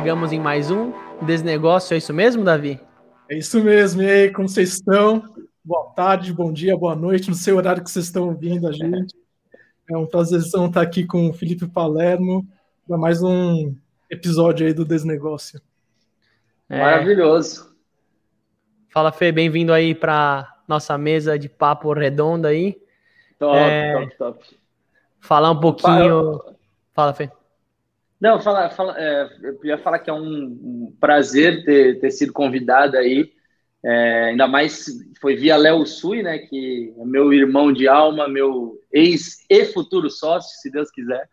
chegamos em mais um Desnegócio, é isso mesmo, Davi? É isso mesmo, e aí, como vocês estão? Boa tarde, bom dia, boa noite, no seu horário que vocês estão ouvindo a gente. É um prazerzão estar aqui com o Felipe Palermo para mais um episódio aí do Desnegócio. É... Maravilhoso. Fala, Fê, bem-vindo aí para nossa mesa de papo redonda aí. Top, é... top, top. Falar um pouquinho. Fala, Fê. Não, fala, fala, é, eu ia falar que é um, prazer ter, ter sido convidado aí. É, ainda mais foi via Léo Sui, né? Que é meu irmão de alma, meu ex e futuro sócio, se Deus quiser.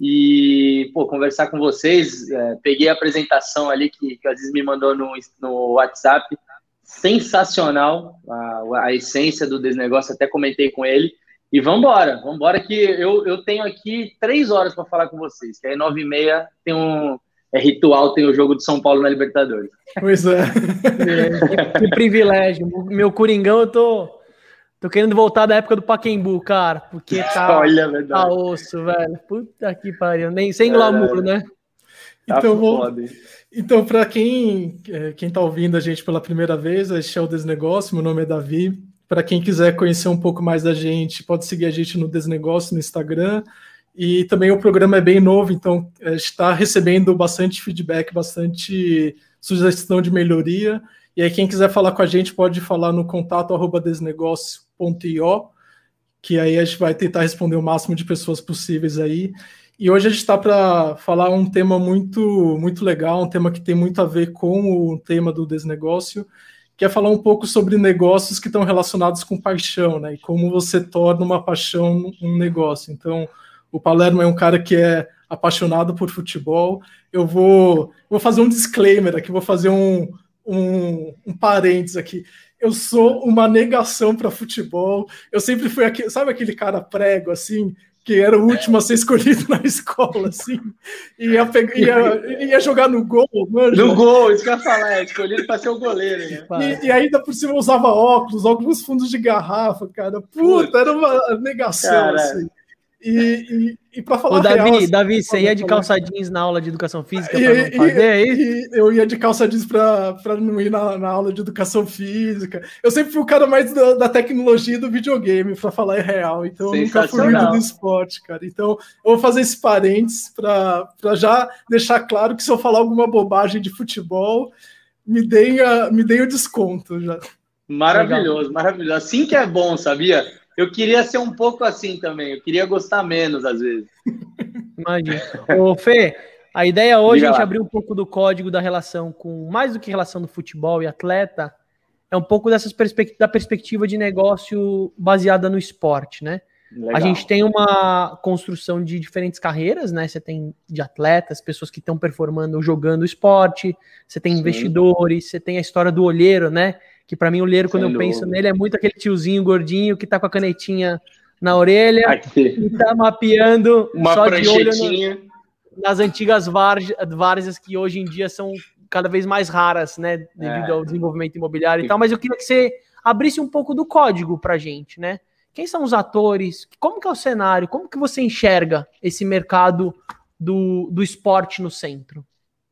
E, pô, conversar com vocês, é, peguei a apresentação ali que, que o me mandou no, no WhatsApp. Sensacional a, a essência do desnegócio, até comentei com ele. E vamos embora, vamos embora que eu, eu tenho aqui três horas para falar com vocês, que aí nove e meia tem um é ritual, tem o jogo de São Paulo na Libertadores. Pois é. que, que, privilégio. Meu Coringão, eu tô, tô querendo voltar da época do Paquembu, cara, porque tá, Olha, tá osso, velho. Puta que pariu, nem sem glamour, é, né? Tá então, vou, então para quem, é, quem tá ouvindo a gente pela primeira vez, este é o Desnegócio, meu nome é Davi, para quem quiser conhecer um pouco mais da gente, pode seguir a gente no Desnegócio no Instagram. E também o programa é bem novo, então está recebendo bastante feedback, bastante sugestão de melhoria. E aí, quem quiser falar com a gente, pode falar no contato desnegócio.io, que aí a gente vai tentar responder o máximo de pessoas possíveis aí. E hoje a gente está para falar um tema muito, muito legal, um tema que tem muito a ver com o tema do desnegócio, que é falar um pouco sobre negócios que estão relacionados com paixão, né? E como você torna uma paixão um negócio. Então, o Palermo é um cara que é apaixonado por futebol. Eu vou, vou fazer um disclaimer aqui, vou fazer um, um, um parênteses aqui. Eu sou uma negação para futebol. Eu sempre fui aquele, sabe aquele cara prego assim, que era o último a ser escolhido na escola, assim, ia, pegar, ia, ia jogar no gol, mano. No gol, isso que eu ia falar, é escolhido para ser o goleiro. Né? E, e, ainda por cima usava óculos, alguns fundos de garrafa, cara. Puta, era uma negação, cara. assim. E, e, e para falar Ô, Davi, real, assim, Davi, você ia de calça jeans na aula de educação física para não fazer é isso? eu ia de calça jeans para não ir na, na, aula de educação física. Eu sempre fui o cara mais da, da tecnologia e do videogame, para falar é real. Então eu nunca fui muito do esporte, cara. Então eu vou fazer esses parênteses para já deixar claro que se eu falar alguma bobagem de futebol, me deem, a, me deem o desconto já. Maravilhoso, Legal. maravilhoso. Assim que é bom, sabia? Eu queria ser um pouco assim também. Eu queria gostar menos às vezes. Imagina. Ô, Fê, a ideia hoje é a gente abrir um pouco do código da relação com mais do que relação do futebol e atleta, é um pouco dessas perspect da perspectiva de negócio baseada no esporte, né? Legal. A gente tem uma construção de diferentes carreiras, né? Você tem de atletas, pessoas que estão performando jogando esporte, você tem Sim. investidores, você tem a história do olheiro, né? Que para mim o Leiro, quando Sem eu penso nele, é muito aquele tiozinho gordinho que tá com a canetinha na orelha Aqui. e tá mapeando uma só de olho no, nas antigas várzeas que hoje em dia são cada vez mais raras, né, devido é. ao desenvolvimento imobiliário e tal, mas eu queria que você abrisse um pouco do código pra gente, né? Quem são os atores? Como que é o cenário? Como que você enxerga esse mercado do, do esporte no centro?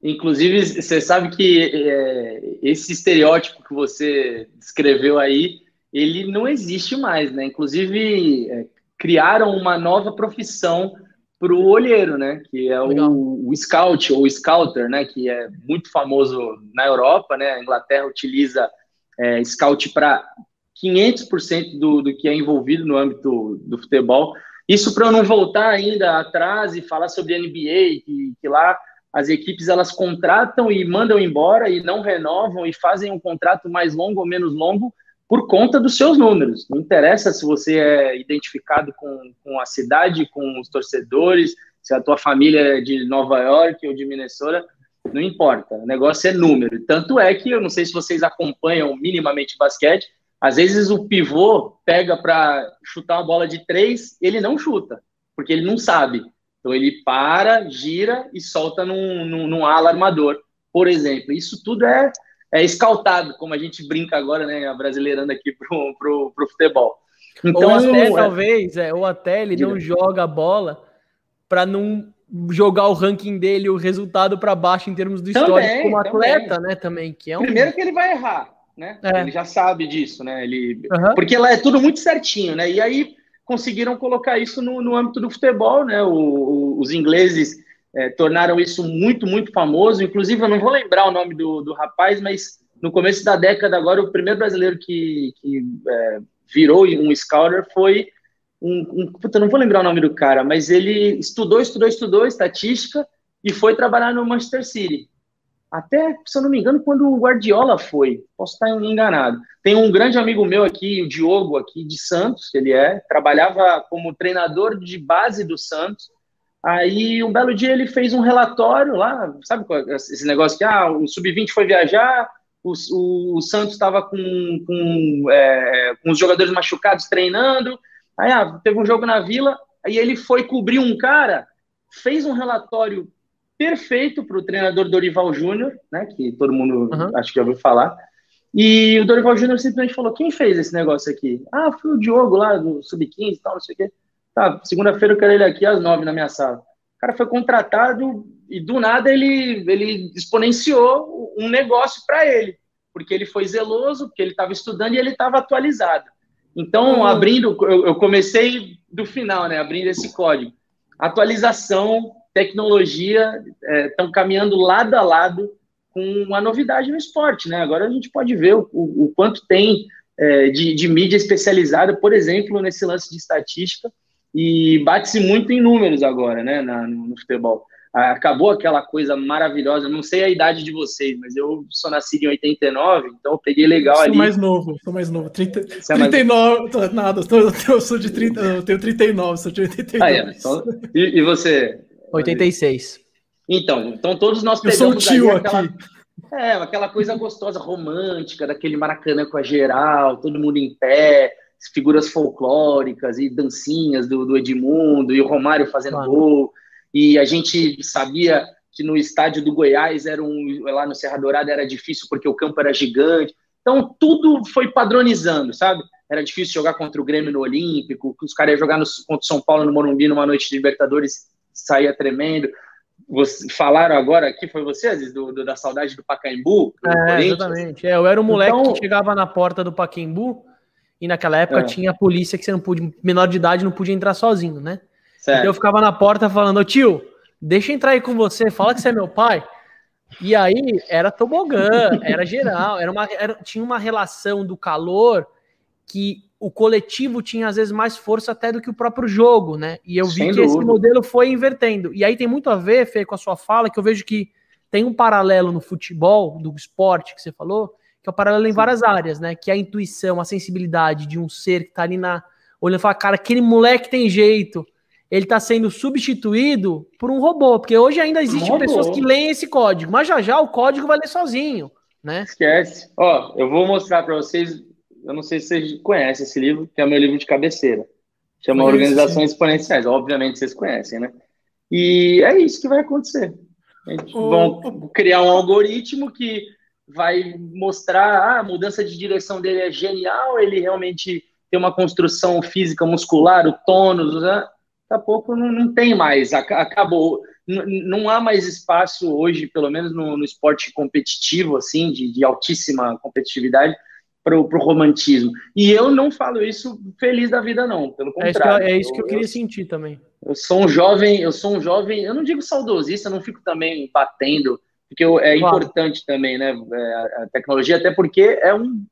Inclusive, você sabe que é, esse estereótipo que você descreveu aí, ele não existe mais, né? Inclusive, é, criaram uma nova profissão para o olheiro, né? Que é o, o, scout ou scouter, né? Que é muito famoso na Europa, né? A Inglaterra utiliza é, scout para 500% do, do que é envolvido no âmbito do futebol. Isso para eu não voltar ainda atrás e falar sobre NBA, que, que lá as equipes elas contratam e mandam embora e não renovam e fazem um contrato mais longo ou menos longo por conta dos seus números. Não interessa se você é identificado com, com a cidade, com os torcedores, se a tua família é de Nova York ou de Minnesota, não importa. O negócio é número. Tanto é que eu não sei se vocês acompanham minimamente basquete. Às vezes o pivô pega para chutar uma bola de três, ele não chuta, porque ele não sabe. Então ele para, gira e solta num, num, num ala armador, por exemplo. Isso tudo é, é escaltado, como a gente brinca agora, né, brasileirando aqui pro, pro, pro futebol. Então, ou até, é... talvez, é, ou até ele não joga a bola para não jogar o ranking dele, o resultado para baixo em termos do também, histórico como atleta, também. né? Também que é um... primeiro que ele vai errar, né? É. Ele já sabe disso, né? Ele uhum. porque lá é tudo muito certinho, né? E aí conseguiram colocar isso no, no âmbito do futebol, né? O, o, os ingleses é, tornaram isso muito, muito famoso. Inclusive, eu não vou lembrar o nome do, do rapaz, mas no começo da década, agora, o primeiro brasileiro que, que é, virou um scouter foi um, um. Puta, não vou lembrar o nome do cara, mas ele estudou, estudou, estudou estatística e foi trabalhar no Manchester City. Até, se eu não me engano, quando o Guardiola foi, posso estar enganado. Tem um grande amigo meu aqui, o Diogo, aqui de Santos, ele é, trabalhava como treinador de base do Santos, Aí, um belo dia, ele fez um relatório lá, sabe esse negócio que ah, o Sub-20 foi viajar, o, o, o Santos estava com, com, é, com os jogadores machucados treinando, aí ah, teve um jogo na Vila, aí ele foi cobrir um cara, fez um relatório perfeito para o treinador Dorival Júnior, né, que todo mundo uhum. acho que já ouviu falar, e o Dorival Júnior simplesmente falou, quem fez esse negócio aqui? Ah, foi o Diogo lá do Sub-15 e tal, não sei o quê. Tá, segunda-feira eu quero ele aqui às nove na minha sala. O cara foi contratado e do nada ele, ele exponenciou um negócio para ele, porque ele foi zeloso, porque ele estava estudando e ele estava atualizado. Então, uhum. abrindo, eu, eu comecei do final, né, abrindo esse código. Atualização, tecnologia estão é, caminhando lado a lado com uma novidade no esporte, né? Agora a gente pode ver o, o, o quanto tem é, de, de mídia especializada, por exemplo, nesse lance de estatística, e bate-se muito em números agora, né, na, no futebol. Acabou aquela coisa maravilhosa, não sei a idade de vocês, mas eu sou nascido em 89, então eu peguei legal sou ali. Sou mais novo, sou mais novo, 30, 39, é mais... nada, eu sou de 30, eu tenho 39, sou de 89. Ah, é, então, e, e, você? 86. Então, então todos nós pegamos eu sou o tio aquela, aqui. É, aquela coisa gostosa, romântica, daquele Maracanã com a geral, todo mundo em pé, figuras folclóricas e dancinhas do, do Edmundo e o Romário fazendo claro. gol. E a gente sabia que no estádio do Goiás era um lá no Serra Dourada era difícil porque o campo era gigante. Então tudo foi padronizando, sabe? Era difícil jogar contra o Grêmio no Olímpico, os caras iam jogar no, contra o São Paulo no Morumbi numa noite de Libertadores, saía tremendo. Você, falaram agora aqui, foi você, Aziz, do, do, da saudade do Pacaembu? é, exatamente. É, eu era um moleque então, que chegava na porta do Pacaembu e naquela época é. tinha a polícia que você não podia, menor de idade não podia entrar sozinho, né? Certo. Então eu ficava na porta falando, ô tio, deixa eu entrar aí com você, fala que você é meu pai. E aí era tobogã, era geral, era uma, era, tinha uma relação do calor que o coletivo tinha às vezes mais força até do que o próprio jogo, né? E eu vi Sem que dúvida. esse modelo foi invertendo. E aí tem muito a ver, Fê, com a sua fala, que eu vejo que tem um paralelo no futebol, do esporte que você falou, que é o paralelo em várias áreas, né? Que é a intuição, a sensibilidade de um ser que tá ali na olhando e fala, cara, aquele moleque tem jeito. Ele tá sendo substituído por um robô, porque hoje ainda existem um pessoas que leem esse código, mas já já o código vai ler sozinho, né? Esquece. Ó, eu vou mostrar para vocês, eu não sei se vocês conhecem esse livro, que é o meu livro de cabeceira. Chama Conheço, Organizações sim. Exponenciais. Obviamente vocês conhecem, né? E é isso que vai acontecer. Eles vão criar um algoritmo que vai mostrar ah, a mudança de direção dele é genial, ele realmente tem uma construção física muscular, o tônus, né? daqui a pouco não, não tem mais, acabou. não há mais espaço hoje, pelo menos no, no esporte competitivo, assim, de, de altíssima competitividade, para o romantismo. E eu não falo isso feliz da vida, não, pelo contrário. É isso que eu, é isso que eu, eu queria sentir também. Eu sou um jovem, eu sou um jovem, eu não digo saudosista, eu não fico também batendo porque é claro. importante também, né, é, a tecnologia, até porque é um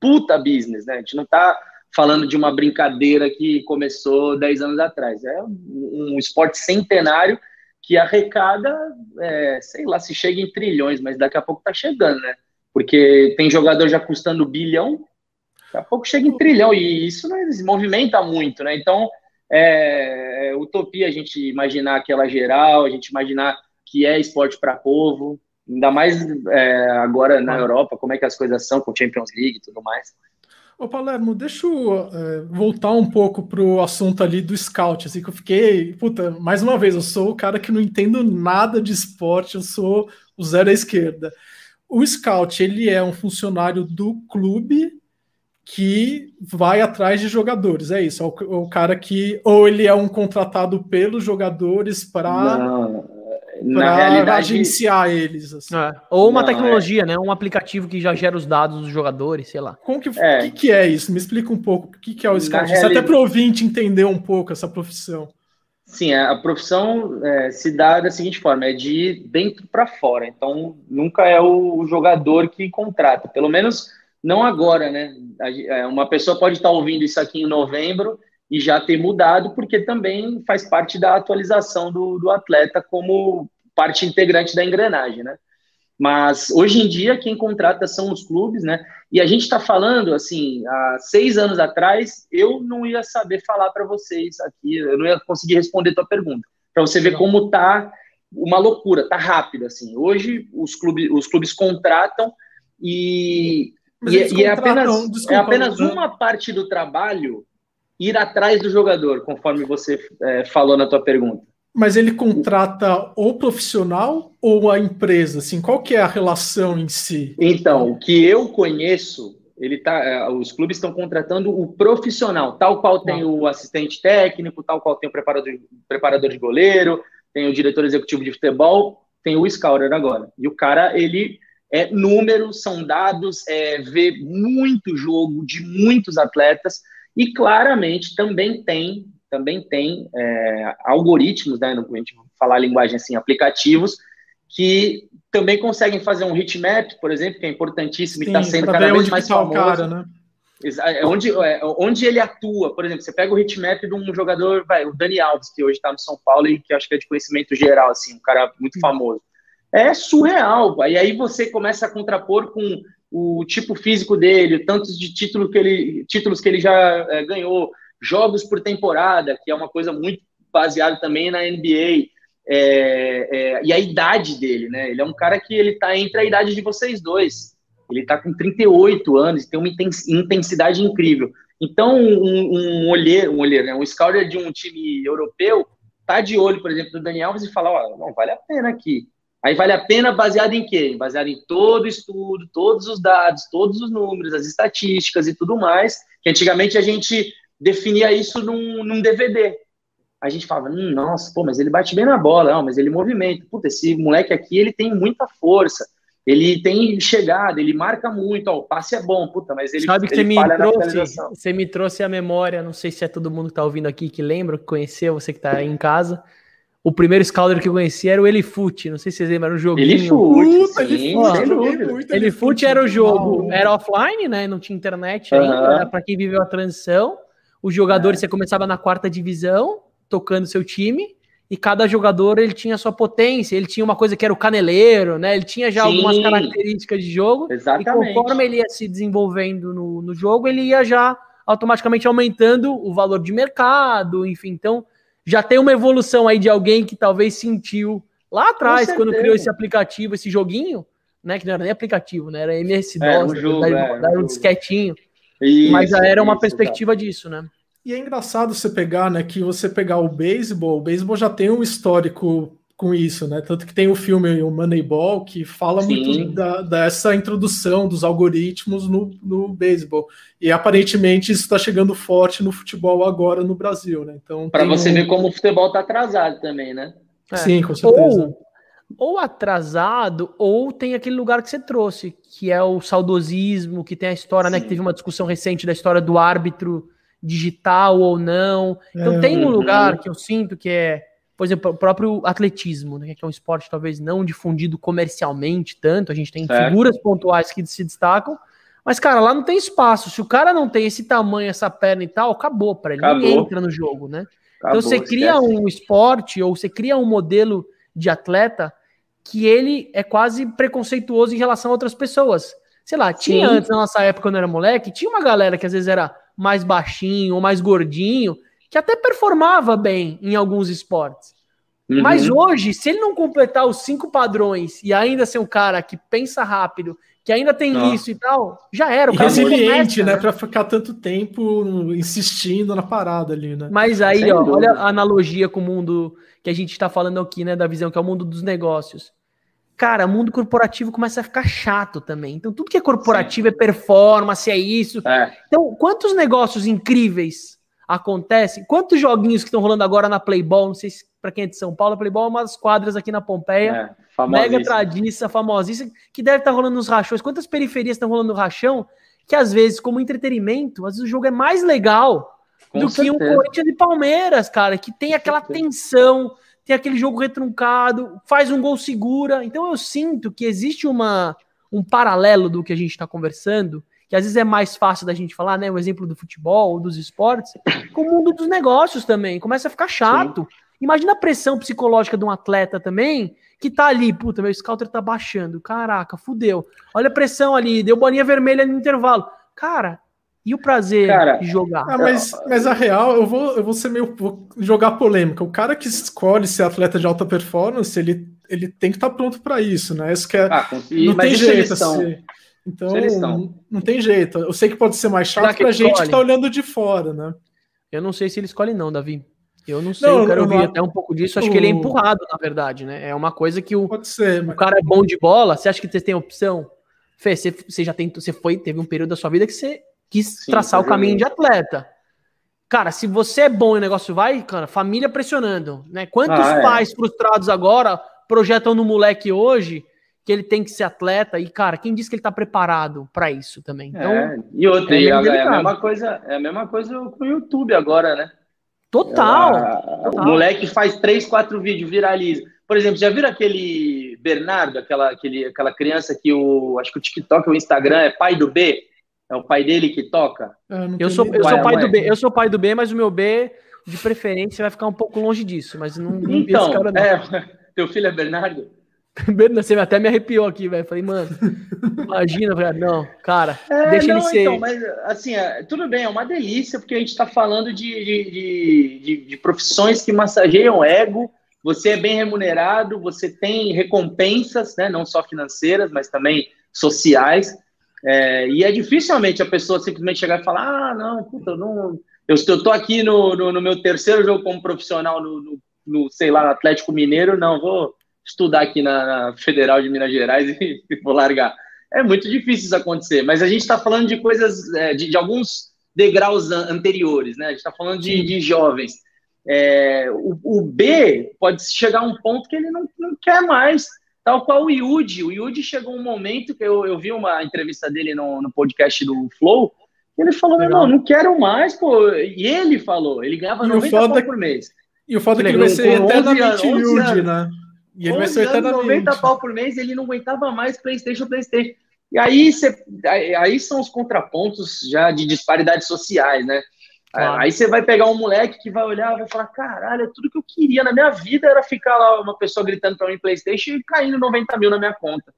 puta business, né, a gente não está falando de uma brincadeira que começou 10 anos atrás, é um, um esporte centenário que arrecada, é, sei lá, se chega em trilhões, mas daqui a pouco está chegando, né, porque tem jogador já custando bilhão, daqui a pouco chega em trilhão, e isso né, movimenta muito, né, então é, é utopia a gente imaginar aquela geral, a gente imaginar que é esporte para povo, ainda mais é, agora na Europa, como é que as coisas são com Champions League e tudo mais. Ô Palermo, deixa eu é, voltar um pouco pro assunto ali do scout, assim, que eu fiquei, puta, mais uma vez, eu sou o cara que não entendo nada de esporte, eu sou o zero à esquerda. O scout, ele é um funcionário do clube que vai atrás de jogadores. É isso, é o, o cara que ou ele é um contratado pelos jogadores para na realidade agenciar eles. Assim. É. Ou uma Não, tecnologia, é... né? Um aplicativo que já gera os dados dos jogadores, sei lá. Como que, é. que, que é isso? Me explica um pouco. O que, que é o scout? Realidade... Até para o ouvinte entender um pouco essa profissão. Sim, a profissão é, se dá da seguinte forma: é de dentro para fora. Então, nunca é o jogador que contrata. Pelo menos não agora, né? É, uma pessoa pode estar ouvindo isso aqui em novembro e já ter mudado, porque também faz parte da atualização do, do atleta como parte integrante da engrenagem, né? Mas hoje em dia quem contrata são os clubes, né? E a gente está falando assim, há seis anos atrás eu não ia saber falar para vocês aqui, eu não ia conseguir responder tua pergunta, para você ver como tá uma loucura, tá rápido assim. Hoje os clubes, os clubes contratam e, e, e, é apenas, desculpa, é apenas uma parte do trabalho ir atrás do jogador, conforme você é, falou na tua pergunta. Mas ele contrata o profissional ou a empresa? Assim, qual que é a relação em si? Então, o que eu conheço, ele tá, é, os clubes estão contratando o profissional, tal qual tem ah. o assistente técnico, tal qual tem o preparador, preparador de goleiro, tem o diretor executivo de futebol, tem o scouter agora. E o cara, ele é números, são dados, é ver muito jogo de muitos atletas e claramente também tem também tem é, algoritmos, né, a gente falar a linguagem assim, aplicativos, que também conseguem fazer um heatmap, por exemplo, que é importantíssimo Sim, e está sendo cada vez mais tá famoso. Cara, né? É onde, é, onde ele atua, por exemplo, você pega o heatmap de um jogador, vai, o Dani Alves, que hoje está no São Paulo e que acho que é de conhecimento geral, assim, um cara muito famoso. É surreal, e aí você começa a contrapor com o tipo físico dele, tantos de título que ele, títulos que ele já é, ganhou, jogos por temporada, que é uma coisa muito baseada também na NBA, é, é, e a idade dele, né? Ele é um cara que ele tá entre a idade de vocês dois. Ele tá com 38 anos, tem uma intensidade incrível. Então, um, um olheiro, um olheiro, né? um scouter de um time europeu tá de olho, por exemplo, do Daniel Alves e fala, ó, não, vale a pena aqui. Aí vale a pena baseado em quê? Baseado em todo o estudo, todos os dados, todos os números, as estatísticas e tudo mais, que antigamente a gente definia isso num, num DVD. A gente falava, hum, nossa, pô, mas ele bate bem na bola, não, mas ele movimenta. Puta, esse moleque aqui, ele tem muita força, ele tem chegada, ele marca muito, ó, o passe é bom, puta, mas ele Sabe que ele você me trouxe, você me trouxe a memória, não sei se é todo mundo que tá ouvindo aqui que lembra, que conheceu, você que tá aí em casa, o primeiro scouter que eu conheci era o Elifute, não sei se vocês lembram, era um joguinho. Elifute, sim, Elifute era o jogo, era offline, né, não tinha internet ainda, era para quem viveu a transição, os jogadores, é. você começava na quarta divisão, tocando seu time, e cada jogador ele tinha sua potência, ele tinha uma coisa que era o caneleiro, né? Ele tinha já Sim. algumas características de jogo. Exatamente. E conforme ele ia se desenvolvendo no, no jogo, ele ia já automaticamente aumentando o valor de mercado, enfim. Então, já tem uma evolução aí de alguém que talvez sentiu lá atrás, quando criou esse aplicativo, esse joguinho, né? Que não era nem aplicativo, né? Era MS-DOS, é, um jogo, era, um, um disquetinho. Isso, Mas já era uma isso, perspectiva tá. disso, né? E é engraçado você pegar, né, que você pegar o beisebol, o beisebol já tem um histórico com isso, né? Tanto que tem o filme o Moneyball que fala Sim. muito da, dessa introdução dos algoritmos no, no beisebol. E aparentemente isso está chegando forte no futebol agora no Brasil, né? Então para você um... ver como o futebol está atrasado também, né? É. Sim, com certeza. Ou, ou atrasado, ou tem aquele lugar que você trouxe, que é o saudosismo, que tem a história, Sim. né? Que teve uma discussão recente da história do árbitro digital ou não. Então tem um lugar que eu sinto que é, por exemplo, o próprio atletismo, né, que é um esporte talvez não difundido comercialmente tanto, a gente tem certo. figuras pontuais que se destacam, mas cara, lá não tem espaço. Se o cara não tem esse tamanho, essa perna e tal, acabou para ele, acabou. entra no jogo, né? Acabou, então você cria esquece. um esporte ou você cria um modelo de atleta que ele é quase preconceituoso em relação a outras pessoas. Sei lá, tinha Sim. antes, na nossa época, quando eu era moleque, tinha uma galera que às vezes era mais baixinho ou mais gordinho, que até performava bem em alguns esportes. Uhum. Mas hoje, se ele não completar os cinco padrões e ainda ser um cara que pensa rápido, que ainda tem oh. isso e tal, já era. O cara resiliente, começa, né? né? Para ficar tanto tempo insistindo na parada ali, né? Mas aí, ó, olha a analogia com o mundo que a gente está falando aqui, né? Da visão que é o mundo dos negócios. cara, o mundo corporativo começa a ficar chato também. Então, tudo que é corporativo Sim. é performance, é isso. É. Então, quantos negócios incríveis acontecem? Quantos joguinhos que estão rolando agora na Playball? Não sei se para quem é de São Paulo, a Playball é uma das quadras aqui na Pompeia. É, mega tradiça, famosíssima, que deve estar tá rolando nos rachões. Quantas periferias estão rolando no rachão? Que às vezes, como entretenimento, às vezes o jogo é mais legal Com do certeza. que um Corinthians e Palmeiras, cara, que tem aquela tensão tem aquele jogo retruncado, faz um gol segura. Então eu sinto que existe uma, um paralelo do que a gente está conversando, que às vezes é mais fácil da gente falar, né? O exemplo do futebol, dos esportes, com o mundo dos negócios também. Começa a ficar chato. Sim. Imagina a pressão psicológica de um atleta também, que tá ali, puta, meu scouter tá baixando. Caraca, fudeu. Olha a pressão ali, deu bolinha vermelha no intervalo. Cara, e o prazer cara, de jogar? Ah, mas, mas a real, eu vou, eu vou ser meio. Vou jogar polêmica. O cara que escolhe ser atleta de alta performance, ele, ele tem que estar tá pronto para isso, né? Isso que é, ah, não tem jeito. Assim. Então, não, não tem jeito. Eu sei que pode ser mais chato para gente que tá olhando de fora, né? Eu não sei se ele escolhe, não, Davi. Eu não sei, não, eu quero ouvir não... até um pouco disso. Acho o... que ele é empurrado, na verdade, né? É uma coisa que o, Pode ser, o cara é bom de bola. Você acha que você tem opção? Fê, você, você já tem, você foi, teve um período da sua vida que você quis Sim, traçar o caminho de atleta. Cara, se você é bom e o negócio vai, cara, família pressionando, né? Quantos ah, é. pais frustrados agora projetam no moleque hoje que ele tem que ser atleta e, cara, quem disse que ele tá preparado para isso também? Então, é, e outra, é, é, a mesma coisa, é a mesma coisa com o YouTube agora, né? Total, total. O moleque faz três, quatro vídeos, viraliza. Por exemplo, já viram aquele Bernardo, aquela, aquele, aquela criança que o. Acho que o TikTok ou o Instagram é pai do B? É o pai dele que toca? Eu, sou, eu sou pai do B, eu sou pai do B, mas o meu B, de preferência, vai ficar um pouco longe disso. Mas não, não então, esse cara, não. É, teu filho é Bernardo? Você até me arrepiou aqui, velho. Falei, mano, imagina, velho. Não, cara, é, deixa não, ele ser. Então, mas assim, é, tudo bem, é uma delícia, porque a gente tá falando de, de, de, de, de profissões que massageiam o ego. Você é bem remunerado, você tem recompensas, né? Não só financeiras, mas também sociais. É, e é dificilmente a pessoa simplesmente chegar e falar: ah, não, puta, não. Eu estou aqui no, no, no, meu terceiro jogo como profissional no, no, no, sei lá, no Atlético Mineiro, não, vou estudar aqui na, na Federal de Minas Gerais e, e, vou largar. É muito difícil isso acontecer, mas a gente está falando de coisas, é, de, de, alguns degraus anteriores, né? A gente está falando de, de jovens. É, o, o, B pode chegar a um ponto que ele não, não quer mais Tal qual o Yudi. O Yudi chegou um momento que eu, eu vi uma entrevista dele no, no podcast do Flow, ele falou, não, não quero mais, pô. E ele falou, ele ganhava 90 pau é por mês. E o foda é que ele vai ser eternamente Yudi, né? E ele vai ser eternamente. 90 pau por mês, ele não aguentava mais Playstation, Playstation. E aí, cê, aí são os contrapontos já de disparidades sociais, né? Claro. Aí você vai pegar um moleque que vai olhar e vai falar: caralho, tudo que eu queria na minha vida era ficar lá uma pessoa gritando para mim PlayStation e caindo 90 mil na minha conta.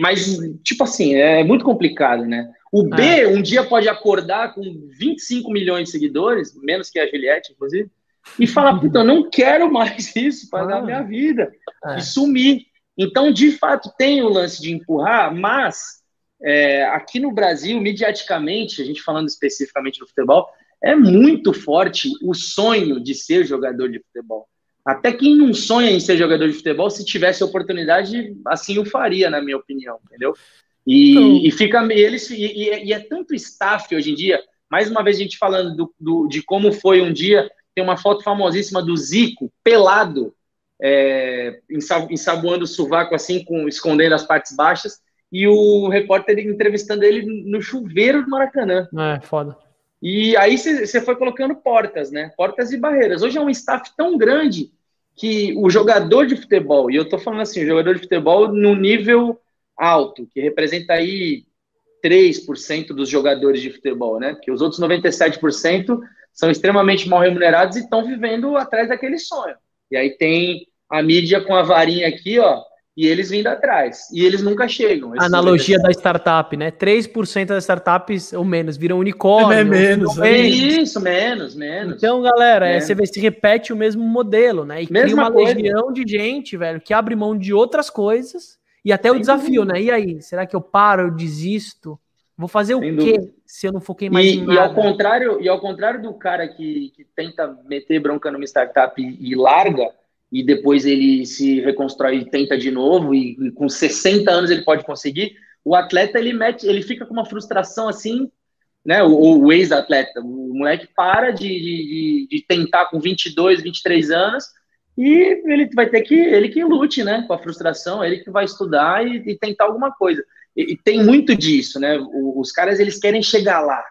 Mas, tipo assim, é muito complicado, né? O B é. um dia pode acordar com 25 milhões de seguidores, menos que a Juliette, inclusive, e falar: puta, eu não quero mais isso para ah. dar minha vida, é. e sumir. Então, de fato, tem o lance de empurrar, mas é, aqui no Brasil, mediaticamente, a gente falando especificamente do futebol, é muito forte o sonho de ser jogador de futebol. Até quem não sonha em ser jogador de futebol, se tivesse oportunidade, assim o faria, na minha opinião, entendeu? E, então... e fica eles e, e, é tanto staff hoje em dia. Mais uma vez a gente falando do, do, de como foi um dia, tem uma foto famosíssima do Zico pelado, é, ensaboando o sovaco assim, com escondendo as partes baixas, e o repórter entrevistando ele no chuveiro do Maracanã. É, foda. E aí você foi colocando portas, né? Portas e barreiras. Hoje é um staff tão grande que o jogador de futebol, e eu tô falando assim, o jogador de futebol no nível alto, que representa aí 3% dos jogadores de futebol, né? Porque os outros 97% são extremamente mal remunerados e estão vivendo atrás daquele sonho. E aí tem a mídia com a varinha aqui, ó, e eles vindo atrás. E eles nunca chegam. Analogia da startup, né? 3% das startups ou menos viram unicórnio. É menos. É isso, menos, menos. Então, galera, é. você vê se repete o mesmo modelo, né? E Mesma cria uma coisa. legião de gente, velho, que abre mão de outras coisas. E até Sem o desafio, dúvida. né? E aí, será que eu paro, eu desisto? Vou fazer Sem o quê dúvida. se eu não foquei mais e, em nada? E ao contrário, e ao contrário do cara que, que tenta meter bronca numa startup e, e larga, e depois ele se reconstrói e tenta de novo, e, e com 60 anos ele pode conseguir, o atleta ele mete, ele fica com uma frustração assim, né? O, o ex-atleta, o moleque para de, de, de, tentar com 22, 23 anos e ele vai ter que, ele que lute, né? Com a frustração, ele que vai estudar e, e tentar alguma coisa. E, e, tem muito disso, né? os caras eles querem chegar lá,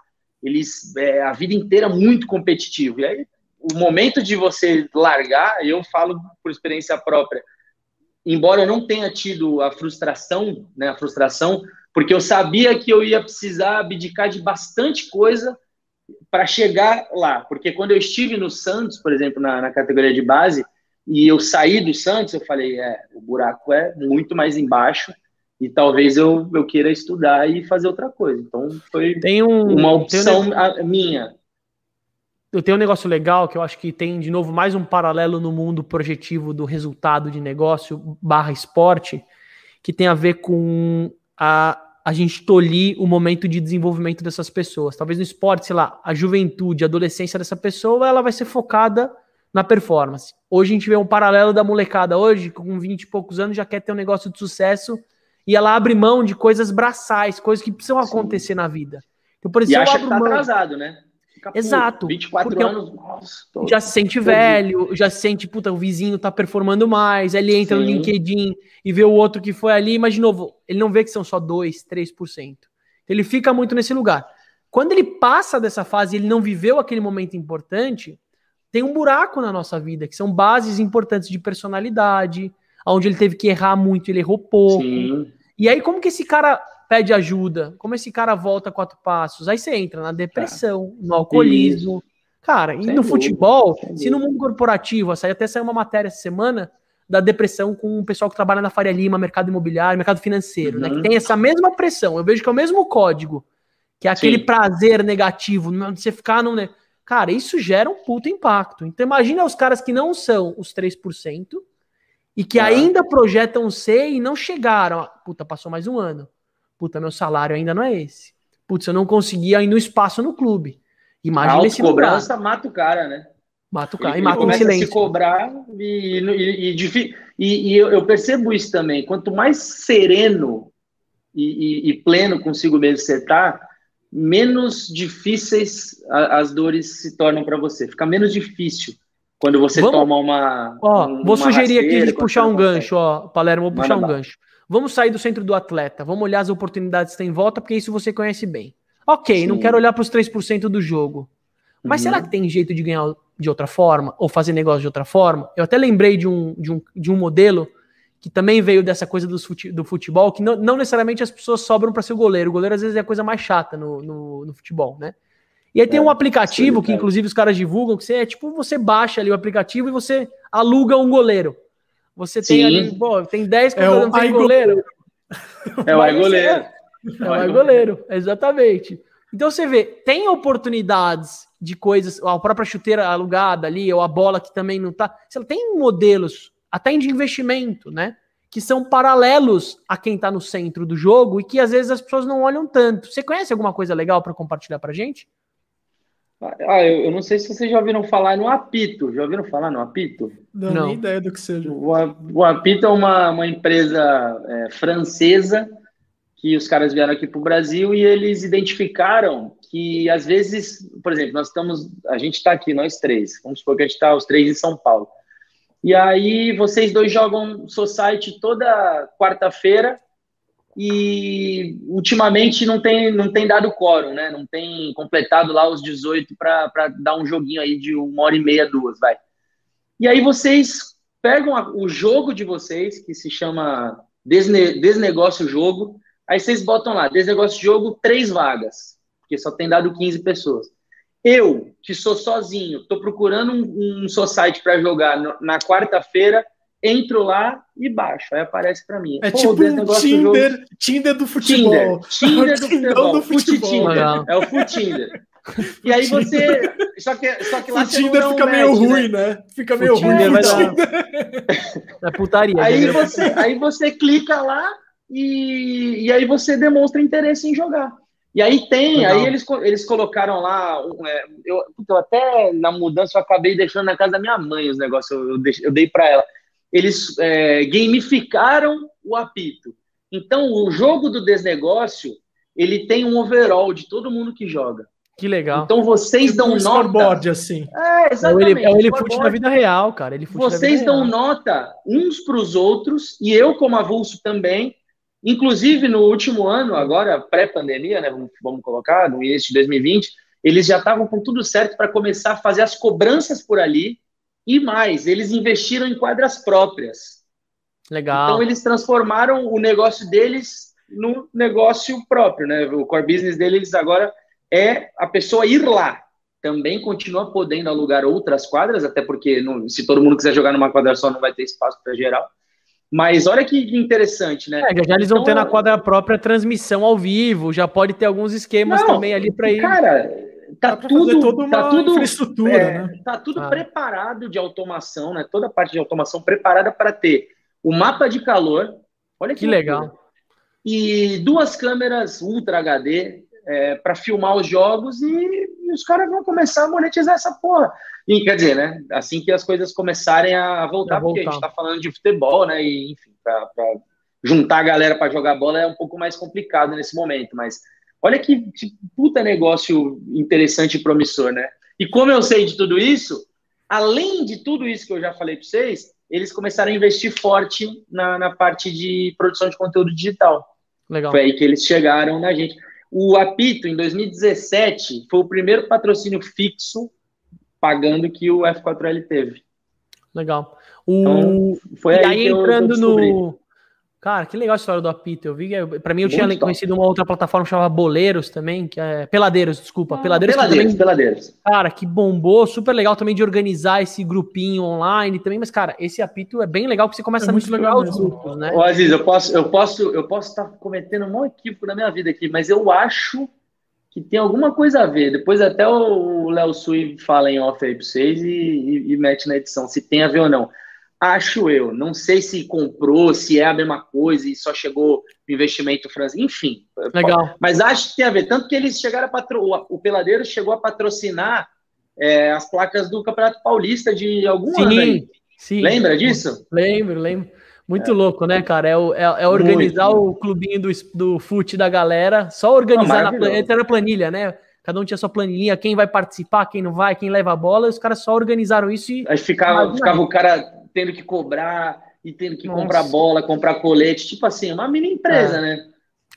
eles é, a vida inteira muito competitivo. E aí o momento de você largar, eu falo por experiência própria, embora eu não tenha tido a frustração, né, a frustração, porque eu sabia que eu ia precisar abdicar de bastante coisa para chegar lá. Porque quando eu estive no Santos, por exemplo, na, na, categoria de base, e eu saí do Santos, eu falei, é, o buraco é muito mais embaixo e talvez eu, eu queira estudar e fazer outra coisa. Então, foi um, uma opção um... minha eu tenho um negócio legal que eu acho que tem, de novo, mais um paralelo no mundo projetivo do resultado de negócio barra esporte, que tem a ver com a, a gente tolir o momento de desenvolvimento dessas pessoas. Talvez no esporte, sei lá, a juventude, a adolescência dessa pessoa, ela vai ser focada na performance. Hoje a gente vê um paralelo da molecada hoje, com 20 e poucos anos, já quer ter um negócio de sucesso e ela abre mão de coisas braçais, coisas que precisam Sim. acontecer na vida. Então, por exemplo, e acha que tá mão... atrasado, né? Exato. 24 anos, nossa, tô, já se sente velho, já se sente, puta, o vizinho tá performando mais, ele entra Sim. no LinkedIn e vê o outro que foi ali, mas de novo, ele não vê que são só 2, 3%. Ele fica muito nesse lugar. Quando ele passa dessa fase ele não viveu aquele momento importante, tem um buraco na nossa vida, que são bases importantes de personalidade, onde ele teve que errar muito, ele errou pouco. Sim. E aí, como que esse cara pede ajuda, como esse cara volta quatro passos, aí você entra na depressão, no alcoolismo. Isso. Cara, e Sem no dúvida. futebol, se no mundo corporativo, até saiu uma matéria essa semana da depressão com o pessoal que trabalha na Faria Lima, mercado imobiliário, mercado financeiro, uhum. né? Que uhum. tem essa mesma pressão. Eu vejo que é o mesmo código, que é aquele Sim. prazer negativo, você ficar num. Cara, isso gera um puto impacto. Então imagina os caras que não são os 3% e que ainda projetam ser e não chegaram. Puta, passou mais um ano. Puta, meu salário ainda não é esse. Putz, eu não conseguia ir no espaço no clube. Imagina esse cobrança mata o cara, né? Mata o cara ele, e mata o silêncio. A se cobrar e, e, e, e, eu percebo isso também. Quanto mais sereno e, pleno consigo mesmo você tá, menos difíceis as dores se tornam para você. Fica menos difícil quando você Vamos... toma uma. Ó, um, vou sugerir aqui de puxar um gancho, ó, Palermo, vou puxar Manda um gancho. Vamos sair do centro do atleta, vamos olhar as oportunidades que tem em volta, porque isso você conhece bem. Ok, Sim. não quero olhar para os 3% do jogo. Mas uhum. será que tem jeito de ganhar de outra forma? Ou fazer negócio de outra forma? Eu até lembrei de um, de um, de um modelo que também veio dessa coisa do, fute, do futebol, que não, não necessariamente as pessoas sobram para ser o goleiro. O goleiro às vezes é a coisa mais chata no, no, no futebol, né? E aí tem é, um aplicativo que, inclusive, os caras divulgam, que você é tipo, você baixa ali o aplicativo e você aluga um goleiro. Você tem Sim. ali, pô, tem 10 é o sem goleiro. É o goleiro. É o goleiro, exatamente. Então você vê, tem oportunidades de coisas, a própria chuteira alugada ali, ou a bola que também não tá. Tem modelos, até de investimento, né? Que são paralelos a quem tá no centro do jogo e que às vezes as pessoas não olham tanto. Você conhece alguma coisa legal para compartilhar pra gente? Ah, eu, eu, não sei se vocês já ouviram falar no apito. Já ouviram falar no apito? Não, não. nem ideia do que seja. O, o apito é uma, uma empresa é, francesa que os caras vieram aqui para o Brasil e eles identificaram que às vezes, por exemplo, nós estamos, a gente está aqui, nós três, vamos supor que a gente está os três em São Paulo. E aí vocês dois jogam Society toda quarta-feira e ultimamente não tem, não tem dado quórum, né? Não tem completado lá os 18 para dar um joguinho aí de uma hora e meia, duas, vai. E aí vocês pegam a, o jogo de vocês, que se chama Desne, Desnegócio Jogo, aí vocês botam lá, Desnegócio Jogo, três vagas, porque só tem dado 15 pessoas. Eu, que sou sozinho, estou procurando um, um society para jogar no, na quarta-feira, entro lá e baixo. Aí aparece para mim. É Pô, tipo um Tinder, do Tinder do futebol. Tinder, Tinder do futebol. Do futebol. É o Futinder. E aí você. Só que, só que lá o Tinder fica meio né? ruim, né? Fica meio ruim. Vai dar... É putaria. Aí você, aí você clica lá e, e aí você demonstra interesse em jogar. E aí tem, Legal. aí eles, eles colocaram lá, é, eu, eu, até na mudança eu acabei deixando na casa da minha mãe os negócios, eu, eu, dei, eu dei para ela. Eles é, gamificaram o apito. Então, o jogo do desnegócio, ele tem um overall de todo mundo que joga. Que legal. Então vocês tipo dão um nota. assim. É, exatamente. É o ele, é da vida real, cara. Ele vocês dão real. nota uns para os outros, e eu, como avulso, também. Inclusive, no último ano, agora, pré-pandemia, né? Vamos, vamos colocar, no início de 2020, eles já estavam com tudo certo para começar a fazer as cobranças por ali. E mais, eles investiram em quadras próprias. Legal. Então, eles transformaram o negócio deles no negócio próprio, né? O core business deles agora é a pessoa ir lá. Também continua podendo alugar outras quadras, até porque não, se todo mundo quiser jogar numa quadra só, não vai ter espaço para geral. Mas olha que interessante, né? É, já eles vão então, ter na quadra própria transmissão ao vivo, já pode ter alguns esquemas não, também ali para ir. Cara, tá tudo, tá tudo infraestrutura, é, né? Tá tudo ah. preparado de automação, né? Toda a parte de automação preparada para ter o mapa de calor. Olha que, que legal. E duas câmeras Ultra HD é, para filmar os jogos e, e, os caras vão começar a monetizar essa porra. E quer dizer, né? Assim que as coisas começarem a voltar, a porque a gente está falando de futebol, né? E enfim, para juntar a galera para jogar bola é um pouco mais complicado nesse momento, mas olha que, que puta negócio interessante e promissor, né? E como eu sei de tudo isso, além de tudo isso que eu já falei para vocês, eles começaram a investir forte na, na parte de produção de conteúdo digital. Legal. Foi aí que eles chegaram na gente. O Apito, em 2017, foi o primeiro patrocínio fixo pagando que o F4L teve. Legal. O... Então, foi e aí, aí entrando no, Cara, que legal a história do Apito. Eu vi, para mim eu Muito tinha top. conhecido uma outra plataforma chamada Boleiros também, que é Peladeiros, desculpa, ah, Peladeiros. Peladeiros, também, Peladeiros. Cara, que bombou, super legal também de organizar esse grupinho online também, mas cara, esse Apito é bem legal que você começa é a misturar os grupos, né? Ô, Aziz, eu posso, eu posso, eu posso estar cometendo um monte equívoco na minha vida aqui, mas eu acho que tem alguma coisa a ver. Depois até o Léo Sui fala em off aí pra vocês e, e, e mete na edição se tem a ver ou não. Acho eu. Não sei se comprou, se é a mesma coisa e só chegou o investimento francês. Enfim. Legal. Mas acho que tem a ver. Tanto que eles chegaram a patro... O Peladeiro chegou a patrocinar é, as placas do Campeonato Paulista de algum sim, ano aí. Sim. Lembra disso? Lembro, lembro. Muito é. louco, né, cara? É, é, é organizar Muito. o clubinho do, do fute da galera, só organizar na planilha, na planilha, né? Cada um tinha sua planilha, quem vai participar, quem não vai, quem leva a bola, e os caras só organizaram isso e. Aí ficava, ficava o cara tendo que cobrar e tendo que Nossa. comprar bola, comprar colete, tipo assim, uma mini empresa, é. né?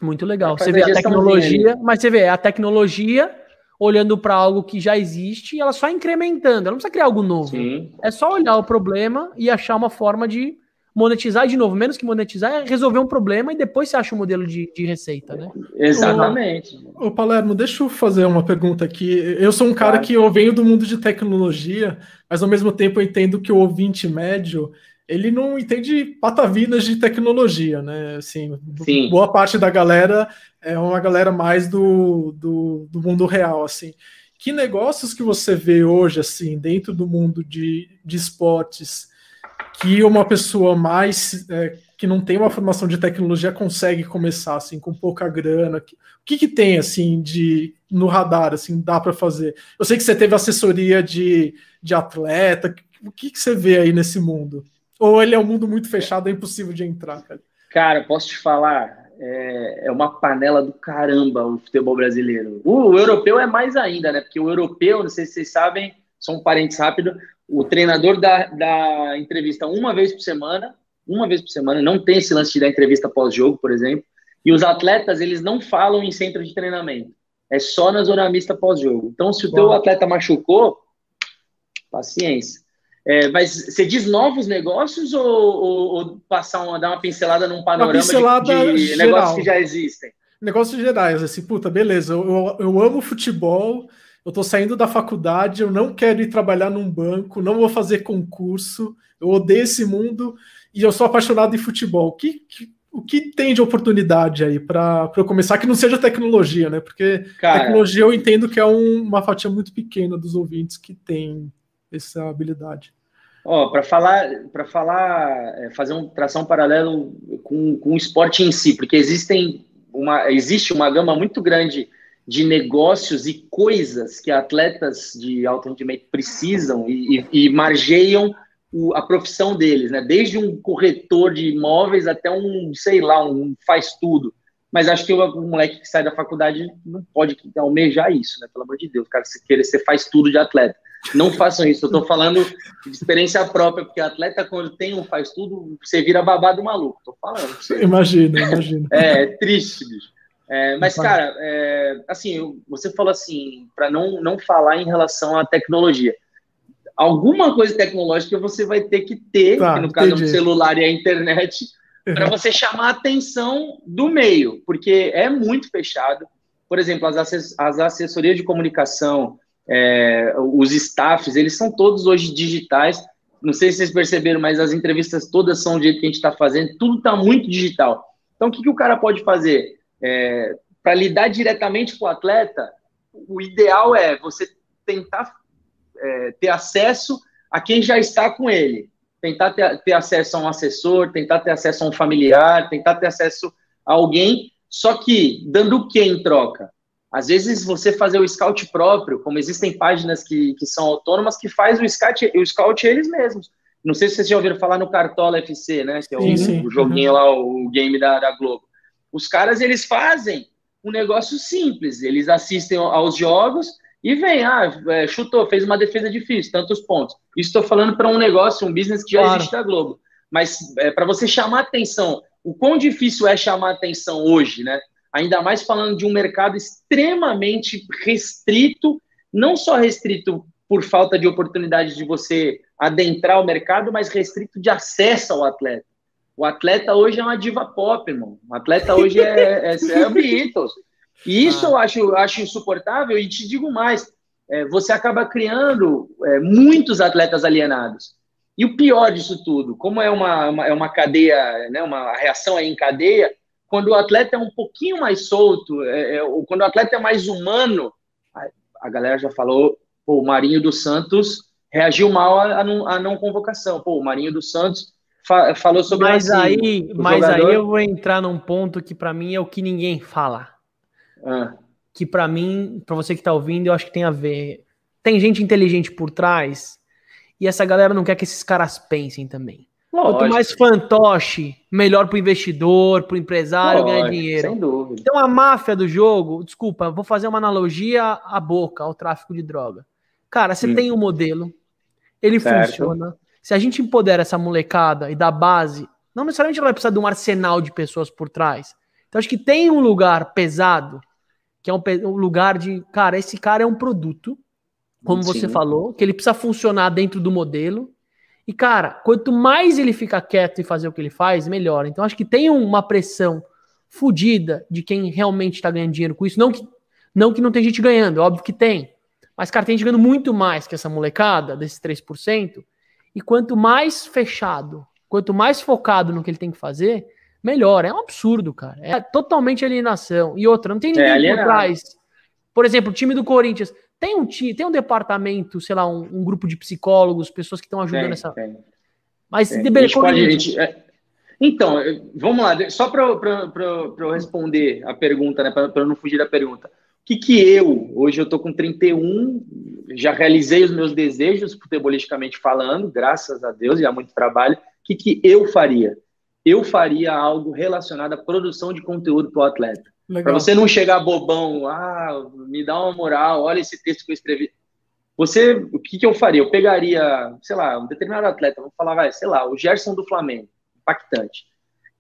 Muito legal. Você vê a tecnologia, mas você vê a tecnologia olhando para algo que já existe e ela só incrementando. Ela não precisa criar algo novo. Sim. É só olhar o problema e achar uma forma de monetizar de novo, menos que monetizar, é resolver um problema e depois você acha um modelo de, de receita, né? Exatamente. Ô, Palermo, deixa eu fazer uma pergunta aqui. Eu sou um cara que eu venho do mundo de tecnologia, mas ao mesmo tempo eu entendo que o ouvinte médio ele não entende patavinas de tecnologia, né? Assim, Sim. boa parte da galera é uma galera mais do, do, do, mundo real, assim. Que negócios que você vê hoje, assim, dentro do mundo de, de esportes, que uma pessoa mais é, que não tem uma formação de tecnologia consegue começar assim com pouca grana? O que, que tem assim de no radar assim dá para fazer? Eu sei que você teve assessoria de, de atleta. O que, que você vê aí nesse mundo? Ou ele é um mundo muito fechado, é impossível de entrar, cara? Cara, posso te falar, é, é uma panela do caramba o futebol brasileiro. O, europeu é mais ainda, né? Porque o europeu, não sei se vocês sabem, só um parênteses rápido, o treinador dá, dá entrevista uma vez por semana, uma vez por semana, não tem esse lance de dar entrevista pós-jogo, por exemplo, e os atletas, eles não falam em centro de treinamento, é só na zona mista pós-jogo. Então, se o teu atleta machucou, paciência. É, mas você diz novos negócios ou, ou, ou, passar uma, dar uma pincelada num panorama pincelada de, de negócios que já existem? Negócios gerais, assim, puta, beleza, eu, eu amo futebol, eu estou saindo da faculdade, eu não quero ir trabalhar num banco, não vou fazer concurso, eu odeio esse mundo e eu sou apaixonado em futebol. O que, que o que tem de oportunidade aí para eu começar que não seja tecnologia, né? Porque Cara, tecnologia eu entendo que é um, uma fatia muito pequena dos ouvintes que tem essa habilidade. Ó, para falar, para falar, é, fazer um tração paralelo com, com o esporte em si, porque existem uma, existe uma gama muito grande de negócios e coisas que atletas de alto rendimento precisam e, e, e margeiam o, a profissão deles, né? Desde um corretor de imóveis até um, sei lá, um faz tudo. Mas acho que o, o moleque que sai da faculdade não pode almejar isso, né? Pelo amor de Deus, cara, se querer ser faz tudo de atleta. Não façam isso. Eu estou falando de experiência própria, porque atleta, quando tem um faz tudo, você vira babado maluco. Tô falando. Imagina, imagina. É, é triste, bicho. É, mas, cara, é, assim, você falou assim, para não, não falar em relação à tecnologia. Alguma coisa tecnológica você vai ter que ter, tá, que no caso é o celular e a internet, para você chamar a atenção do meio, porque é muito fechado. Por exemplo, as, as assessorias de comunicação, é, os staffs, eles são todos hoje digitais. Não sei se vocês perceberam, mas as entrevistas todas são do jeito que a gente está fazendo, tudo está muito digital. Então, o que, que o cara pode fazer? É, Para lidar diretamente com o atleta, o ideal é você tentar é, ter acesso a quem já está com ele, tentar ter, ter acesso a um assessor, tentar ter acesso a um familiar, tentar ter acesso a alguém, só que dando o que em troca? Às vezes você fazer o scout próprio, como existem páginas que, que são autônomas que faz o scout, o scout eles mesmos. Não sei se vocês já ouviram falar no Cartola FC, né? Que é o, sim, sim. o joguinho uhum. lá, o game da, da Globo. Os caras, eles fazem um negócio simples. Eles assistem aos jogos e vem, ah, é, chutou, fez uma defesa difícil, tantos pontos. Isso estou falando para um negócio, um business que já claro. existe da Globo. Mas é, para você chamar atenção, o quão difícil é chamar atenção hoje, né? Ainda mais falando de um mercado extremamente restrito, não só restrito por falta de oportunidade de você adentrar o mercado, mas restrito de acesso ao atleta. O atleta hoje é uma diva pop, irmão. O atleta hoje é, é, é o Beatles. E isso ah. eu acho, acho insuportável, e te digo mais: é, você acaba criando é, muitos atletas alienados. E o pior disso tudo, como é uma, uma, é uma cadeia, né, uma reação aí em cadeia, quando o atleta é um pouquinho mais solto, é, é, quando o atleta é mais humano, a, a galera já falou, o Marinho dos Santos reagiu mal à não, à não convocação. Pô, o Marinho dos Santos fa falou sobre mas aí, mas jogador... aí eu vou entrar num ponto que para mim é o que ninguém fala. Ah. Que para mim, para você que tá ouvindo, eu acho que tem a ver. Tem gente inteligente por trás e essa galera não quer que esses caras pensem também. Lógico. Quanto mais fantoche, melhor para o investidor, para o empresário Lógico, ganhar dinheiro. Sem dúvida. Então a máfia do jogo, desculpa, vou fazer uma analogia à boca, ao tráfico de droga. Cara, você hum. tem um modelo, ele certo. funciona. Se a gente empodera essa molecada e dá base, não necessariamente ela vai precisar de um arsenal de pessoas por trás. Então acho que tem um lugar pesado, que é um, um lugar de, cara, esse cara é um produto, como Sim. você falou, que ele precisa funcionar dentro do modelo e, cara, quanto mais ele fica quieto e fazer o que ele faz, melhor. Então, acho que tem uma pressão fodida de quem realmente está ganhando dinheiro com isso. Não que, não que não tem gente ganhando, óbvio que tem. Mas, cara, tem gente ganhando muito mais que essa molecada, desses 3%. E quanto mais fechado, quanto mais focado no que ele tem que fazer, melhor. É um absurdo, cara. É totalmente alienação. E outra, não tem é ninguém é por trás. Por exemplo, o time do Corinthians tem um, tem um departamento, sei lá, um, um grupo de psicólogos, pessoas que estão ajudando tem, essa. Tem. Mas tem. De gente, é... Então, vamos lá, só para eu responder a pergunta, né, para eu não fugir da pergunta. O que, que eu, hoje eu estou com 31, já realizei os meus desejos, futebolisticamente falando, graças a Deus e há muito trabalho. O que, que eu faria? Eu faria algo relacionado à produção de conteúdo para o atleta. Para você não chegar bobão, ah, me dá uma moral, olha esse texto que eu escrevi. Você, o que, que eu faria? Eu pegaria, sei lá, um determinado atleta, vamos falar, vai, sei lá, o Gerson do Flamengo, impactante.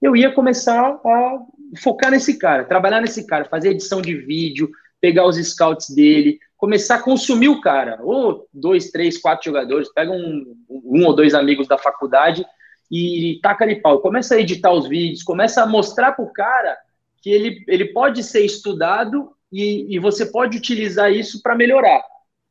Eu ia começar a focar nesse cara, trabalhar nesse cara, fazer edição de vídeo, pegar os scouts dele, começar a consumir o cara, ou dois, três, quatro jogadores, pega um, um ou dois amigos da faculdade e taca ali pau, começa a editar os vídeos, começa a mostrar pro cara que ele, ele pode ser estudado e, e você pode utilizar isso para melhorar.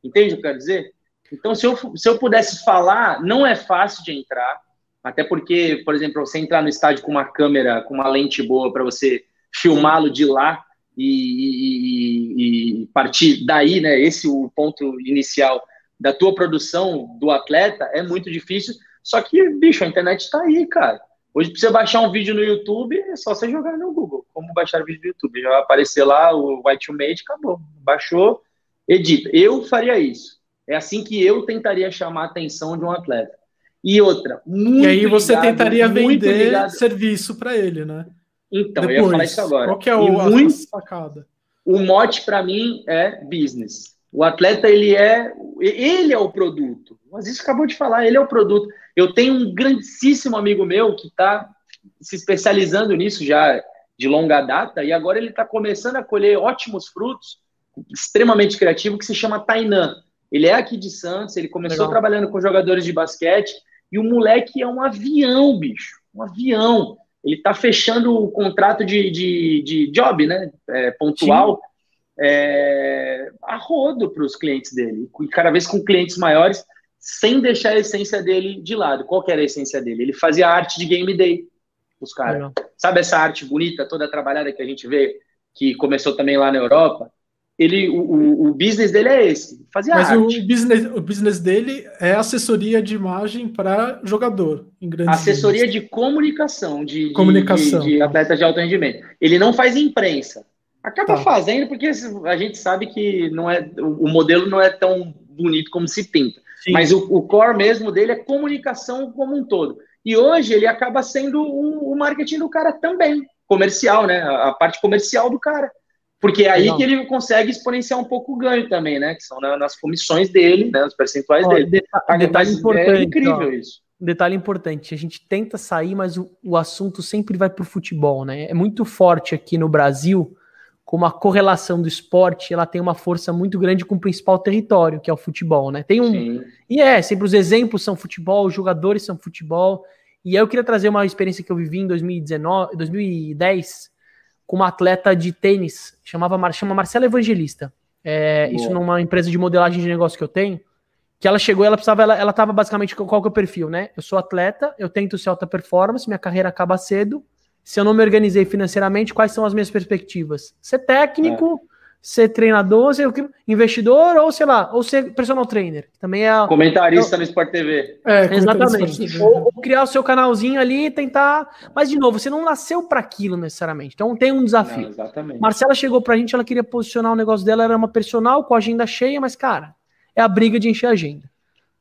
Entende o que eu quero dizer? Então, se eu, se eu pudesse falar, não é fácil de entrar, até porque, por exemplo, você entrar no estádio com uma câmera, com uma lente boa para você filmá-lo de lá e, e, e, partir daí, né? Esse é o ponto inicial da tua produção do atleta é muito difícil. Só que, bicho, a internet está aí, cara. Hoje, para você baixar um vídeo no YouTube, é só você jogar no Google. Como baixar vídeo no YouTube? Já vai aparecer lá o White Mate, acabou. Baixou, edita. Eu faria isso. É assim que eu tentaria chamar a atenção de um atleta. E outra, muito E aí você ligado, tentaria vender ligado. serviço para ele, né? Então, Depois, eu ia falar isso agora. Qual que é o, muito, sacada? O mote para mim é business. O atleta, ele é, ele é o produto. Mas isso acabou de falar, ele é o produto. Eu tenho um grandíssimo amigo meu que está se especializando nisso já de longa data e agora ele está começando a colher ótimos frutos, extremamente criativo, que se chama Tainan. Ele é aqui de Santos, ele começou Legal. trabalhando com jogadores de basquete e o moleque é um avião, bicho, um avião. Ele está fechando o contrato de, de, de job, né, é, pontual, é, a rodo para os clientes dele, e cada vez com clientes maiores sem deixar a essência dele de lado. Qual era a essência dele? Ele fazia arte de game day, os caras. Sabe essa arte bonita, toda trabalhada que a gente vê, que começou também lá na Europa? Ele, o, o, o business dele é esse, fazia Mas arte. o business, o business dele é assessoria de imagem para jogador. Em assessoria de comunicação, de, comunicação. De, de, atletas de alto rendimento. Ele não faz imprensa. Acaba tá. fazendo porque a gente sabe que não é, o modelo não é tão bonito como se pinta. Sim. Mas o, o, core mesmo dele é comunicação como um todo. E hoje ele acaba sendo o, o marketing do cara também, comercial, né? A, a, parte comercial do cara. Porque é aí que ele consegue exponenciar um pouco o ganho também, né? Que são na, nas comissões dele, né? Os percentuais dele. Deta detalhe mas importante. É incrível ó, isso. Detalhe importante, a gente tenta sair, mas o, o assunto sempre vai para o futebol, né? É muito forte aqui no Brasil como a correlação do esporte ela tem uma força muito grande com o principal território, que é o futebol, né? Tem um Sim. e é sempre os exemplos são futebol, os jogadores são futebol. E aí eu queria trazer uma experiência que eu vivi em 2019, 2010 com uma atleta de tênis chamava chama Marcela Evangelista. É, isso numa empresa de modelagem de negócio que eu tenho. Que ela chegou, ela precisava, ela, ela tava basicamente qual que é o perfil, né? Eu sou atleta, eu tento ser alta performance, minha carreira acaba cedo se eu não me organizei financeiramente, quais são as minhas perspectivas? Ser técnico, é. Ser treinador, ser investidor ou, sei lá, ou ser personal trainer. Também é. Comentarista no Sport TV. É, exatamente. Ou, ou, criar o seu canalzinho ali e tentar. Mas, de novo, você não nasceu para aquilo necessariamente. Então tem um desafio. Não, exatamente. Marcela chegou pra gente, ela queria posicionar o negócio dela, era uma personal com a agenda cheia, mas, cara, é a briga de encher a agenda.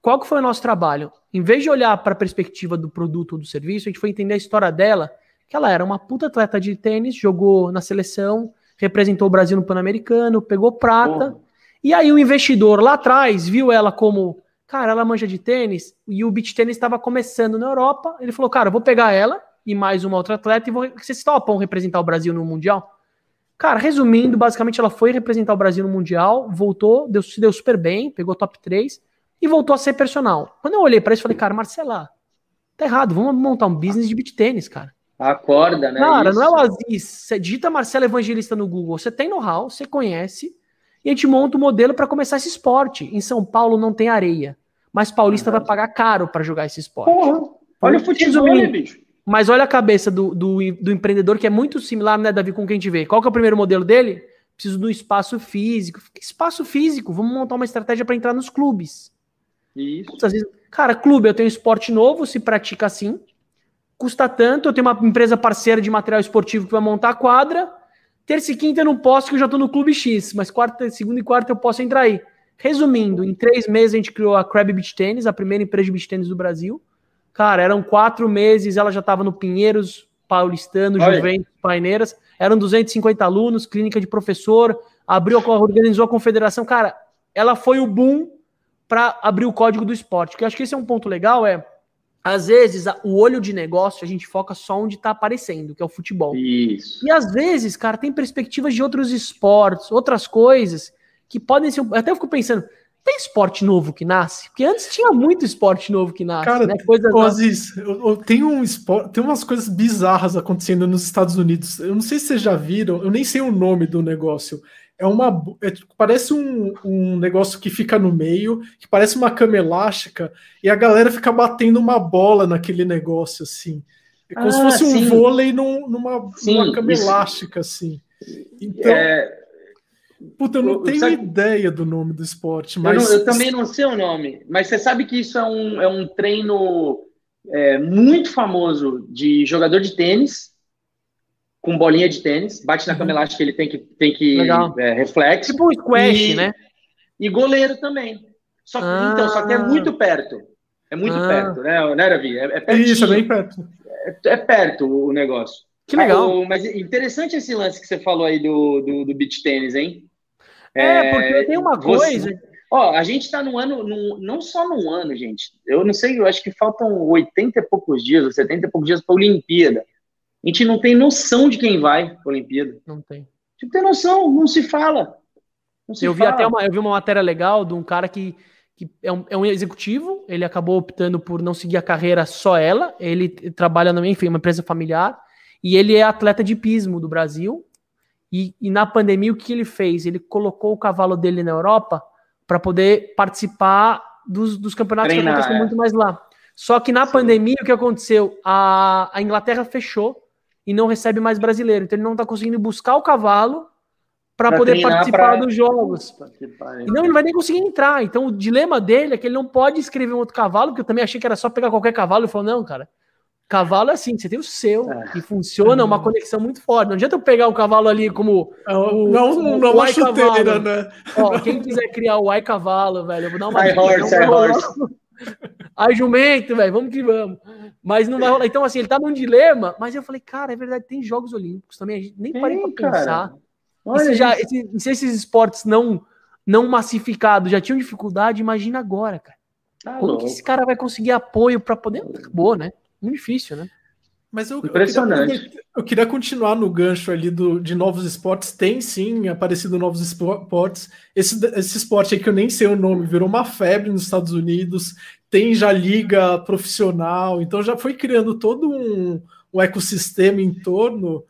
Qual que foi o nosso trabalho? Em vez de olhar para a perspectiva do produto ou do serviço, a gente foi entender a história dela que ela era uma puta atleta de tênis, jogou na seleção, representou o Brasil no Pan-Americano, pegou prata. E aí o investidor lá atrás viu ela como, cara, ela manja de tênis, e o beach tênis estava começando na Europa. Ele falou, cara, vou pegar ela e mais uma outra atleta e vou. Vocês topam representar o Brasil no Mundial? Cara, resumindo, basicamente ela foi representar o Brasil no Mundial, voltou, deu, se deu super bem, pegou top 3 e voltou a ser personal. Quando eu olhei para isso, falei, cara, Marcela, tá errado, vamos montar um business de beach tênis, cara. Acorda, né? Cara, Isso. não é o Aziz. Você digita Marcelo Evangelista no Google, você tem know-how, você conhece, e a gente monta o um modelo para começar esse esporte. Em São Paulo não tem areia, mas Paulista vai pagar caro para jogar esse esporte. Porra, olha o futebol, né, bicho? Mas olha a cabeça do, do, do, empreendedor, que é muito similar, né, Davi, com o que a gente vê. Qual que é o primeiro modelo dele? Preciso do espaço físico. Espaço físico, vamos montar uma estratégia para entrar nos clubes. Isso. vezes, cara, clube, eu tenho esporte novo, se pratica assim custa tanto, eu tenho uma empresa parceira de material esportivo que vai montar a quadra, terça e quinta eu não posso, que eu já estou no clube X, mas quarta, segunda e quarta eu posso entrar aí. Resumindo, em três meses a gente criou a Crab Beach Tennis, a primeira empresa de beach tênis do Brasil. Cara, eram quatro meses, ela já estava no Pinheiros, Paulistano, Oi. Juventus, Paineiras. Eram 250 alunos, clínica de professor, abriu, organizou a confederação. Cara, ela foi o boom para abrir o código do esporte. Porque eu acho que esse é um ponto legal, é às vezes, o olho de negócio, a gente foca só onde está aparecendo, que é o futebol. Isso. E às vezes, cara, tem perspectivas de outros esportes, outras coisas, que podem ser. Até eu fico pensando, tem esporte novo que nasce? Porque antes tinha muito esporte novo que nasce. Cara, né? Coisas Aziz, eu, eu, tem, um esporte, tem umas coisas bizarras acontecendo nos Estados Unidos. Eu não sei se vocês já viram, eu nem sei o nome do negócio é uma. É, parece um, um negócio que fica no meio, que parece uma cama elástica, e a galera fica batendo uma bola naquele negócio, assim. É como ah, se fosse sim. um vôlei num, numa, sim, numa cama isso. elástica, assim. Então. É... Puta, eu não tenho sabe... ideia do nome do esporte, mas. Eu, não, eu, também não sei o nome, mas você sabe que isso é um, é um treino é, muito famoso de jogador de tênis, com bolinha de tênis, bate na uhum. cama elástica, ele tem que, tem que é, reflexo. Tipo um squash, e, né? E goleiro também. Só que, ah. Então, só que é muito perto. É muito ah. perto, né, né Ravi? É, é Isso, é bem perto. É, é perto o negócio. Que legal. Ah, mas interessante esse lance que você falou aí do, do, do beach tênis, hein? É, porque tem uma coisa. Você, ó, a gente tá no ano, num, não só num ano, gente. Eu não sei, eu acho que faltam 80 e poucos dias, ou 70 e poucos dias para a Olimpíada. A gente não tem noção de quem vai para a Olimpíada. Não tem. Não tem noção, não se fala. Não se eu fala. vi até uma, eu vi uma matéria legal de um cara que, que é, um, é um executivo, ele acabou optando por não seguir a carreira só ela, ele trabalha, enfim, uma empresa familiar, e ele é atleta de pismo do Brasil. E, e na pandemia, o que ele fez? Ele colocou o cavalo dele na Europa para poder participar dos, dos campeonatos Treinar, que acontecem é. muito mais lá. Só que na Sim. pandemia, o que aconteceu? A, a Inglaterra fechou e não recebe mais brasileiro. Então ele não está conseguindo buscar o cavalo para poder participar pra... dos jogos. E não, ele não vai nem conseguir entrar. Então o dilema dele é que ele não pode escrever um outro cavalo, porque eu também achei que era só pegar qualquer cavalo. Ele falou: não, cara, Cavalo é assim, você tem o seu é. e funciona uma conexão muito forte. Não adianta eu pegar o cavalo ali como. O, não, o, não, o chuteira, né? Ó, quem quiser criar o ai cavalo, velho, eu vou dar uma. Ai horse, ai horse. Ai jumento, velho, vamos que vamos. Mas não vai rolar. Então, assim, ele tá num dilema, mas eu falei, cara, é verdade, tem Jogos Olímpicos também, a gente nem parei pra pensar. Se, já, esse, se esses esportes não, não massificados já tinham dificuldade, imagina agora, cara. Tá Como que esse cara vai conseguir apoio para poder. Acabou, né? Muito difícil, né? Mas eu, Impressionante. Eu queria, eu queria, continuar no gancho ali do, de novos esportes. Tem sim aparecido novos esportes. Esse, esse esporte aí que eu nem sei o nome, virou uma febre nos Estados Unidos. Tem já liga profissional, então já foi criando todo um, um ecossistema em torno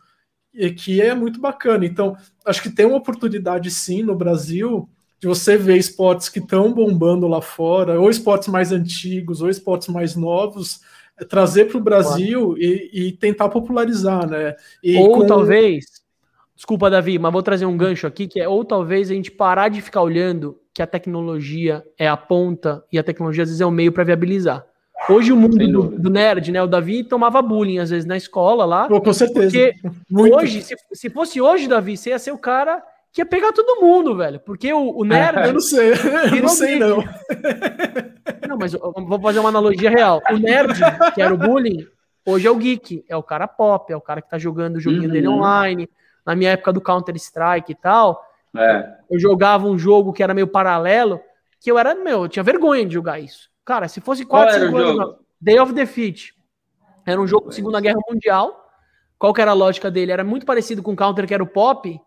que é muito bacana. Então, acho que tem uma oportunidade sim no Brasil de você ver esportes que estão bombando lá fora, ou esportes mais antigos, ou esportes mais novos, trazer para o Brasil e, e, tentar popularizar, né? E ou com... talvez, desculpa, Davi, mas vou trazer um gancho aqui, que é ou talvez a gente parar de ficar olhando que a tecnologia é a ponta e a tecnologia às vezes é o meio para viabilizar. Hoje o mundo do, do, nerd, né? O Davi tomava bullying às vezes na escola lá. com certeza. Porque Muito. hoje, se, se fosse hoje, Davi, você ia ser o cara que ia pegar todo mundo, velho. Porque o, o nerd. eu não sei, eu não sei, não. Não, mas vou fazer uma analogia real. O nerd, que era o bullying, hoje é o geek. É o cara pop, é o cara que tá jogando o joguinho uhum. dele online. Na minha época do Counter-Strike e tal, é. eu jogava um jogo que era meio paralelo, que eu era, meu, eu tinha vergonha de jogar isso. Cara, se fosse 4, 5 anos. Day of Defeat. Era um jogo de Segunda Guerra Mundial. Qual que era a lógica dele? Era muito parecido com o Counter, que era o pop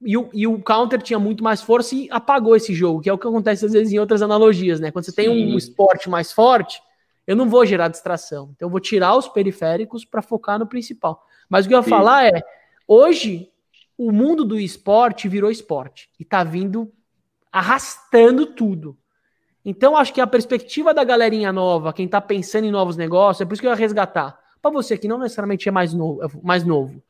e o, e o counter tinha muito mais força e apagou esse jogo, que é o que acontece às vezes em outras analogias, né? Quando você Sim. tem um esporte mais forte, eu não vou gerar distração. Então eu vou tirar os periféricos para focar no principal. Mas o que eu ia Sim. falar é, hoje o mundo do esporte virou esporte e tá vindo arrastando tudo. Então acho que a perspectiva da galerinha nova, quem tá pensando em novos negócios, é por isso que eu ia resgatar. Para você que não necessariamente é mais novo, mais novo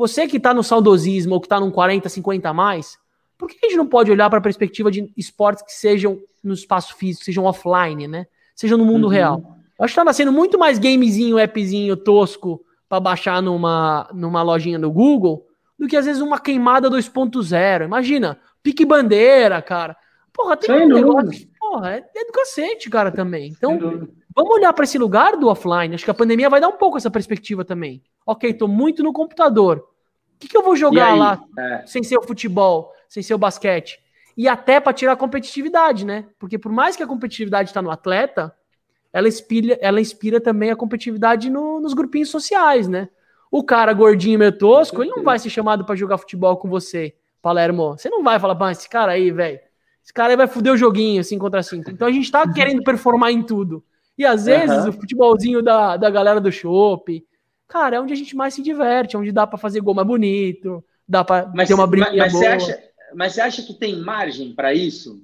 você que está no saudosismo ou que está num 40, 50 a mais, por que a gente não pode olhar para a perspectiva de esportes que sejam no espaço físico, sejam offline, né? Sejam no mundo uhum. real? Eu acho que está nascendo muito mais gamezinho, appzinho tosco para baixar numa, numa lojinha do Google do que às vezes uma queimada 2.0. Imagina, pique bandeira, cara. Porra, tem Sem um negócio. Porra, é, é do cacete, cara, também. Então, vamos olhar para esse lugar do offline. Acho que a pandemia vai dar um pouco essa perspectiva também. Ok, tô muito no computador que, que eu vou jogar lá é. sem ser o futebol, sem ser o basquete? E até para tirar a competitividade, né? Porque por mais que a competitividade está no atleta, ela inspira, ela inspira também a competitividade no, nos grupinhos sociais, né? O cara gordinho meio tosco, ele não vai ser chamado para jogar futebol com você, Palermo. Você não vai falar, pá, esse cara aí, velho. Esse cara aí vai foder o joguinho 5 contra 5. Então a gente tá querendo performar em tudo. E às vezes uhum. o futebolzinho da, da galera do shopping, cara, é onde a gente mais se diverte, é onde dá para fazer gol mais bonito, dá para ter uma briga mas, mas Você acha, mas você acha que tem margem para isso?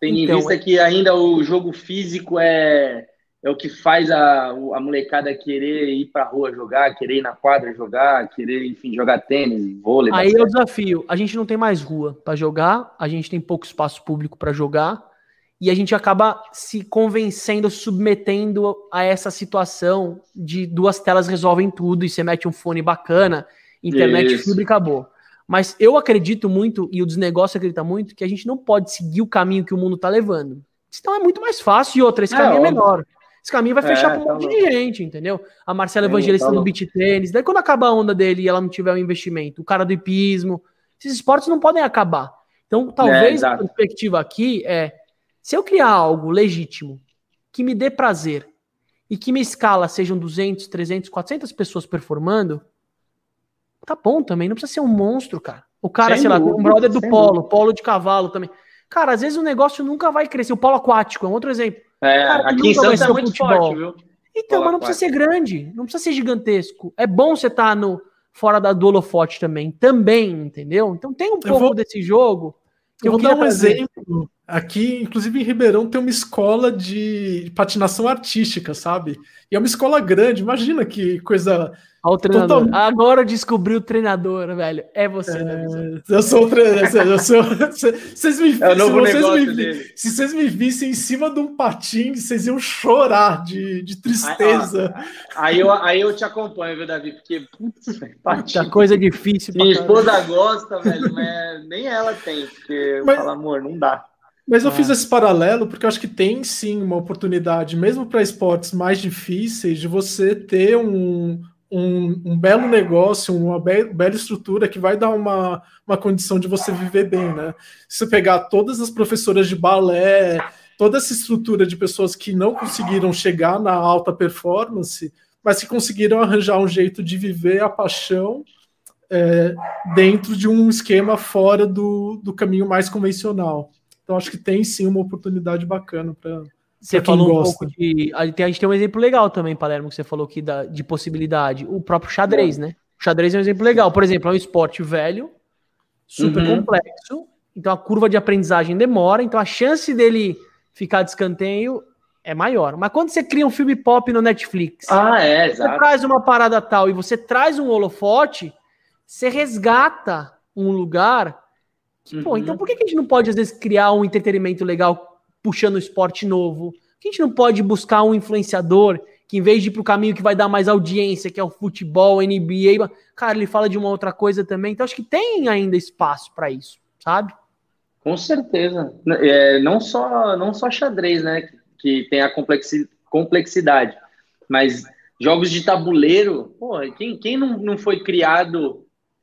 Tem então, em vista é... que ainda o jogo físico é, é o que faz a, a molecada querer ir para rua jogar, querer ir na quadra jogar, querer, enfim, jogar tênis, vôlei. Aí é o desafio. A gente não tem mais rua para jogar, a gente tem pouco espaço público para jogar. E a gente acaba se convencendo, submetendo a essa situação de duas telas resolvem tudo e você mete um fone bacana, internet Isso. fibra e acabou. Mas eu acredito muito, e o desnegócio acredita muito, que a gente não pode seguir o caminho que o mundo está levando. Senão é muito mais fácil e outra, esse é, caminho é, é menor. Esse caminho vai fechar é, para um tá monte de gente, entendeu? A Marcela Evangelista tá no beat tênis, daí quando acabar a onda dele e ela não tiver um investimento, o cara do hipismo, esses esportes não podem acabar. Então, talvez é, a perspectiva aqui é se eu criar algo legítimo, que me dê prazer, e que minha escala sejam 200, 300, 400 pessoas performando, tá bom também, não precisa ser um monstro, cara. O cara, sem sei dúvida, lá, um brother do polo, dúvida. polo de cavalo também. Cara, às vezes o negócio nunca vai crescer. O polo aquático é um outro exemplo. É, cara, aqui em Santos é muito futebol. forte, viu? Então, polo mas não precisa ser grande, não precisa ser gigantesco. É bom você estar tá no fora da do holofote também, também, entendeu? Então tem um pouco vou, desse jogo. eu vou dar um trazer. exemplo Aqui, inclusive em Ribeirão, tem uma escola de patinação artística, sabe? E é uma escola grande, imagina que coisa. Olha o treinador. Total... Agora descobriu o treinador, velho. É você, é... né? Eu sou o treinador. Eu sou... Vocês me... É o novo se, vocês me... Dele. se vocês me vissem em cima de um patim, vocês iam chorar de, de tristeza. Aí, aí, eu, aí eu te acompanho, viu, Davi? Porque, putz, patim. coisa difícil. Minha esposa gosta, velho, mas nem ela tem. Porque eu mas... falo, amor, não dá. Mas eu ah. fiz esse paralelo porque eu acho que tem sim uma oportunidade, mesmo para esportes mais difíceis, de você ter um, um, um belo negócio, uma be bela estrutura que vai dar uma, uma condição de você viver bem, né? Se você pegar todas as professoras de balé, toda essa estrutura de pessoas que não conseguiram chegar na alta performance, mas que conseguiram arranjar um jeito de viver a paixão é, dentro de um esquema fora do, do caminho mais convencional. Então acho que tem sim uma oportunidade bacana para você falou um gosta. pouco de. A gente tem um exemplo legal também, Palermo, que você falou aqui da, de possibilidade. O próprio xadrez, né? O xadrez é um exemplo legal. Por exemplo, é um esporte velho, super uhum. complexo. Então a curva de aprendizagem demora. Então a chance dele ficar de escanteio é maior. Mas quando você cria um filme pop no Netflix, ah, é, você exato. traz uma parada tal e você traz um holofote, você resgata um lugar uhum. Pô, então por que a gente não pode, às vezes, criar um entretenimento legal puxando o esporte novo? Por que a gente não pode buscar um influenciador que, em vez de ir pro caminho que vai dar mais audiência, que é o futebol, NBA, cara, ele fala de uma outra coisa também. Então, acho que tem ainda espaço para isso, sabe? Com certeza. É, não, só, não só xadrez, né? Que tem a complexidade, mas jogos de tabuleiro, pô, quem, quem não, não foi criado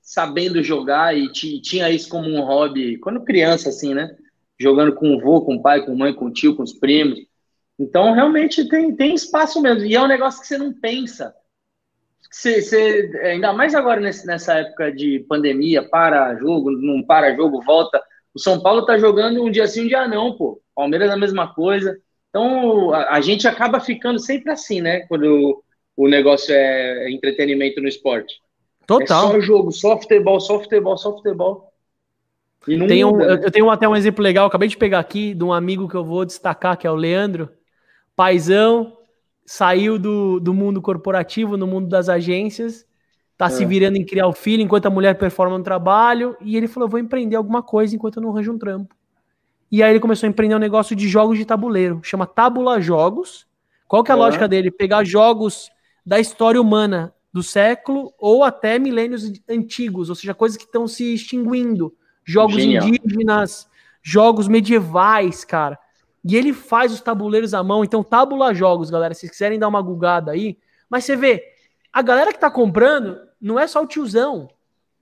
sabendo jogar e tinha isso como um hobby quando criança, assim, né? Jogando com o vô, com o pai, com a mãe, com o tio, com os primos. Então, realmente tem, tem espaço mesmo. E é um negócio que você não pensa. Você, você, ainda mais agora nesse, nessa época de pandemia, para jogo, não para jogo, volta. O São Paulo tá jogando um dia sim, um dia não, pô. Palmeiras é a mesma coisa. Então, a, a gente acaba ficando sempre assim, né? Quando o, o negócio é entretenimento no esporte. Total. É só jogo, só futebol, só futebol, só futebol. Tem um, eu tenho até um exemplo legal, acabei de pegar aqui de um amigo que eu vou destacar, que é o Leandro. Paizão, saiu do, do mundo corporativo, no mundo das agências, tá é. se virando em criar o filho enquanto a mulher performa no trabalho, e ele falou: vou empreender alguma coisa enquanto eu não arranjo um trampo. E aí ele começou a empreender um negócio de jogos de tabuleiro, chama Tabula Jogos. Qual que é a é. lógica dele? Pegar jogos da história humana do século ou até milênios antigos, ou seja, coisas que estão se extinguindo. Jogos Genial. indígenas, jogos medievais, cara. E ele faz os tabuleiros à mão, então tábula jogos, galera, se quiserem dar uma gugada aí. Mas você vê, a galera que tá comprando não é só o tiozão.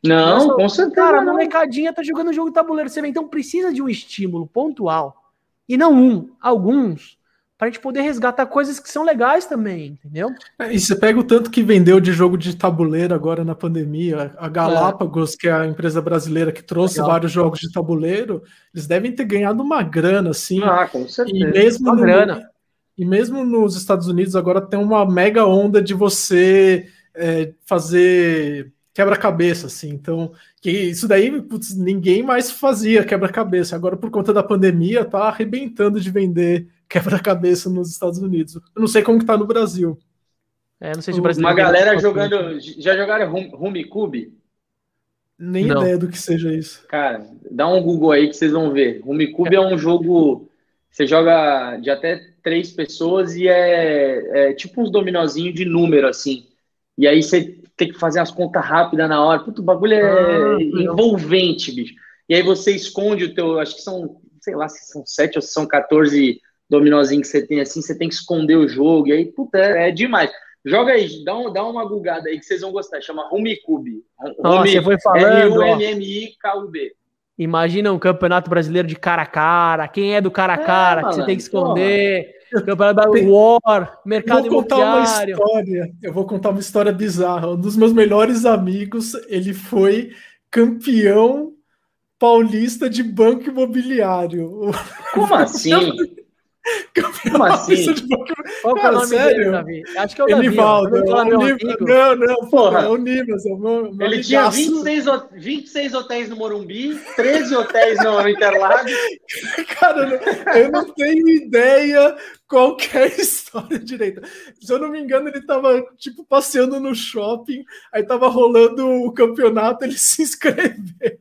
Não, não é só... com certeza. Cara, a molecadinha tá jogando jogo de tabuleiro. Você vê, então precisa de um estímulo pontual. E não um, alguns para a gente poder resgatar coisas que são legais também, entendeu? É, e você pega o tanto que vendeu de jogo de tabuleiro agora na pandemia, a Galápagos, é. que é a empresa brasileira que trouxe Legal. vários jogos de tabuleiro, eles devem ter ganhado uma grana, assim. Ah, com certeza. E mesmo, no, grana. E mesmo nos Estados Unidos agora tem uma mega onda de você é, fazer quebra-cabeça, assim. Então, que isso daí putz, ninguém mais fazia quebra-cabeça. Agora, por conta da pandemia, tá arrebentando de vender quebra-cabeça nos Estados Unidos. Eu não sei como que tá no Brasil. É, não sei se o Brasil Uma galera jogando. Já jogaram Rumicube? Nem não. ideia do que seja isso. Cara, dá um Google aí que vocês vão ver. Rumicube é, é um jogo Você joga de até três pessoas e é, é tipo uns dominozinhos de número, assim. E aí você tem que fazer as contas rápidas na hora. Puto, o bagulho é ah, envolvente, bicho. E aí você esconde o teu. Acho que são, sei lá, se são sete ou se são 14 dominozinhos que você tem assim, você tem que esconder o jogo. E aí, puta, é, é demais. Joga aí, dá, um, dá uma gugada aí que vocês vão gostar. Chama Rumicube. Nossa, você foi falando. R-U-M-M-I-K-U-B. Imagina um campeonato brasileiro de cara a cara. Quem é do cara a é, cara é, que você tem que esconder? Campeonato War, mercado vou contar uma história. Eu vou contar uma história bizarra. Um dos meus melhores amigos, ele foi campeão paulista de banco imobiliário. Como assim? Como assim? Qual é o nome sério? dele, Davi? Acho que é o Davi. Enivaldo. Não, não, porra. É o Nivas. É meu, meu Ele tinha 26, 26 hotéis no Morumbi, 13 hotéis no Interlagos. Cara, eu não tenho ideia qualquer história direita. Se eu não me engano, ele tava, tipo, passeando no shopping, aí tava rolando o campeonato, ele se inscreveu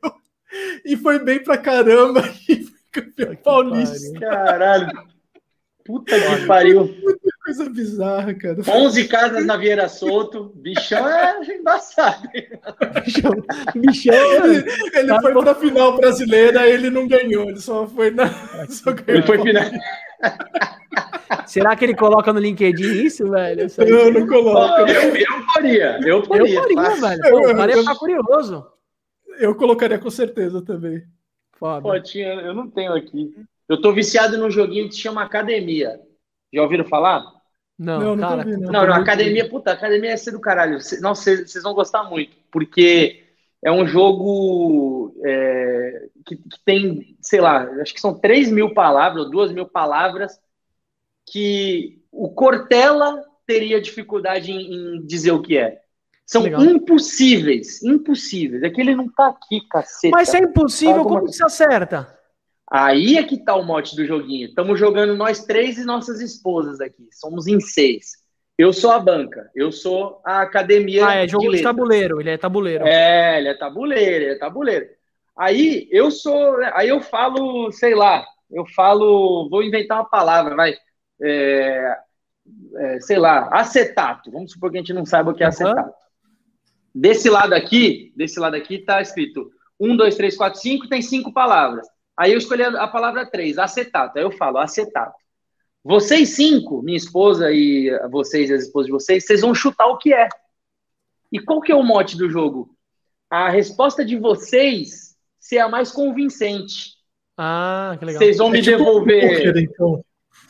e foi bem pra caramba e foi campeão paulista. Caralho. Puta que pariu. Coisa bizarra, cara. 11 casas na Vieira Solto. Bichão é embaçado. Bichão. bichão ele, ele tá foi para a final brasileira, ele não ganhou. Ele só foi na. Só ele foi final. Será que ele coloca no LinkedIn isso, velho? Eu, eu não coloco. Eu, eu faria. Eu faria, eu faria velho. Pô, eu, eu, ficar curioso. Eu colocaria com certeza também. Foda. Pô, tinha, eu não tenho aqui. Eu tô viciado num joguinho que se chama Academia. Já ouviram falar? Não, não, cara. não, não, não academia, puta, academia é ser do caralho. Não, vocês vão gostar muito, porque é um jogo é, que, que, tem, sei lá, acho que são 3 mil palavras, ou 2 mil palavras, que o Cortella teria dificuldade em, em dizer o que é. São Legal. impossíveis, impossíveis. É que ele não tá aqui, caceta. Mas se é impossível, como que se acerta? Aí é que tá o mote do joguinho. Estamos jogando nós três e nossas esposas aqui. Somos em seis. Eu sou a banca, eu sou a academia. Ah, é jogo de, de tabuleiro, ele é tabuleiro. É, ele é tabuleiro, ele é tabuleiro. Aí eu sou, aí eu falo, sei lá, eu falo, vou inventar uma palavra, vai, é, é, sei lá, acetato. Vamos supor que a gente não saiba o que é acetato. Desse lado aqui, desse lado aqui tá escrito um, dois, três, quatro, cinco, tem cinco palavras. Aí eu escolhi a palavra três, acetato. Aí eu falo, acetato. Vocês cinco, minha esposa e vocês e as esposas de vocês, vocês vão chutar o que é. E qual que é o mote do jogo? A resposta de vocês ser a mais convincente. Ah, que legal. Vocês vão é me tipo devolver. Um então.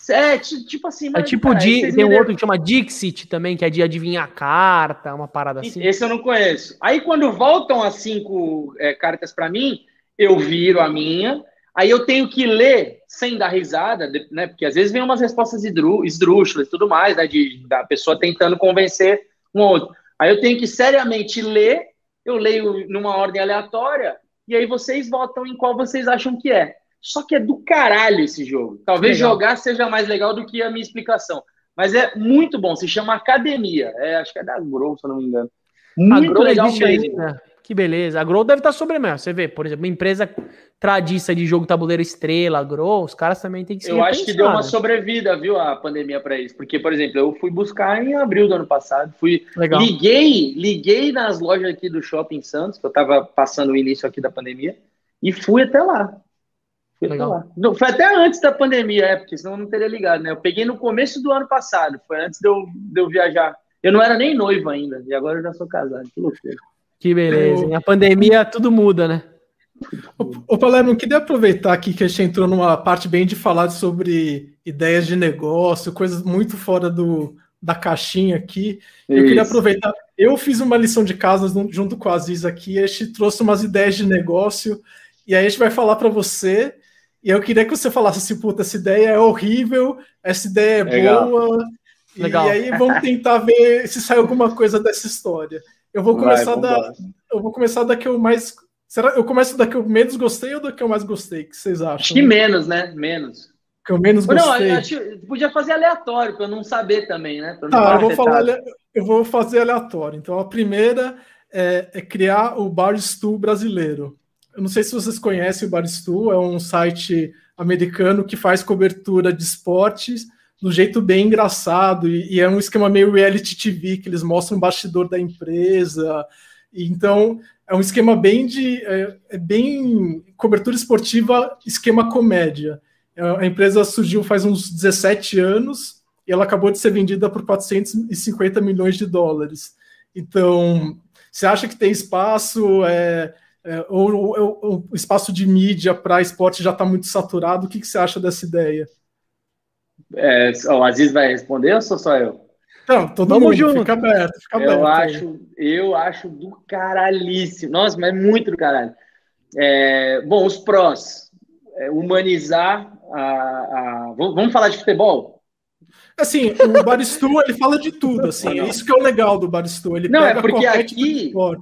É, tipo assim. Mas, é tipo, cara, de, tem um outro que chama Dixit também, que é de adivinhar a carta, uma parada assim. Esse eu não conheço. Aí quando voltam as cinco é, cartas para mim, eu viro a minha Aí eu tenho que ler sem dar risada, né? Porque às vezes vem umas respostas esdrúxulas e tudo mais, né? De, da pessoa tentando convencer um outro. Aí eu tenho que seriamente ler, eu leio numa ordem aleatória, e aí vocês votam em qual vocês acham que é. Só que é do caralho esse jogo. Talvez jogar seja mais legal do que a minha explicação. Mas é muito bom, se chama Academia. É, acho que é da Grow, se eu não me engano. Muito legal mesmo. Ainda. Que beleza. A Grow deve estar sobre mesmo. Você vê, por exemplo, uma empresa tradiça de jogo tabuleiro estrela, Grow, os caras também têm que se Eu acho que deu uma né? sobrevida, viu, a pandemia para isso. Porque, por exemplo, eu fui buscar em abril do ano passado. Fui, Legal. liguei, liguei nas lojas aqui do Shopping Santos, que eu estava passando o início aqui da pandemia, e fui até lá. Fui Legal. até lá. Não, foi até antes da pandemia, é, porque senão eu não teria ligado, né? Eu peguei no começo do ano passado, foi antes de eu, de eu viajar. Eu não era nem noivo ainda, e agora eu já sou casado. Que loucura. Que beleza. Eu... A pandemia tudo muda, né? Ô, Palermo, eu queria aproveitar aqui que a gente entrou numa parte bem de falar sobre ideias de negócio, coisas muito fora do, da caixinha aqui. Eu queria aproveitar. Eu fiz uma lição de casa junto com a Aziz aqui, a gente trouxe umas ideias de negócio, e aí a gente vai falar para você. E eu queria que você falasse assim, puta, essa ideia é horrível, essa ideia é Legal. boa. Legal. E aí vamos tentar ver se sai alguma coisa dessa história. Eu vou começar Vai, da. Eu vou começar da que eu mais. Será eu começo da que eu menos gostei ou da que eu mais gostei? O que vocês acham? Acho que menos, né? Menos. Que eu menos gostei. Não, acho, podia fazer aleatório, para eu não saber também, né? Tá, eu vou, falar, eu vou fazer aleatório. Então, a primeira é, é criar o Barstool brasileiro. Eu não sei se vocês conhecem o Barstool, é um site americano que faz cobertura de esportes do jeito bem engraçado e, e, é um esquema meio reality TV que eles mostram o bastidor da empresa. então é um esquema bem de é, é bem cobertura esportiva, esquema comédia. É, a empresa surgiu faz uns 17 anos e ela acabou de ser vendida por 450 milhões de dólares. Então, você acha que tem espaço? É, é, ou, ou, o espaço de mídia para esporte já está muito saturado? O que, que, você acha dessa ideia? É, o Aziz vai responder ou sou só eu? Não, todo Vamos mundo, junto. fica aberto, fica eu Acho, eu acho do caralhíssimo. Nossa, mas é muito do caralho. É, bom, os prós. É, humanizar a, a, Vamos falar de futebol? Assim, o Baristu, ele fala de tudo, assim. É isso que é o legal do Baristu. Ele não, é porque aqui... Tipo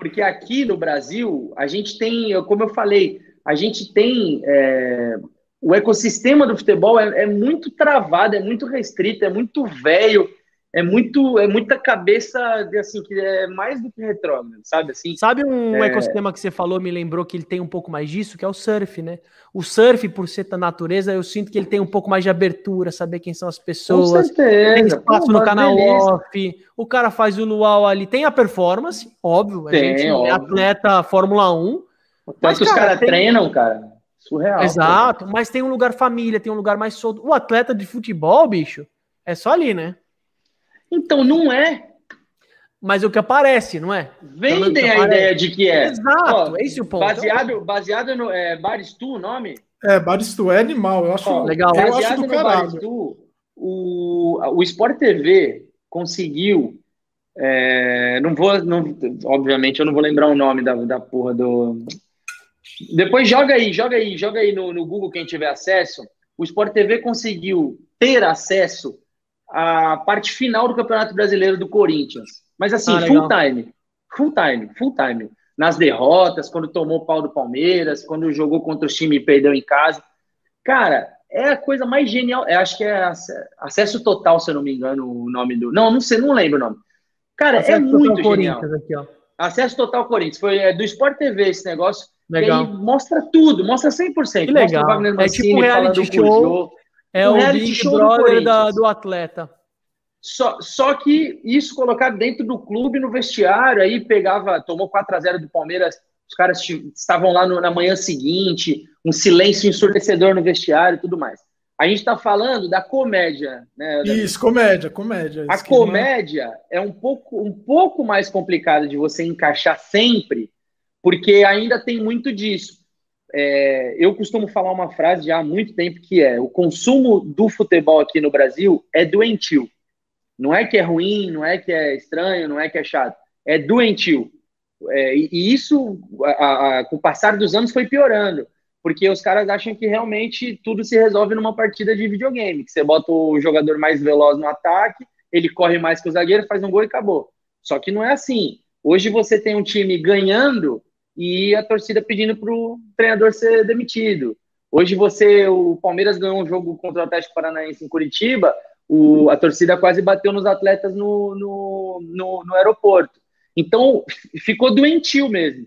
porque aqui no Brasil, a gente tem, como eu falei, a gente tem. É, o ecossistema do futebol é, é, muito travado, é muito restrito, é muito velho, é muito é muita cabeça assim que é mais do que retrógrado, sabe assim? Sabe um é... ecossistema que você falou, me lembrou que ele tem um pouco mais disso, que é o surf, né? O surf por ser da natureza, eu sinto que ele tem um pouco mais de abertura, saber quem são as pessoas. Com certeza. Tem espaço Pô, no canal beleza. off. O cara faz o luau ali, tem a performance, óbvio, a tem, gente é óbvio. é atleta Fórmula 1. Mas, os caras tem... treinam, cara. Surreal. Exato, mas tem um lugar família, tem um lugar mais solto. O atleta de futebol, bicho, é só ali, né? Então, não é. Mas é o que aparece, não é? Vendem a ideia de que é. Exato, Ó, é esse o ponto. Baseado, baseado no é, Baristu, o nome? É, Baristu é animal, eu acho Ó, legal. Eu baseado acho do no Baristu, o, o Sport TV conseguiu. É, não vou, não, obviamente, eu não vou lembrar o nome da, da porra do. Depois joga aí, joga aí, joga aí no, no Google quem tiver acesso. O Sport TV conseguiu ter acesso a parte final do Campeonato Brasileiro do Corinthians. Mas assim, ah, full time. Full time, full time. Nas derrotas, quando tomou pau do Palmeiras, quando jogou contra o time e perdeu em casa. Cara, é a coisa mais genial. Eu acho que é acesso total, se eu não me engano, o nome do. Não, não sei, não lembro o nome. Cara, é acesso é muito genial. Aqui, acesso total Corinthians. Foi é, do Sport TV esse negócio. Legal. mostra tudo, mostra 100%. Que legal. Mancini é tipo um reality show. É o Big Brother do, do atleta. Só, só que isso colocado dentro do clube, no vestiário, aí pegava, tomou 4 a 0 do Palmeiras, os caras estavam lá no, na manhã seguinte, um silêncio ensurdecedor no vestiário e tudo mais. A gente está falando da comédia, né? Isso, comédia, comédia. A comédia é um pouco, um pouco mais complicada de você encaixar sempre, porque ainda tem muito disso. É, eu costumo falar uma frase já há muito tempo que é: o consumo do futebol aqui no Brasil é doentio. Não é que é ruim, não é que é estranho, não é que é chato, é doentio. É, e, isso, a, a, com o passar dos anos, foi piorando, porque os caras acham que realmente tudo se resolve numa partida de videogame, que você bota o jogador mais veloz no ataque, ele corre mais que o zagueiro, faz um gol e acabou. Só que não é assim. Hoje você tem um time ganhando e a torcida pedindo para o treinador ser demitido. Hoje você, o Palmeiras ganhou um jogo contra o Atlético Paranaense em Curitiba, o, a torcida quase bateu nos atletas no, no, no, no aeroporto. Então ficou doentio mesmo.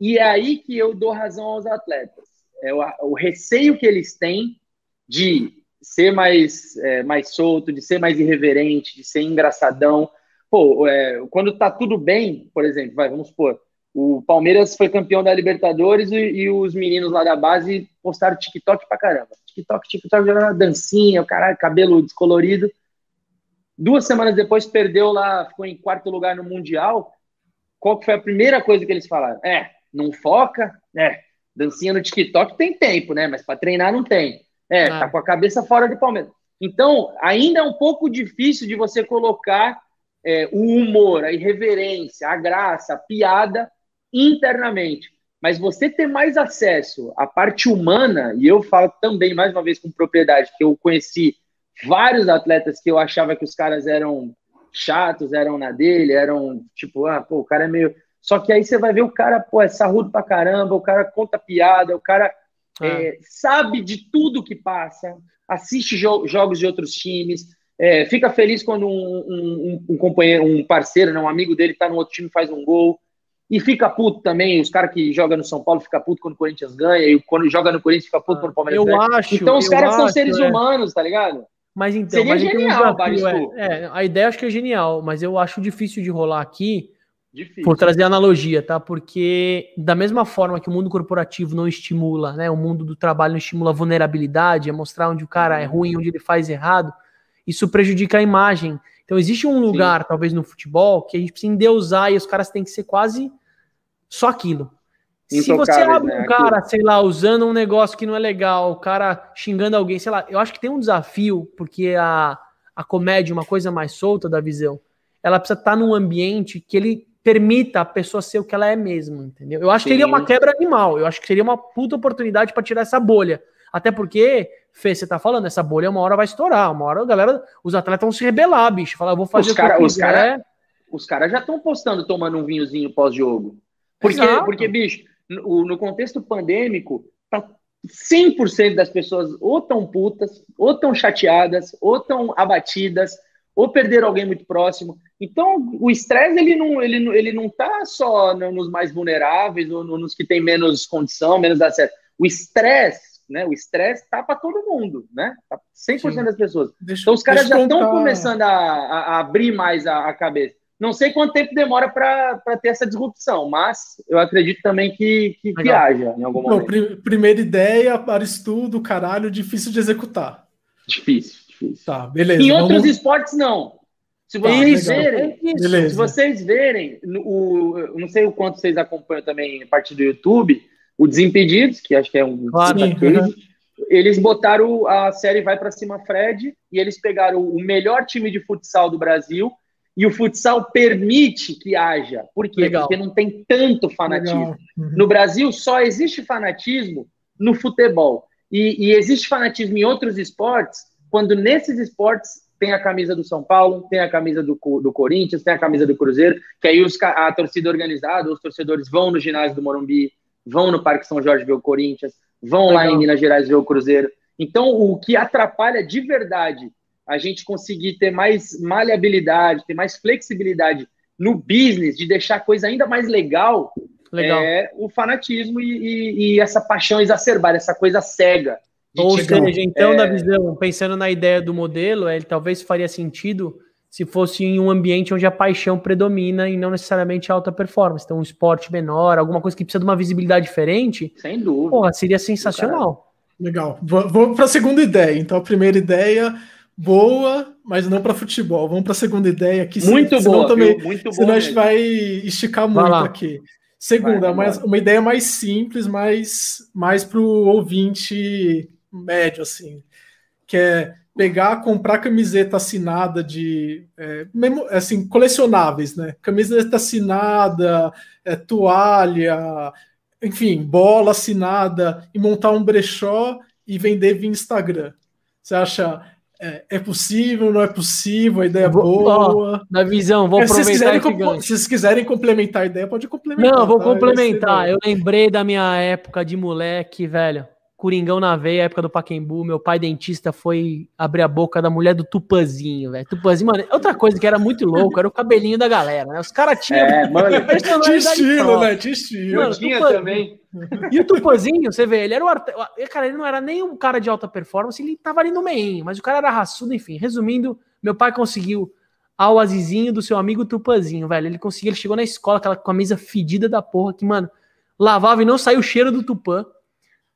E é aí que eu dou razão aos atletas. É o, o receio que eles têm de ser mais, é, mais solto, de ser mais irreverente, de ser engraçadão. Pô, é, quando tá tudo bem, por exemplo, vai, vamos supor, o Palmeiras foi campeão da Libertadores e, e, os meninos lá da base postaram TikTok pra caramba. TikTok, TikTok, dancinha, o caralho, cabelo descolorido. Duas semanas depois perdeu lá, ficou em quarto lugar no Mundial. Qual que foi a primeira coisa que eles falaram? É, não foca, é, dancinha no TikTok tem tempo, né? Mas para treinar não tem. É, ah. tá com a cabeça fora do Palmeiras. Então, ainda é um pouco difícil de você colocar é, o humor, a irreverência, a graça, a piada internamente. Mas você ter mais acesso à parte humana, e eu falo também, mais uma vez, com propriedade, que eu conheci vários atletas que eu achava que os caras eram chatos, eram na dele, eram tipo, ah, pô, o cara é meio. Só que aí você vai ver o cara, pô, é sarrudo pra caramba, o cara conta piada, o cara ah. é, sabe de tudo que passa, assiste jo jogos de outros times, é, fica feliz quando um, um, um, companheiro, um parceiro, né, um amigo dele tá no outro time faz um gol. E fica puto também. Os caras que jogam no São Paulo ficam puto quando o Corinthians ganha, e quando joga no Corinthians fica puto quando o Palmeiras eu ganha. Acho, então os caras são seres é. humanos, tá ligado? Mas então, Seria mas genial, um desafio, é, é, a ideia acho que é genial, mas eu acho difícil de rolar aqui, Difícil. por trazer analogia, tá? Porque da mesma forma que o mundo corporativo não estimula, né? O mundo do trabalho não estimula a vulnerabilidade, é mostrar onde o cara é ruim, onde ele faz errado, isso prejudica a imagem. Então existe um lugar, talvez no futebol, que a gente precisa endeusar e os caras têm que ser quase só aquilo. Se você Intocáveis, abre né? um cara, sei lá, usando um negócio que não é legal, o cara xingando alguém, sei lá, eu acho que tem um desafio, porque a, a comédia, uma coisa mais solta da visão, ela precisa estar num ambiente que ele permita a pessoa ser o que ela é mesmo, entendeu? Eu acho que Sim. seria uma quebra animal, eu acho que seria uma puta oportunidade para tirar essa bolha. Até porque, Fê, você tá falando, essa bolha uma hora vai estourar, uma hora a galera, os atletas vão se rebelar, bicho, falar, eu vou fazer Os o que eu cara- os cara- Os caras já estão postando tomando um vinhozinho pós-jogo. Porque, Exato. porque, bicho, no, no contexto pandêmico, tá 100% das pessoas ou tão putas, ou tão chateadas, ou tão abatidas, ou perderam alguém muito próximo. Então, o estresse, ele não, ele, ele não tá só no- nos mais vulneráveis, ou no- nos que têm menos condição, menos acesso. O estresse, né? O estresse tá para todo mundo, né? Tá 100% Sim. das pessoas. Deixa- Então os caras já estão começando a, a- a abrir mais a, a cabeça. Não sei quanto tempo demora para ter essa disrupção, mas eu acredito também que, que, que haja em algum Não, momento. pri- primeira ideia, para estudo, caralho, difícil de executar. Difícil, difícil. Tá, beleza. Em vamos- outros esportes, não. Se Tá, vocês legal. verem, se vocês verem, o, não sei o quanto vocês acompanham também a partir do YouTube, o Desimpedidos, que acho que é um Claro. uhum. eles botaram a série Vai Pra Cima Fred e eles pegaram o melhor time de futsal do Brasil e o futsal permite que haja. Por quê? Legal. Porque não tem tanto fanatismo. Uhum. No Brasil, só existe fanatismo no futebol. E, e existe fanatismo em outros esportes, quando nesses esportes tem a camisa do São Paulo, tem a camisa do, do Corinthians, tem a camisa do Cruzeiro, que aí os a torcida organizada, os torcedores vão no ginásio do Morumbi, vão no Parque São Jorge ver o Corinthians, vão lá Legal. em Minas Gerais ver o Cruzeiro. Então, o que atrapalha de verdade a gente conseguir ter mais maleabilidade, ter mais flexibilidade no business, de deixar a coisa ainda mais legal, Legal. é o fanatismo e, e- e essa paixão exacerbada, essa coisa cega. Ou tipo, seja, então, é, na visão, pensando na ideia do modelo, ele talvez faria sentido se fosse em um ambiente onde a paixão predomina e não necessariamente a alta performance. Então, um esporte menor, alguma coisa que precisa de uma visibilidade diferente, Sem dúvida. porra, seria sensacional. Legal. Vou, vou para a segunda ideia. Então, a primeira ideia, boa, mas não para futebol. Vamos para a segunda ideia aqui. muito senão boa, também, viu? muito Senão boa. a gente mesmo. vai esticar Vai muito lá. aqui. Segunda, Vai, uma ideia mais simples, mais, mais para o ouvinte médio, assim, que é pegar, comprar camiseta assinada de, é, memo- assim, colecionáveis, né? Camiseta assinada, é, toalha, enfim, bola assinada e montar um brechó e vender via Instagram. Você acha é, é possível, não é possível, a ideia é Vou- boa? Na visão, vou É, se, vocês aproveitar quiserem, se vocês quiserem complementar a ideia, pode complementar. Não, vou tá? complementar. Eu lembrei da minha época de moleque, velho. Coringão na veia, época do Paquembu. Meu pai dentista foi abrir a boca da mulher do Tupanzinho, velho. Tupanzinho, mano. Outra coisa que era muito louco era o cabelinho da galera, né? Os caras tinham. É, mano, De personalidade estilo, né? De estilo. Mano, eu tinha Tupan- também. E o Tupanzinho, você vê, ele era o arte... Cara, ele não era nem um cara de alta performance, ele tava ali no meio, mas o cara era raçudo, enfim. Resumindo, meu pai conseguiu ao azizinho do seu amigo Tupanzinho, velho. Ele conseguiu, ele chegou na escola, aquela camisa fedida da porra, que, mano, lavava e não saiu o cheiro do Tupã.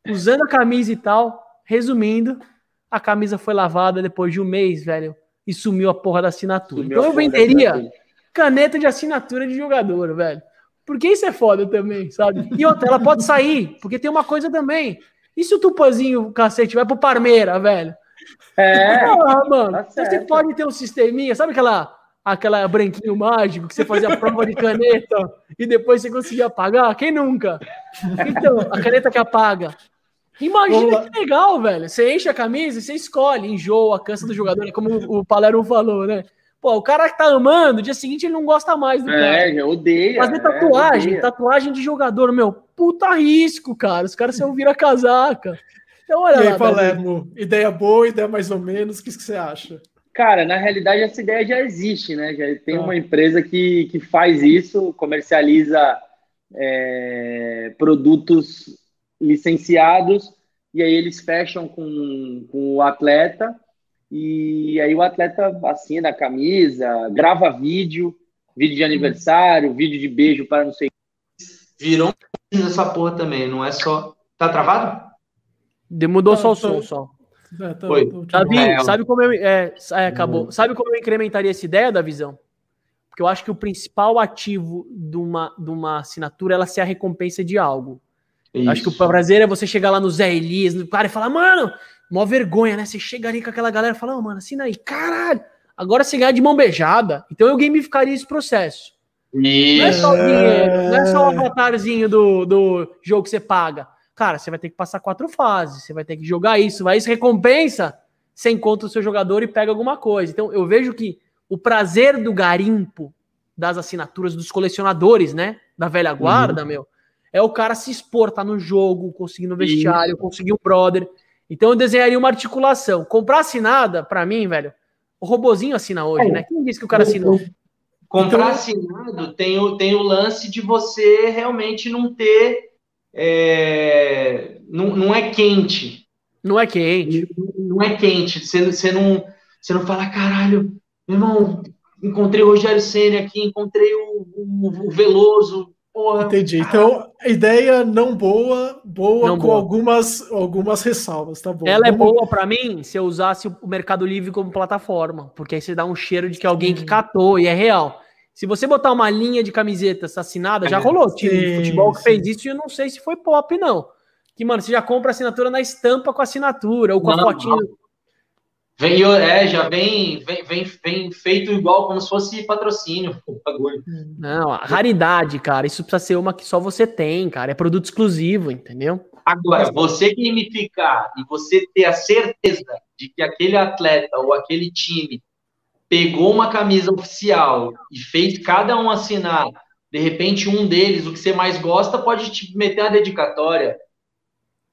Usando a camisa e tal, resumindo, a camisa foi lavada depois de um mês, velho, e sumiu a porra da assinatura. Sumiu então eu venderia caneta de assinatura de jogador, velho. Porque isso é foda também, sabe? E outra, ela pode sair, porque tem uma coisa também. E se o Tupazinho, cacete, vai pro Parmeira, velho? É, Ah, mano, tá você pode ter um sisteminha, sabe aquela aquela branquinho mágico que você fazia a prova de caneta e depois você conseguia apagar? Quem nunca? Então, a caneta que apaga. Imagina lá. que legal, velho. Você enche a camisa e você escolhe, enjoa, cansa do jogador, é como o Palermo falou, né? Pô, o cara que tá amando, no dia seguinte ele não gosta mais do cara. é, já odeia. Fazer é, tatuagem, odeia. tatuagem de jogador, meu, puta risco, cara. Os caras se ouvir a casaca. Então, olha E lá. aí, Davi. Palermo, ideia boa, ideia mais ou menos, o que, que você acha? Cara, na realidade essa ideia já existe, né? Já tem Tá. uma empresa que, que faz isso, comercializa é, produtos licenciados e aí eles fecham com, com o atleta e aí o atleta assina a camisa, grava vídeo, vídeo de aniversário, vídeo de beijo para não sei. Virou essa porra também, não é só. Tá travado? Mudou só o som, só. É, tô, Foi. Davi, é, sabe como eu. É, é, acabou. Uhum. Sabe como eu incrementaria essa ideia da visão? Porque eu acho que o principal ativo de uma, de uma assinatura ela ser a recompensa de algo. Acho que o prazer é você chegar lá no Zé Elias, no cara, e falar, mano, mó vergonha, né? Você chega ali com aquela galera e fala, oh, mano, assina aí, caralho. Agora você ganha de mão beijada. Então eu gamificaria esse processo. Isso. Não é só dinheiro, não é só o avatarzinho do, do jogo que você paga. Cara, você vai ter que passar quatro fases, você vai ter que jogar isso, vai isso recompensa, você encontra o seu jogador e pega alguma coisa. Então eu vejo que o prazer do garimpo das assinaturas dos colecionadores, né? Da velha guarda, uhum. meu, é o cara se expor, tá no jogo, conseguir no vestiário, conseguir um brother. Então eu desenharia uma articulação. Comprar assinada, para mim, velho, o robozinho assina hoje, é. né? Quem disse que o cara assinou? Comprar então, assinado tem o, tem o lance de você realmente não ter. É, não, não é quente. Não é quente. Não, não é quente. Você, você, não, você não fala, caralho, meu irmão, encontrei o Rogério Senna aqui, encontrei o, o, o Veloso, Porra, Entendi. Então, ideia não boa, boa não com boa. Algumas, algumas ressalvas, tá bom. Ela é Vamos... é boa para mim se eu usasse o Mercado Livre como plataforma, porque aí você dá um cheiro de que alguém que catou e é real. Se você botar uma linha de camisetas assinada, já rolou time sim, de futebol que fez isso e eu não sei se foi pop, não. Que, mano, você já compra assinatura na estampa com assinatura, ou com não, a fotinha. Não. Vem, é, já vem, vem, vem, vem feito igual, como se fosse patrocínio, o bagulho. Não, raridade, cara. Isso precisa ser uma que só você tem, cara. É produto exclusivo, entendeu? Agora, você gamificar e você ter a certeza de que aquele atleta ou aquele time pegou uma camisa oficial e fez cada um assinar, de repente um deles, o que você mais gosta, pode te meter a dedicatória.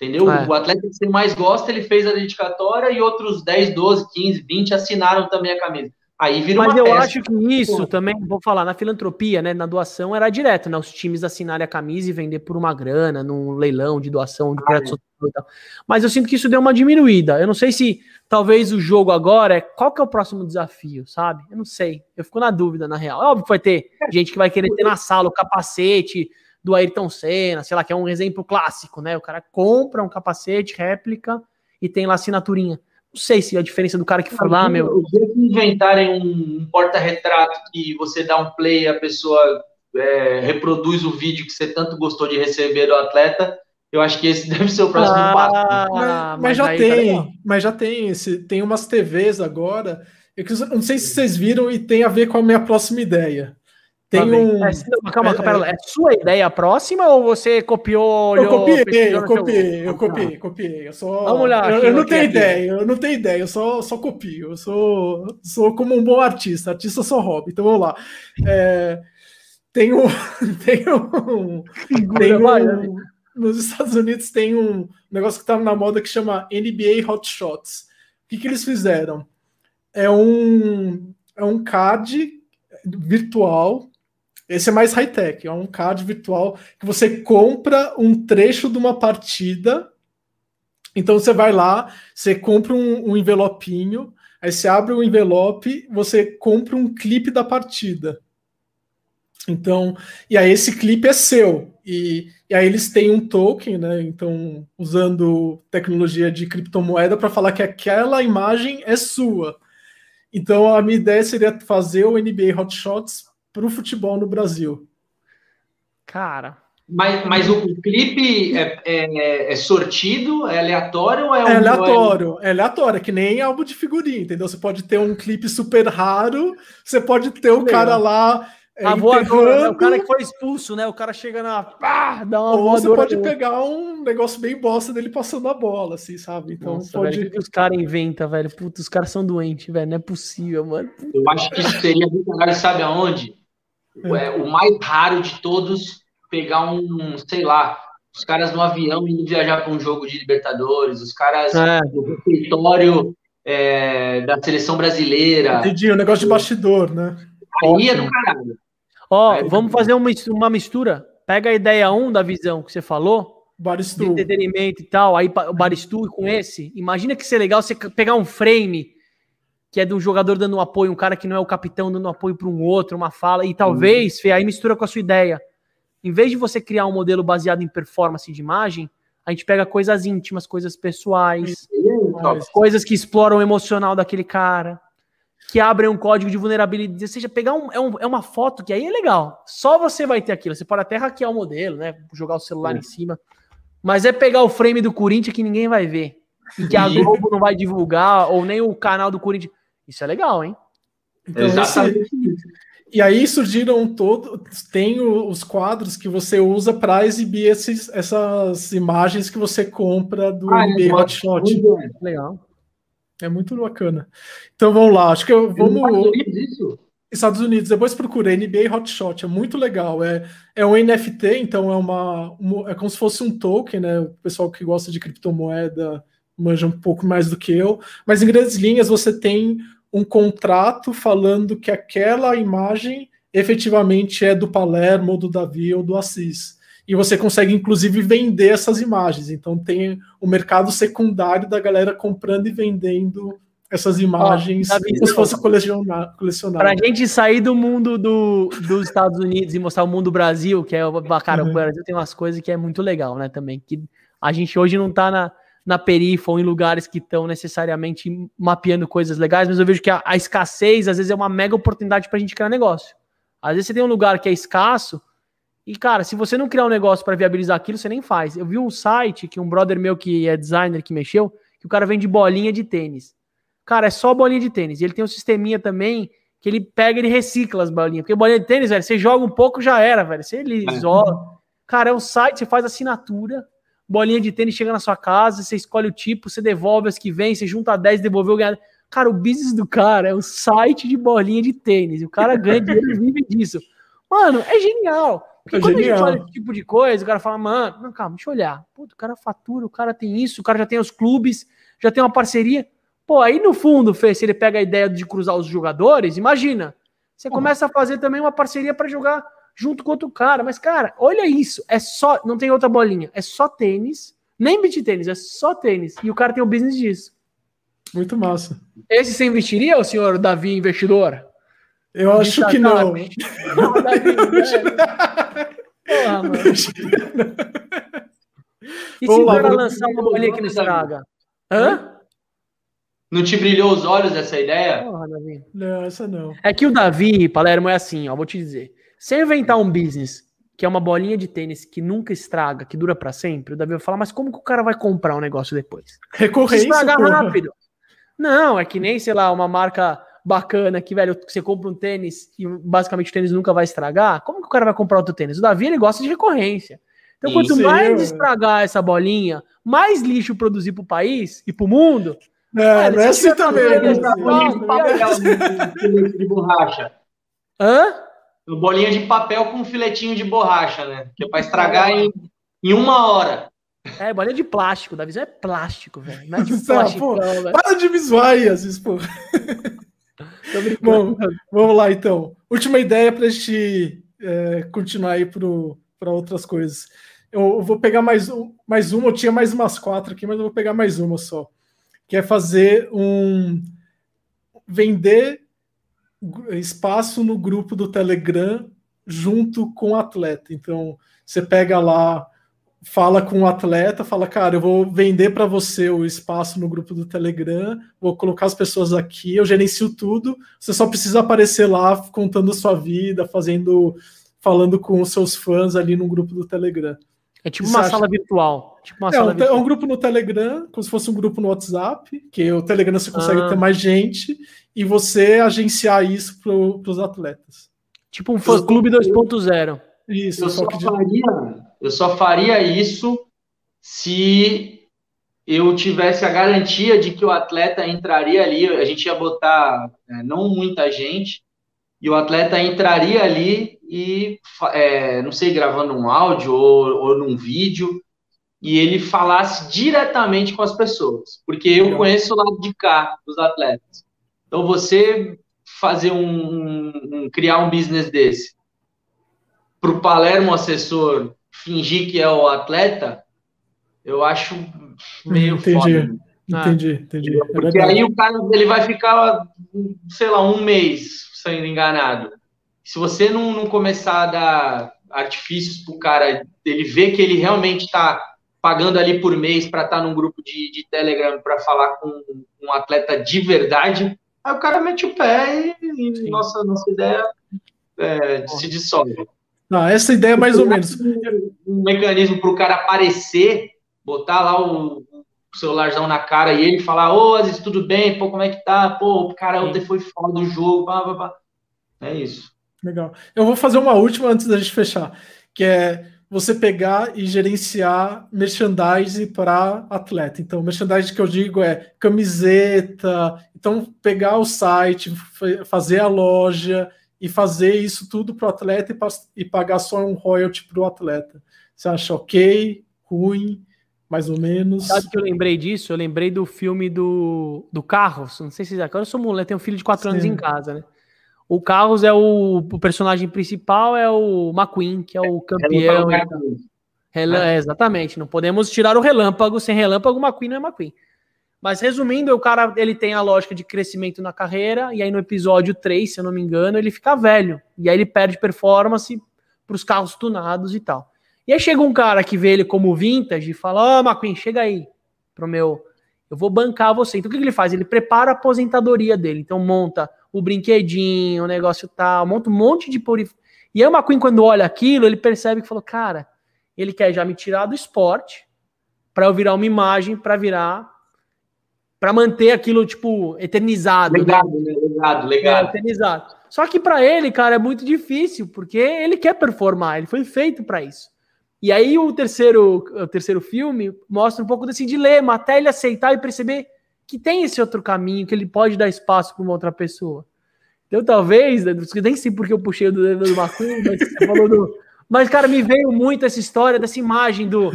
Entendeu? É. O atleta que você mais gosta, ele fez a dedicatória e outros 10, 12, 15, 20 assinaram também a camisa. Aí vira Mas eu acho que isso também, vou falar, na filantropia, né, na doação era direto, né, os times assinarem a camisa e vender por uma grana, num leilão de doação de projeto ah, social e tal. Mas eu sinto que isso deu uma diminuída. Eu não sei se talvez o jogo agora é qual que é o próximo desafio, sabe? Eu não sei. Eu fico na dúvida, na real. É óbvio que vai ter gente que vai querer ter na sala o capacete, do Ayrton Senna, sei lá, que é um exemplo clássico, né? O cara compra um capacete, réplica, e tem lá assinaturinha. Não sei se a diferença do cara que foi lá, meu. O dia que inventarem um porta-retrato que você dá um play e a pessoa é, reproduz o vídeo que você tanto gostou de receber do atleta, eu acho que esse deve ser o próximo ah, passo. Mas, mas, mas já tá tem, tá mas já tem esse, tem umas TVs agora. Eu não sei se vocês viram e tem a ver com a minha próxima ideia. Tem um. É, calma, calma, é, é, sua ideia próxima ou você copiou? Eu copiei, eu copiei, eu copiei, copiei. Eu só. Vamos lá. Eu, eu não tenho ideia, eu não tenho ideia, eu só, só copio. Eu sou, sou como um bom artista, artista só hobby. Então vamos lá. É, tem um. Tem um. Tem um nos Estados Unidos tem um negócio que tá na moda que chama NBA Hot Shots. O que, que eles fizeram? É um, é um card virtual esse é mais high-tech, é um card virtual que você compra um trecho de uma partida. Então você vai lá, você compra um, um envelopinho, aí você abre o envelope, você compra um clipe da partida. Então, e aí esse clipe é seu. E, e aí eles têm um token, né? Então, usando tecnologia de criptomoeda para falar que aquela imagem é sua. Então, a minha ideia seria fazer o NBA Hotshots para o futebol no Brasil. Cara. Mas, mas o, clipe é, é, é, sortido, é aleatório ou é, um, é aleatório? É... é aleatório, é que nem álbum de figurinha, entendeu? Você pode ter um clipe super raro, você pode ter o cara lá a voadora, né? o cara que foi expulso, né? O cara chega na. Pá, dá uma Ou você pode pegar um negócio bem bosta dele passando a bola, assim, sabe? Então Nossa, pode. Velho, o que os caras inventam, velho? Puta, os caras são doentes, velho. Não é possível, mano. Eu acho que seria muito sabe aonde? é, o mais raro de todos pegar um, sei lá, os caras no avião indo viajar para um jogo de Libertadores, os caras é. no território é, da seleção brasileira. Entendi, o um negócio de bastidor, né? Aí é do caralho. Ó, vamos fazer uma, uma mistura. Pega a ideia 1 um da visão que você falou, Baristu. de entretenimento e tal, aí o Baristu com esse. Imagina que seria legal você pegar um frame que é de um jogador dando um apoio, um cara que não é o capitão dando um apoio para um outro, uma fala, e talvez, uhum. Fê, aí mistura com a sua ideia. Em vez de você criar um modelo baseado em performance de imagem, a gente pega coisas íntimas, coisas pessoais, coisas que exploram o emocional daquele cara, que abrem um código de vulnerabilidade. Ou seja, pegar um é, um, é, uma foto que aí é legal. Só você vai ter aquilo. Você pode até hackear o modelo, né? Jogar o celular em cima. Mas é pegar o frame do Corinthians que ninguém vai ver. E que a Globo não vai divulgar, ou nem o canal do Corinthians. Isso é legal, hein? Então, Exatamente. E aí surgiram todos, tem os quadros que você usa para exibir esses, essas imagens que você compra do ah, NBA é, Hotshot. Legal. É muito bacana. Então vamos lá, acho que eu vamos. Estados Unidos, isso? Estados Unidos, depois procurei NBA Hotshot, é muito legal. É, é um NFT, então é uma, uma, É como se fosse um token, né? O pessoal que gosta de criptomoeda manja um pouco mais do que eu. Mas em grandes linhas você tem um contrato falando que aquela imagem efetivamente é do Palermo, do Davi ou do Assis. E você consegue, inclusive, vender essas imagens. Então tem o mercado secundário da galera comprando e vendendo essas imagens Davi, como se fosse colecionar. colecionar. Para a gente sair do mundo do, dos Estados Unidos e mostrar o mundo Brasil, que é, cara, uhum. o Brasil tem umas coisas que é muito legal, né, também. Que a gente hoje não está na na perifa ou em lugares que estão necessariamente mapeando coisas legais, mas eu vejo que a, a escassez às vezes é uma mega oportunidade para a gente criar negócio. Às vezes você tem um lugar que é escasso e, cara, se você não criar um negócio para viabilizar aquilo, você nem faz. Eu vi um site que um brother meu que é designer que mexeu, que o cara vende bolinha de tênis. Cara, é só bolinha de tênis. E ele tem um sisteminha também que ele pega e ele recicla as bolinhas. Porque bolinha de tênis, velho, você joga um pouco, já era, velho. Você isola. Cara, é um site, você faz assinatura, bolinha de tênis chega na sua casa, você escolhe o tipo, você devolve as que vem, você junta 10, devolveu, ganha. Cara, o business do cara é o site de bolinha de tênis. O cara ganha dinheiro e vive disso. Mano, é genial. Porque é quando genial. a gente olha esse tipo de coisa, o cara fala, mano, não, calma, deixa eu olhar. Puta, o cara fatura, o cara tem isso, o cara já tem os clubes, já tem uma parceria. Pô, aí no fundo, Fê, se ele pega a ideia de cruzar os jogadores, imagina. Você começa a fazer também uma parceria para jogar junto com outro cara. Mas, cara, olha isso. É só. Não tem outra bolinha. É só tênis. Nem beat tênis, é só tênis. E o cara tem o business disso. Muito massa. Esse você investiria, o senhor Davi, investidor? Eu acho que não. Porra, mano. E se o cara lançar uma bolinha que não estraga? Hã? Não te brilhou os olhos essa ideia? Porra, Davi. Não, essa não. É que o Davi, Palermo, é assim, ó, vou te dizer. Se eu inventar um business que é uma bolinha de tênis que nunca estraga, que dura para sempre, o Davi vai falar, mas como que o cara vai comprar um negócio depois? Recorrência, Estragar porra. rápido. Não, é que nem, sei lá, uma marca bacana que, velho, você compra um tênis e basicamente o tênis nunca vai estragar. Como que o cara vai comprar outro tênis? O Davi, ele gosta de recorrência. Então, quanto Isso mais estragar essa bolinha, mais lixo produzir pro país e pro mundo. É, cara, não é assim também. De borracha. Hã? bolinha de papel com um filetinho de borracha, né? Que é para estragar em, em uma hora. É, bolinha de plástico, da visão é plástico, velho. Não é de plástico. Para de me zoar aí, às vezes, pô. Bom, vamos lá então. Última ideia para a gente é, continuar aí para outras coisas. Eu vou pegar mais, mais uma, eu tinha mais umas quatro aqui, mas eu vou pegar mais uma só. Que é fazer um. Vender espaço no grupo do Telegram junto com o atleta. Então, você pega lá, fala com o atleta, fala, cara, eu vou vender para você o espaço no grupo do Telegram, vou colocar as pessoas aqui, eu gerencio tudo, você só precisa aparecer lá contando a sua vida, fazendo, falando com os seus fãs ali no grupo do Telegram. É tipo uma sala virtual. Tipo uma é, sala um, virtual. é um grupo no Telegram, como se fosse um grupo no WhatsApp, que o Telegram você consegue ah. ter mais gente e você agenciar isso para os atletas. Tipo um fã-clube 2.0. Isso. Eu só, de... faria, eu só faria isso se eu tivesse a garantia de que o atleta entraria ali, a gente ia botar é, não muita gente, e o atleta entraria ali e, é, não sei, gravando um áudio ou, ou num vídeo, e ele falasse diretamente com as pessoas, porque eu conheço o lado de cá dos atletas. Então, você fazer um, um, um criar um business desse, para o Palermo assessor fingir que é o atleta, eu acho meio entendi, foda. Entendi, entendi. É Porque aí o cara ele vai ficar, sei lá, um mês sendo enganado. Se você não, não começar a dar artifícios pro cara, ele ver que ele realmente está pagando ali por mês para estar tá num grupo de, de Telegram para falar com um atleta de verdade, aí o cara mete o pé e, e nossa, nossa ideia é, se dissolve. Não, essa ideia é mais ou menos. Um mecanismo para o cara aparecer, botar lá o, o celularzão na cara e ele falar, ô, Aziz, tudo bem? Pô, como é que tá? Pô, o cara ontem foi fora do jogo, pá, pá, pá. É isso. Legal. Eu vou fazer uma última antes da gente fechar, que é você pegar e gerenciar merchandise para atleta. Então, merchandise que eu digo é camiseta. Então, pegar o site, fazer a loja e fazer isso tudo para o atleta e, pagar só um royalty para o atleta. Você acha ok, ruim, mais ou menos? Sabe que eu lembrei disso? Eu lembrei do filme do, do Carros. Não sei se vocês agora eu sou mulher, tenho um filho de 4 anos em casa, né? O Carlos é o, o, personagem principal, é o McQueen, que é o campeão. É, exatamente, não podemos tirar o relâmpago. Sem relâmpago, o McQueen não é McQueen. Mas resumindo, o cara ele tem a lógica de crescimento na carreira, e aí no episódio 3, se eu não me engano, ele fica velho. E aí ele perde performance para os carros tunados e tal. E aí chega um cara que vê ele como vintage e fala: Ó, oh, McQueen, chega aí pro meu. Eu vou bancar você. Então o que, que ele faz? Ele prepara a aposentadoria dele. Então monta o brinquedinho, o negócio tal, monta um monte de purif... E aí o McQueen, quando olha aquilo, ele percebe que falou, cara, ele quer já me tirar do esporte para eu virar uma imagem, para virar para manter aquilo, tipo, eternizado. Legado, né? legado, legado. É, eternizado. Só que para ele, cara, é muito difícil, porque ele quer performar, ele foi feito para isso. E aí o terceiro, o terceiro filme mostra um pouco desse dilema, até ele aceitar e perceber que tem esse outro caminho, que ele pode dar espaço para uma outra pessoa. Então, talvez, né, nem sei porque eu puxei o do, do Macumba, mas você falou do. Mas, cara, me veio muito essa história, dessa imagem do.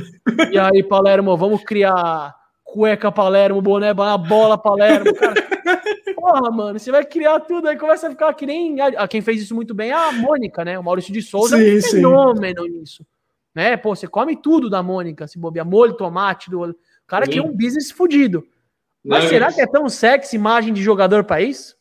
E aí, Palermo, vamos criar cueca Palermo, boné, bola Palermo. Cara, porra, mano, você vai criar tudo, aí começa a ficar que nem. A, quem fez isso muito bem é a Mônica, né? O Maurício de Souza sim, é um fenômeno sim. nisso. Né? Pô, você come tudo da Mônica, se bobear molho, tomate, do. O cara que é um business fodido. Mas será que é tão sexy imagem de jogador para isso?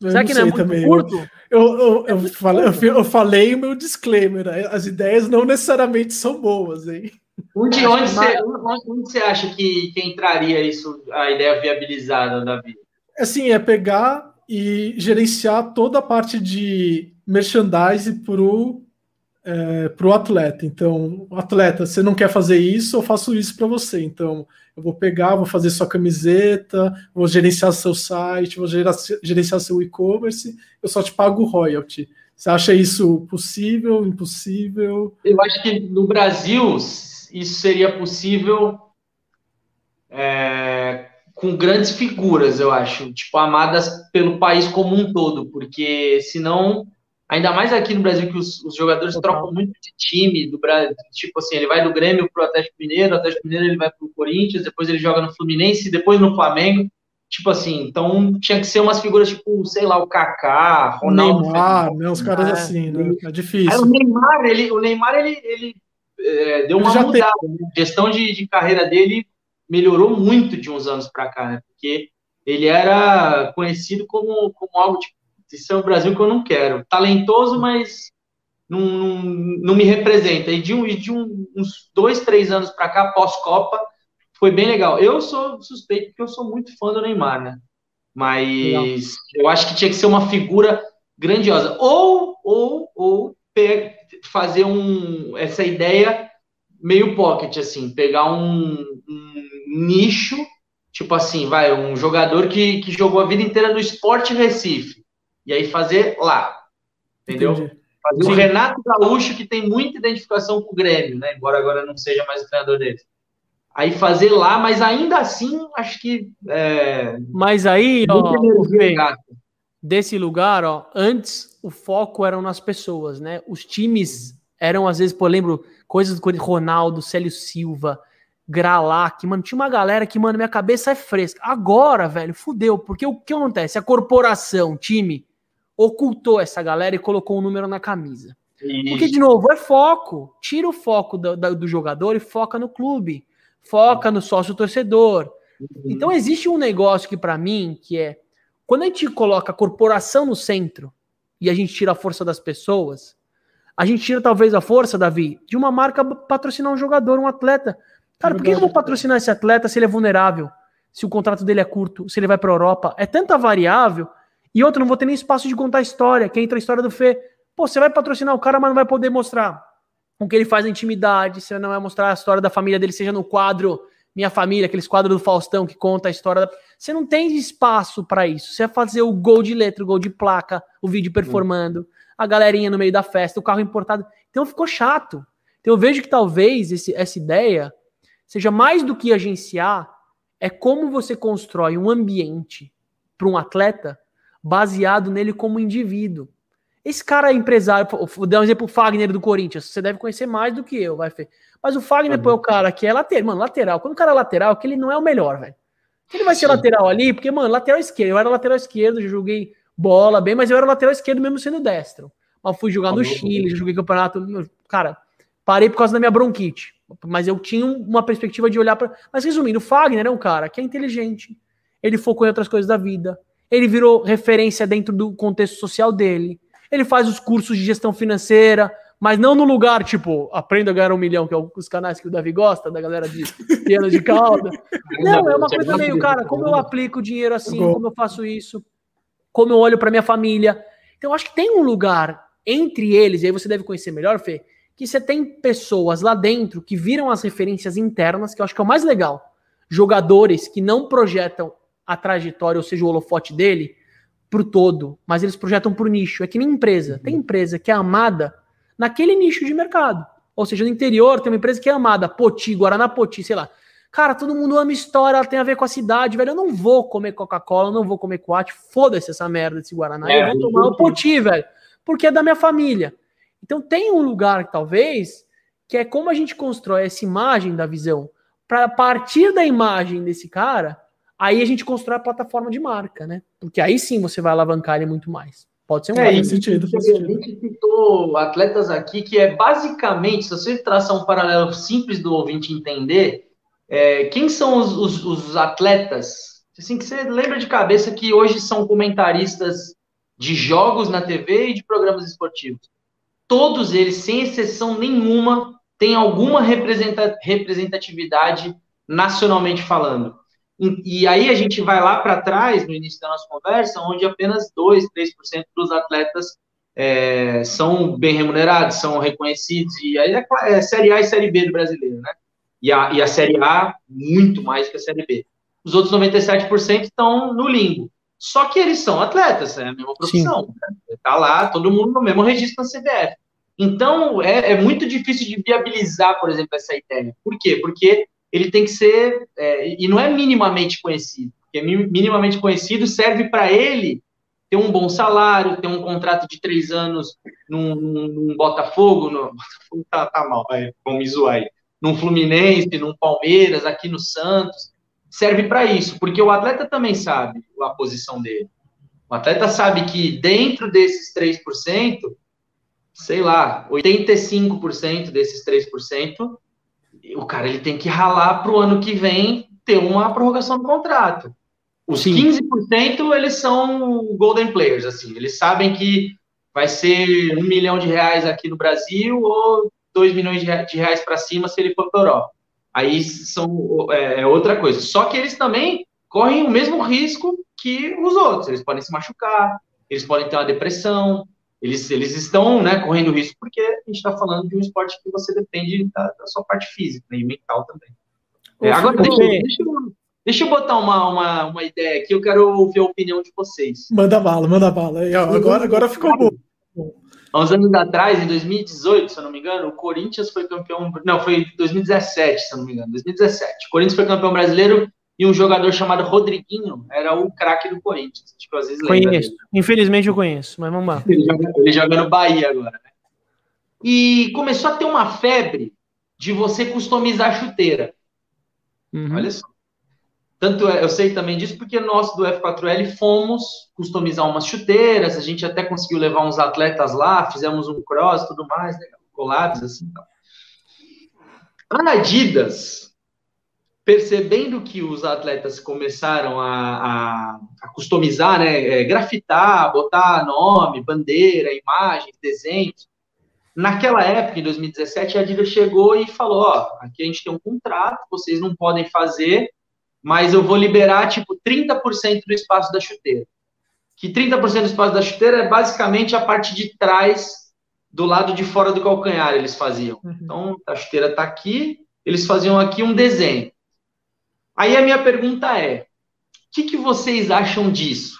Eu será que não é muito também. curto? Eu, eu, eu, falei, eu, falei o meu disclaimer. Né? As ideias não necessariamente são boas, hein? Onde, onde, você, onde, você acha que, que entraria isso, a ideia viabilizada, Davi? Assim, é pegar e gerenciar toda a parte de merchandise para o é, atleta. Então, atleta, você não quer fazer isso, eu faço isso para você. Então, eu vou pegar, vou fazer sua camiseta, vou gerenciar seu site, vou gerenciar seu e-commerce, eu só te pago royalty. Você acha isso possível, impossível? Eu acho que no Brasil isso seria possível é, com grandes figuras, eu acho, tipo, amadas pelo país como um todo, porque senão Ainda mais aqui no Brasil, que os, os jogadores Total. trocam muito de time do Brasil. Tipo assim, ele vai do Grêmio pro Atlético Mineiro, o Atlético Mineiro ele vai pro Corinthians, depois ele joga no Fluminense, depois no Flamengo. Tipo assim, então tinha que ser umas figuras tipo, sei lá, o Kaká, Ronaldo. Neymar, né, os caras é, assim, né? É difícil. Aí, o Neymar, ele, o Neymar, ele, ele é, deu uma mudada. Né? A gestão de, de carreira dele melhorou muito de uns anos para cá, né? Porque ele era conhecido como, como algo tipo isso é o Brasil que eu não quero. Talentoso, mas não, não, não me representa. E de, um, de um, uns dois, três anos para cá, pós-Copa, foi bem legal. Eu sou suspeito porque eu sou muito fã do Neymar, né? Mas legal. eu acho que tinha que ser uma figura grandiosa. Ou, ou, ou fazer um, essa ideia meio pocket, assim, pegar um, um nicho, tipo assim, vai, um jogador que, que jogou a vida inteira no Esporte Recife e aí fazer lá. Entendeu? Entendi. Fazer Sim. o Renato Gaúcho, que tem muita identificação com o Grêmio, né? Embora agora não seja mais o treinador dele. Aí fazer lá, mas ainda assim, acho que. É... Mas aí, ó, desse lugar, ó, antes o foco eram nas pessoas, né? Os times eram, às vezes, pô, lembro coisas do Ronaldo, Célio Silva, Gralac, mano, tinha uma galera que, mano, minha cabeça é fresca. Agora, velho, fudeu, porque o que acontece? A corporação, time, ocultou essa galera e colocou um número na camisa. Isso. Porque, de novo, é foco. Tira o foco do, do jogador e foca no clube. Foca no sócio torcedor. Uhum. Então, existe um negócio que, para mim, que é quando a gente coloca a corporação no centro e a gente tira a força das pessoas, a gente tira talvez a força, Davi, de uma marca patrocinar um jogador, um atleta. Cara, por que eu vou patrocinar esse atleta se ele é vulnerável? Se o contrato dele é curto, se ele vai para a Europa? É tanta variável. E outro, não vou ter nem espaço de contar a história, que entra a história do Fê. Pô, você vai patrocinar o cara, mas não vai poder mostrar o que ele faz na intimidade, você não vai mostrar a história da família dele, seja no quadro Minha Família, aqueles quadros do Faustão que conta a história. Da... Você não tem espaço para isso. Você vai fazer o gol de letra, o gol de placa, o vídeo performando, a galerinha no meio da festa, o carro importado. Então ficou chato. Então eu vejo que talvez esse, essa ideia seja mais do que agenciar, é como você constrói um ambiente para um atleta baseado nele como indivíduo. Esse cara é empresário, vou dar um exemplo, o Fagner do Corinthians, você deve conhecer mais do que eu, vai, Fê. Mas o Fagner, uhum. pô, é o cara que é lateral, mano, lateral. Quando o cara é lateral, que ele não é o melhor, velho. Ele vai ser Sim. lateral ali, porque, mano, lateral esquerdo, eu era lateral esquerdo, já joguei bola bem, mas eu era lateral esquerdo mesmo sendo destro. Mas fui jogar no Chile, já joguei campeonato, cara, parei por causa da minha bronquite. Mas eu tinha uma perspectiva de olhar para. Mas resumindo, o Fagner é um cara que é inteligente, ele focou em outras coisas da vida, ele virou referência dentro do contexto social dele. Ele faz os cursos de gestão financeira, mas não no lugar tipo, aprenda a ganhar um milhão, que é os canais que o Davi gosta, da galera de piano de calda. Não, é uma coisa meio, cara, como eu aplico dinheiro assim, como eu faço isso, como eu olho para minha família. Então, eu acho que tem um lugar entre eles, e aí você deve conhecer melhor, Fê, que você tem pessoas lá dentro que viram as referências internas, que eu acho que é o mais legal. Jogadores que não projetam a trajetória, ou seja, o holofote dele, pro todo, mas eles projetam pro nicho. É que nem empresa. Tem empresa que é amada naquele nicho de mercado. Ou seja, no interior tem uma empresa que é amada, Poti, Guaraná Poti, sei lá. Cara, todo mundo ama história, ela tem a ver com a cidade, velho. Eu não vou comer Coca-Cola, não vou comer Coate, foda-se essa merda desse Guaraná. É, eu vou tomar o Poti, velho, porque é da minha família. Então tem um lugar, talvez, que é como a gente constrói essa imagem da visão. Para partir da imagem desse cara, aí a gente constrói a plataforma de marca, né? Porque aí sim você vai alavancar ele muito mais. Pode ser um é, sentido, A gente citou atletas aqui que é basicamente, se você traçar um paralelo simples do ouvinte entender, é, quem são os, os, os, atletas? Assim, que você lembra de cabeça que hoje são comentaristas de jogos na TV e de programas esportivos. Todos eles, sem exceção nenhuma, têm alguma representatividade nacionalmente falando. E, aí a gente vai lá para trás, no início da nossa conversa, onde apenas 2, 3% dos atletas é, são bem remunerados, são reconhecidos, e aí é, é, Série A e Série B do brasileiro, né? E a, e a Série A, muito mais que a Série B. Os outros 97% estão no limbo. Só que eles são atletas, é a mesma profissão. Né? Tá lá, todo mundo no mesmo registro na CBF. Então, é, é muito difícil de viabilizar, por exemplo, essa ideia. Por quê? Porque ele tem que ser, é, e não é minimamente conhecido, porque minimamente conhecido serve para ele ter um bom salário, ter um contrato de três anos num, num Botafogo, no Botafogo tá, tá mal, vai, vamos me zoar aí, num Fluminense, num Palmeiras, aqui no Santos, serve para isso, porque o atleta também sabe a posição dele. O atleta sabe que dentro desses 3%, sei lá, 85% desses 3% o cara ele tem que ralar para o ano que vem ter uma prorrogação do contrato. Os Sim. 15% eles são golden players, assim, eles sabem que vai ser um milhão de reais aqui no Brasil ou dois milhões de reais para cima se ele for para a Europa. Aí são é, é, outra coisa. Só que eles também correm o mesmo risco que os outros. Eles podem se machucar, eles podem ter uma depressão, eles, eles estão né, correndo risco porque a gente está falando de um esporte que você depende da, da sua parte física né, e mental também. É, agora, deixa, deixa, eu, deixa eu botar uma, uma, uma ideia aqui, eu quero ouvir a opinião de vocês. Manda bala, manda bala. Agora, agora ficou bom. Há uns anos atrás, em 2018, se eu não me engano, o Corinthians foi campeão. Não, foi 2017, se eu não me engano. 2017. O Corinthians foi campeão brasileiro e um jogador chamado Rodriguinho era o craque do Corinthians. Tipo, às vezes conheço. Infelizmente eu conheço, mas vamos lá. Ele joga, ele joga no Bahia agora. Né? E começou a ter uma febre de você customizar a chuteira. Uhum. Olha só. tanto é, eu sei também disso porque nós do F4L fomos customizar umas chuteiras, a gente até conseguiu levar uns atletas lá, fizemos um cross e tudo mais, né? collabs assim. A Adidas, percebendo que os atletas começaram a, a, a customizar, né, é, grafitar, botar nome, bandeira, imagens, desenhos, Naquela época, em 2017, a Adidas chegou e falou: ó, aqui a gente tem um contrato, vocês não podem fazer, mas eu vou liberar tipo 30% do espaço da chuteira. Que 30% do espaço da chuteira é basicamente a parte de trás do lado de fora do calcanhar, eles faziam. Uhum. Então, a chuteira está aqui, eles faziam aqui um desenho. Aí a minha pergunta é: o que, que vocês acham disso?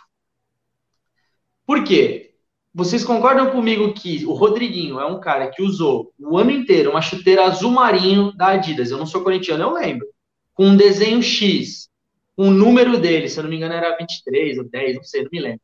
Por quê? Vocês concordam comigo que o Rodriguinho é um cara que usou o ano inteiro uma chuteira azul marinho da Adidas? Eu não sou corintiano, eu lembro com um desenho X, um número dele, se eu não me engano era 23 ou 10, não sei, não me lembro.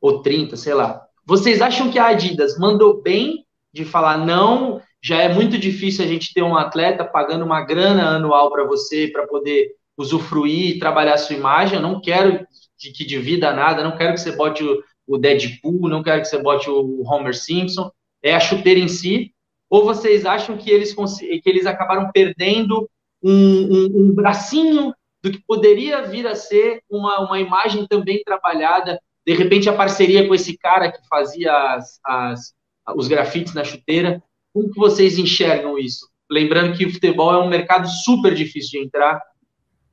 Ou 30, sei lá. Vocês acham que a Adidas mandou bem de falar não, já é muito difícil a gente ter um atleta pagando uma grana anual para você para poder usufruir e trabalhar a sua imagem. Eu não quero que, divida nada, não quero que você bote o, o Deadpool, não quero que você bote o Homer Simpson. É a chuteira em si. Ou vocês acham que eles, que eles acabaram perdendo um, um, um bracinho do que poderia vir a ser uma, uma imagem também trabalhada, de repente a parceria com esse cara que fazia as, as, os grafites na chuteira. Como que vocês enxergam isso? Lembrando que o futebol é um mercado super difícil de entrar.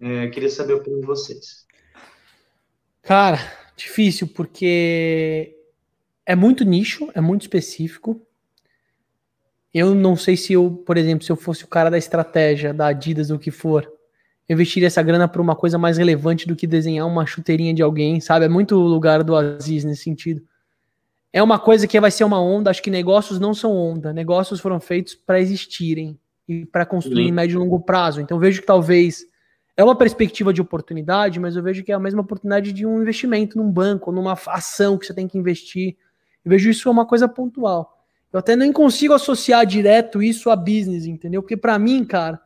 É, queria saber a opinião de vocês. Cara, difícil porque é muito nicho, é muito específico. Eu não sei se eu, por exemplo, se eu fosse o cara da estratégia, da Adidas, o que for, eu investiria essa grana para uma coisa mais relevante do que desenhar uma chuteirinha de alguém, sabe? É muito lugar do Aziz nesse sentido. É uma coisa que vai ser uma onda, acho que negócios não são onda, negócios foram feitos para existirem e para construir em médio e longo prazo. Então vejo que talvez é uma perspectiva de oportunidade, mas eu vejo que é a mesma oportunidade de um investimento num banco, numa ação que você tem que investir. Eu vejo isso uma coisa pontual. Eu até nem consigo associar direto isso a business, entendeu? Porque para mim, cara,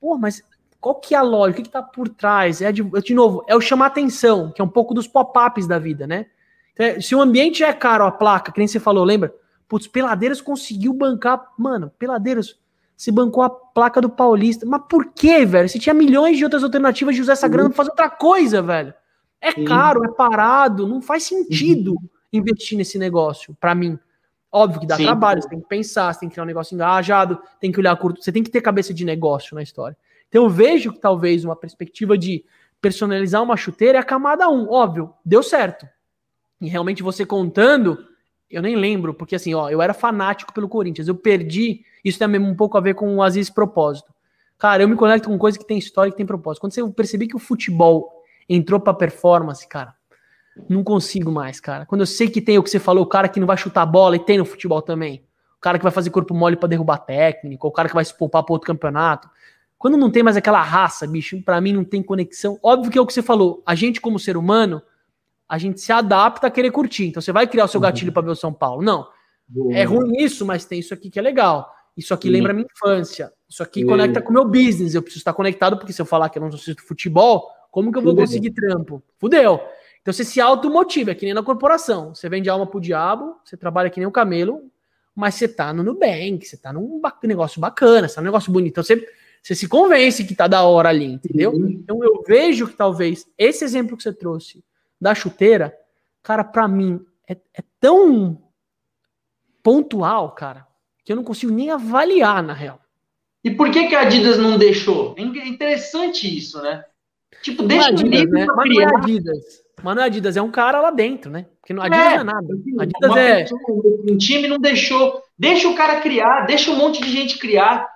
pô, mas qual que é a lógica? O que, que tá por trás? É de, de novo, é o chamar atenção, que é um pouco dos pop-ups da vida, né? Então, se o ambiente é caro, a placa, que nem você falou, lembra? Putz, Peladeiros conseguiu bancar. Mano, Peladeiros se bancou a placa do Paulista. Mas por quê, velho? Você tinha milhões de outras alternativas de usar essa grana pra fazer outra coisa, velho. É caro, é parado, não faz sentido uhum. investir nesse negócio, para mim. Óbvio que dá Sim. trabalho, você tem que pensar, você tem que criar um negócio engajado, tem que olhar curto, você tem que ter cabeça de negócio na história. Então eu vejo que talvez uma perspectiva de personalizar uma chuteira é a camada 1. Óbvio, deu certo. E realmente você contando, eu nem lembro, porque assim, ó, eu era fanático pelo Corinthians, eu perdi, isso tem um pouco a ver com o Aziz propósito. Cara, eu me conecto com coisa que tem história, que tem propósito. Quando você perceber que o futebol entrou para performance, cara, não consigo mais, cara. Quando eu sei que tem o que você falou, o cara que não vai chutar bola e tem no futebol também. O cara que vai fazer corpo mole para derrubar técnico, o cara que vai se poupar para outro campeonato. Quando não tem mais aquela raça, bicho, para mim não tem conexão. Óbvio que é o que você falou. A gente, como ser humano, a gente se adapta a querer curtir. Então você vai criar o seu gatilho para ver o São Paulo. Não. Boa. É ruim isso, mas tem isso aqui que é legal. Isso aqui Sim. lembra a minha infância. Isso aqui Sim. conecta com o meu business. Eu preciso estar conectado, porque se eu falar que eu não assisto futebol, como que eu vou Fudeu. conseguir trampo? Fudeu. Então você se automotiva, é que nem na corporação. Você vende alma pro diabo, você trabalha que nem um camelo, mas você tá no Nubank, você tá num negócio bacana, você tá num negócio bonito. Então você, você se convence que tá da hora ali, entendeu? Uhum. Então eu vejo que talvez esse exemplo que você trouxe da chuteira, cara, para mim é, é tão pontual, cara, que eu não consigo nem avaliar na real. E por que, que a Adidas não deixou? É interessante isso, né? Tipo, deixa Adidas, o né? Mas não é Adidas. Mas não é Adidas, é um cara lá dentro, né? Porque a Adidas é, não é nada. Adidas é. Um time não deixou. Deixa o cara criar, deixa um monte de gente criar.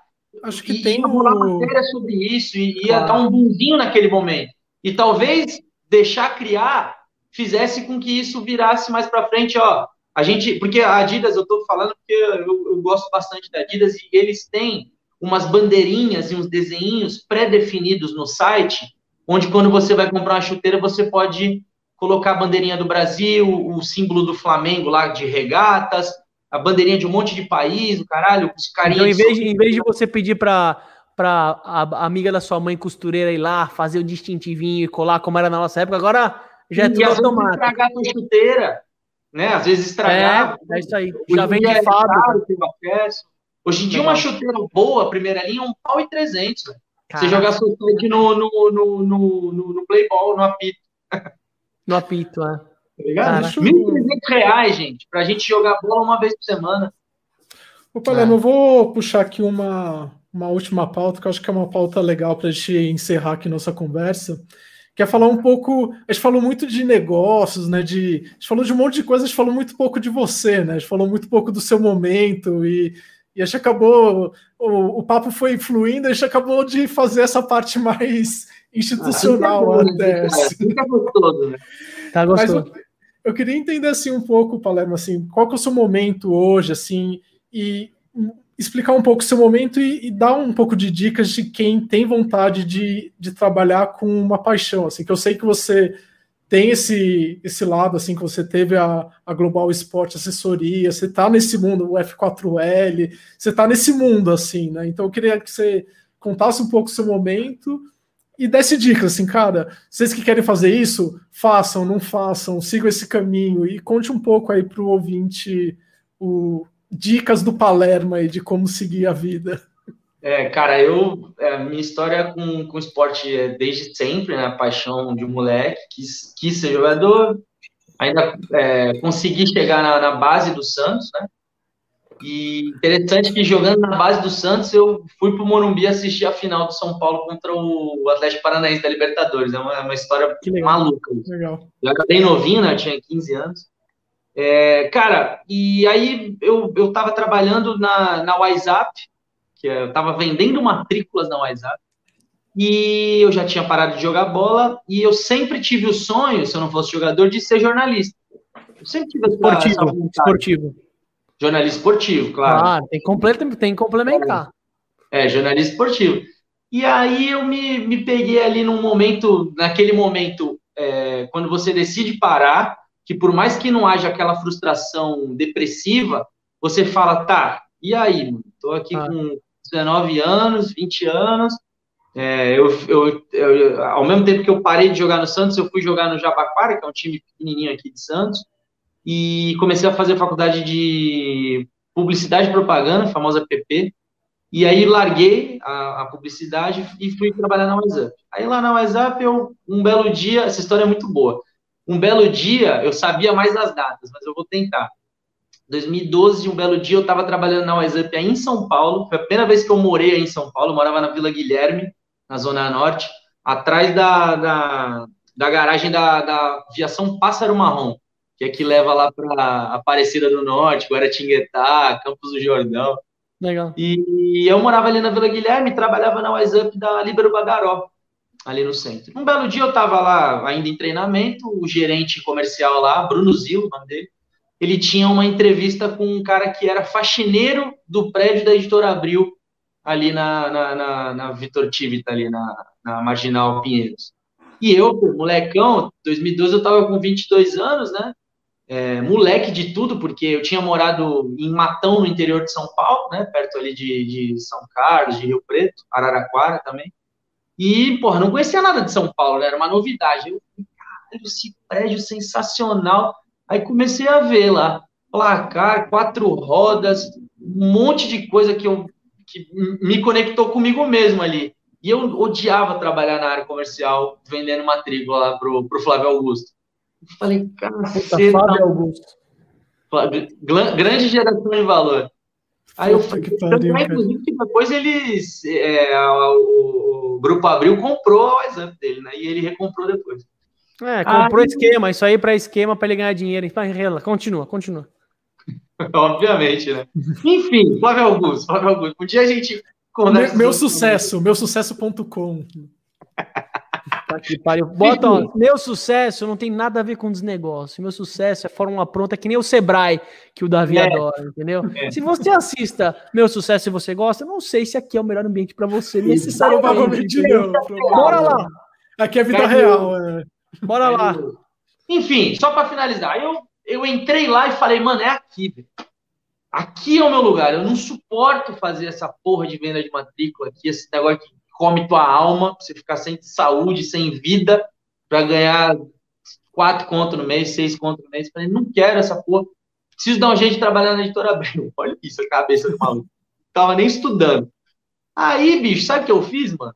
Acho que e tem uma matéria sobre isso e ia dar um bundinho naquele momento. E talvez deixar criar fizesse com que isso virasse mais para frente, ó. A gente, porque a Adidas, eu tô falando porque eu, eu gosto bastante da Adidas e eles têm umas bandeirinhas e uns desenhinhos pré-definidos no site, onde quando você vai comprar uma chuteira, você pode colocar a bandeirinha do Brasil, o símbolo do Flamengo lá de regatas, a bandeirinha de um monte de país, o caralho, os carinhos. Então, em vez, de, em vez de você pedir para pra a, amiga da sua mãe costureira ir lá, fazer o distintivinho e colar como era na nossa época. Agora já é tudo automático. estragar a chuteira, né? Às vezes estragar. É, é isso aí. Já vem de é fábrica. Hoje em dia, uma chuteira boa, primeira linha, é um pau e trezentos. Você jogar sua no, no, no, no, no, no Playball, no apito. No apito, é. Tá ligado? 1.300 reais, gente, pra gente jogar bola uma vez por semana. Ô, Palermo, é. eu vou puxar aqui uma, uma última pauta, que eu acho que é uma pauta legal para a gente encerrar aqui nossa conversa, que é falar um pouco. A gente falou muito de negócios, né? De, a gente falou de um monte de coisas, a gente falou muito pouco de você, né? A gente falou muito pouco do seu momento e, e a gente acabou. O, o papo foi fluindo, a gente acabou de fazer essa parte mais institucional ah, até. Fica gostoso, né? Tá gostoso. Mas eu, eu queria entender assim um pouco, Palermo, assim, qual que é o seu momento hoje, assim, e explicar um pouco o seu momento e, e, dar um pouco de dicas de quem tem vontade de, de trabalhar com uma paixão, assim, que eu sei que você tem esse, esse lado, assim, que você teve a, a Global Esporte Assessoria, você está nesse mundo, o F4L, você está nesse mundo, assim, né? Então eu queria que você contasse um pouco o seu momento e desse dicas, assim, cara, vocês que querem fazer isso, façam, não façam, sigam esse caminho e conte um pouco aí para o ouvinte o, dicas do Palermo aí de como seguir a vida. É, cara, eu, é, minha história com, com esporte é desde sempre, né? Paixão de moleque, quis, quis ser jogador, ainda é, consegui chegar na, na, base do Santos, né? E interessante que jogando na base do Santos, eu fui pro Morumbi assistir a final do São Paulo contra o Atlético Paranaense da Libertadores. É uma, é uma história maluca. Legal. Eu acabei novinho, né? Eu tinha 15 anos. É, cara, e aí eu, eu tava trabalhando na, na WhatsApp, que é, eu tava vendendo matrículas na WhatsApp, e eu já tinha parado de jogar bola, e eu sempre tive o sonho, se eu não fosse jogador, de ser jornalista. Eu sempre tive essa, esportivo, esportivo. Jornalista esportivo, claro. Ah, tem, completo, tem que complementar. É, jornalista esportivo. E aí eu me, me peguei ali num momento, naquele momento, é, quando você decide parar, que por mais que não haja aquela frustração depressiva, você fala, tá, e aí, mano? Tô aqui ah. com 19 anos, 20 anos, é, eu, eu, eu, ao mesmo tempo que eu parei de jogar no Santos, eu fui jogar no Jabaquara, que é um time pequenininho aqui de Santos, e comecei a fazer faculdade de publicidade e propaganda, famosa PP, e aí larguei a, a, publicidade e fui trabalhar na WhatsApp. Aí lá na WhatsApp, eu, um belo dia, essa história é muito boa, um belo dia, eu sabia mais as datas, mas eu vou tentar. 2012, um belo dia, eu estava trabalhando na WhatsApp aí em São Paulo. Foi a primeira vez que eu morei aí em São Paulo. Eu morava na Vila Guilherme, na Zona Norte, atrás da, da, da garagem da, da aviação Pássaro Marrom, que é que leva lá para Aparecida do Norte, Guaratinguetá, Campos do Jordão. Legal. E eu morava ali na Vila Guilherme, trabalhava na WhatsApp da Libero Bagaró ali no centro. Um belo dia eu estava lá ainda em treinamento, o gerente comercial lá, Bruno Zil, dele, ele tinha uma entrevista com um cara que era faxineiro do prédio da Editora Abril, ali na, na, na, na Vitor Tivita, ali na, na Marginal Pinheiros. E eu, molecão, 2012 eu estava com 22 anos, né? É, moleque de tudo, porque eu tinha morado em Matão, no interior de São Paulo, né? Perto ali de, de São Carlos, de Rio Preto, Araraquara também. E, porra, não conhecia nada de São Paulo, né? Era uma novidade. Eu falei, caralho, esse prédio sensacional. Aí comecei a ver lá, placar, quatro rodas, um monte de coisa que, eu, que me conectou comigo mesmo ali. E eu odiava trabalhar na área comercial, vendendo matrícula lá pro, pro Flávio Augusto. Eu falei, cara, você Flávio tá... Augusto. Grande geração de valor. Aí eu falei, inclusive, que depois eles, é, o, o, Grupo Abril comprou o WhatsApp dele, né? E ele recomprou depois. É, comprou aí, esquema, isso aí para esquema para ele ganhar dinheiro. Continua, continua. Obviamente, né? Enfim, Flávio Augusto, Flávio Augusto. Um dia a gente. Meu, meu sucesso, meu sucesso.com. Tá que pariu. Bota, ó, meu sucesso não tem nada a ver com desnegócio. Meu sucesso é fórmula pronta, que nem o Sebrae, que o Davi é. adora, entendeu? É. Se você assista Meu Sucesso e você gosta, não sei se aqui é o melhor ambiente para você, necessariamente. Bora lá. Aqui é vida real. É. Bora lá. Enfim, só para finalizar, eu, eu entrei lá e falei, mano, é aqui, velho. aqui é o meu lugar. Eu não suporto fazer essa porra de venda de matrícula aqui, esse negócio que come tua alma, você ficar sem saúde, sem vida, para ganhar quatro contos no mês, seis contos no mês. Eu falei, não quero essa porra. Preciso dar um jeito de trabalhar na editora Abril. Olha isso, a cabeça do maluco. Tava nem estudando. Aí, bicho, sabe o que eu fiz, mano?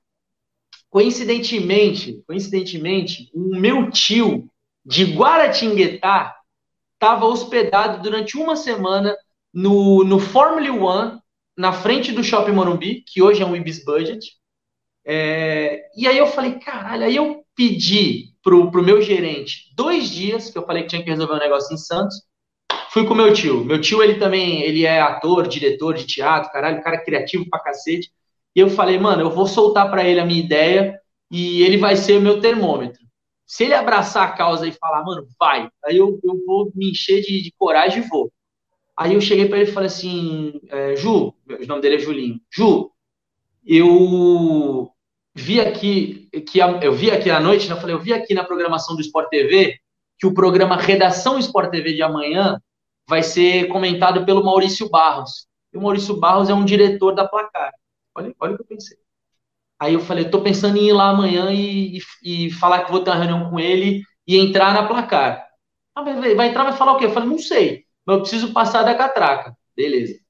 Coincidentemente, coincidentemente, o meu tio de Guaratinguetá estava hospedado durante uma semana no, no Formula One, na frente do Shopping Morumbi, que hoje é um Ibis Budget. É, e aí eu falei, caralho, aí eu pedi pro, pro meu gerente dois dias, que eu falei que tinha que resolver um negócio em Santos, fui com meu tio. Meu tio, ele também, ele é ator, diretor de teatro, caralho, cara criativo pra cacete. E eu falei, mano, eu vou soltar para ele a minha ideia e ele vai ser o meu termômetro. Se ele abraçar a causa e falar, mano, vai, aí eu, eu vou me encher de, de coragem e vou. Aí eu cheguei para ele e falei assim, é, Ju, o nome dele é Julinho, Ju, eu vi aqui, que eu vi aqui à noite, né, eu falei, eu vi aqui na programação do Sport TV que o programa Redação Sport TV de amanhã vai ser comentado pelo Maurício Barros. E o Maurício Barros é um diretor da Placar. Olha, olha o que eu pensei. Aí eu falei, tô pensando em ir lá amanhã e, e, e falar que vou ter uma reunião com ele e entrar na placar. Ah, vai, vai entrar, vai falar o quê? Eu falei, não sei, mas eu preciso passar da catraca. Beleza.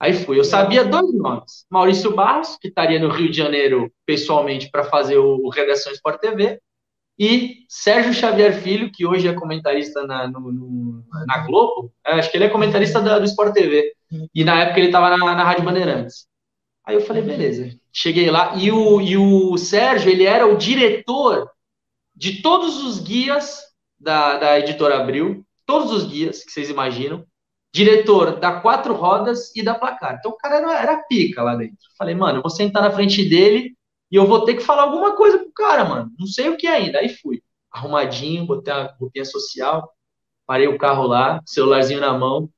Aí fui. Eu sabia dois nomes. Maurício Barros, que estaria no Rio de Janeiro pessoalmente para fazer o Redação Sport TV, e Sérgio Xavier Filho, que hoje é comentarista na, no, no, na Globo. É, acho que ele é comentarista da, do Sport TV. E na época ele estava na, na Rádio Bandeirantes. Aí eu falei, beleza. Cheguei lá e o, e o Sérgio, ele era o diretor de todos os guias da, da editora Abril, todos os guias que vocês imaginam, diretor da Quatro Rodas e da Placar. Então o cara era, era pica lá dentro. Falei, mano, eu vou sentar na frente dele e eu vou ter que falar alguma coisa pro cara, mano. Não sei o que ainda. Aí fui. Arrumadinho, botei a roupinha social, parei o carro lá, celularzinho na mão,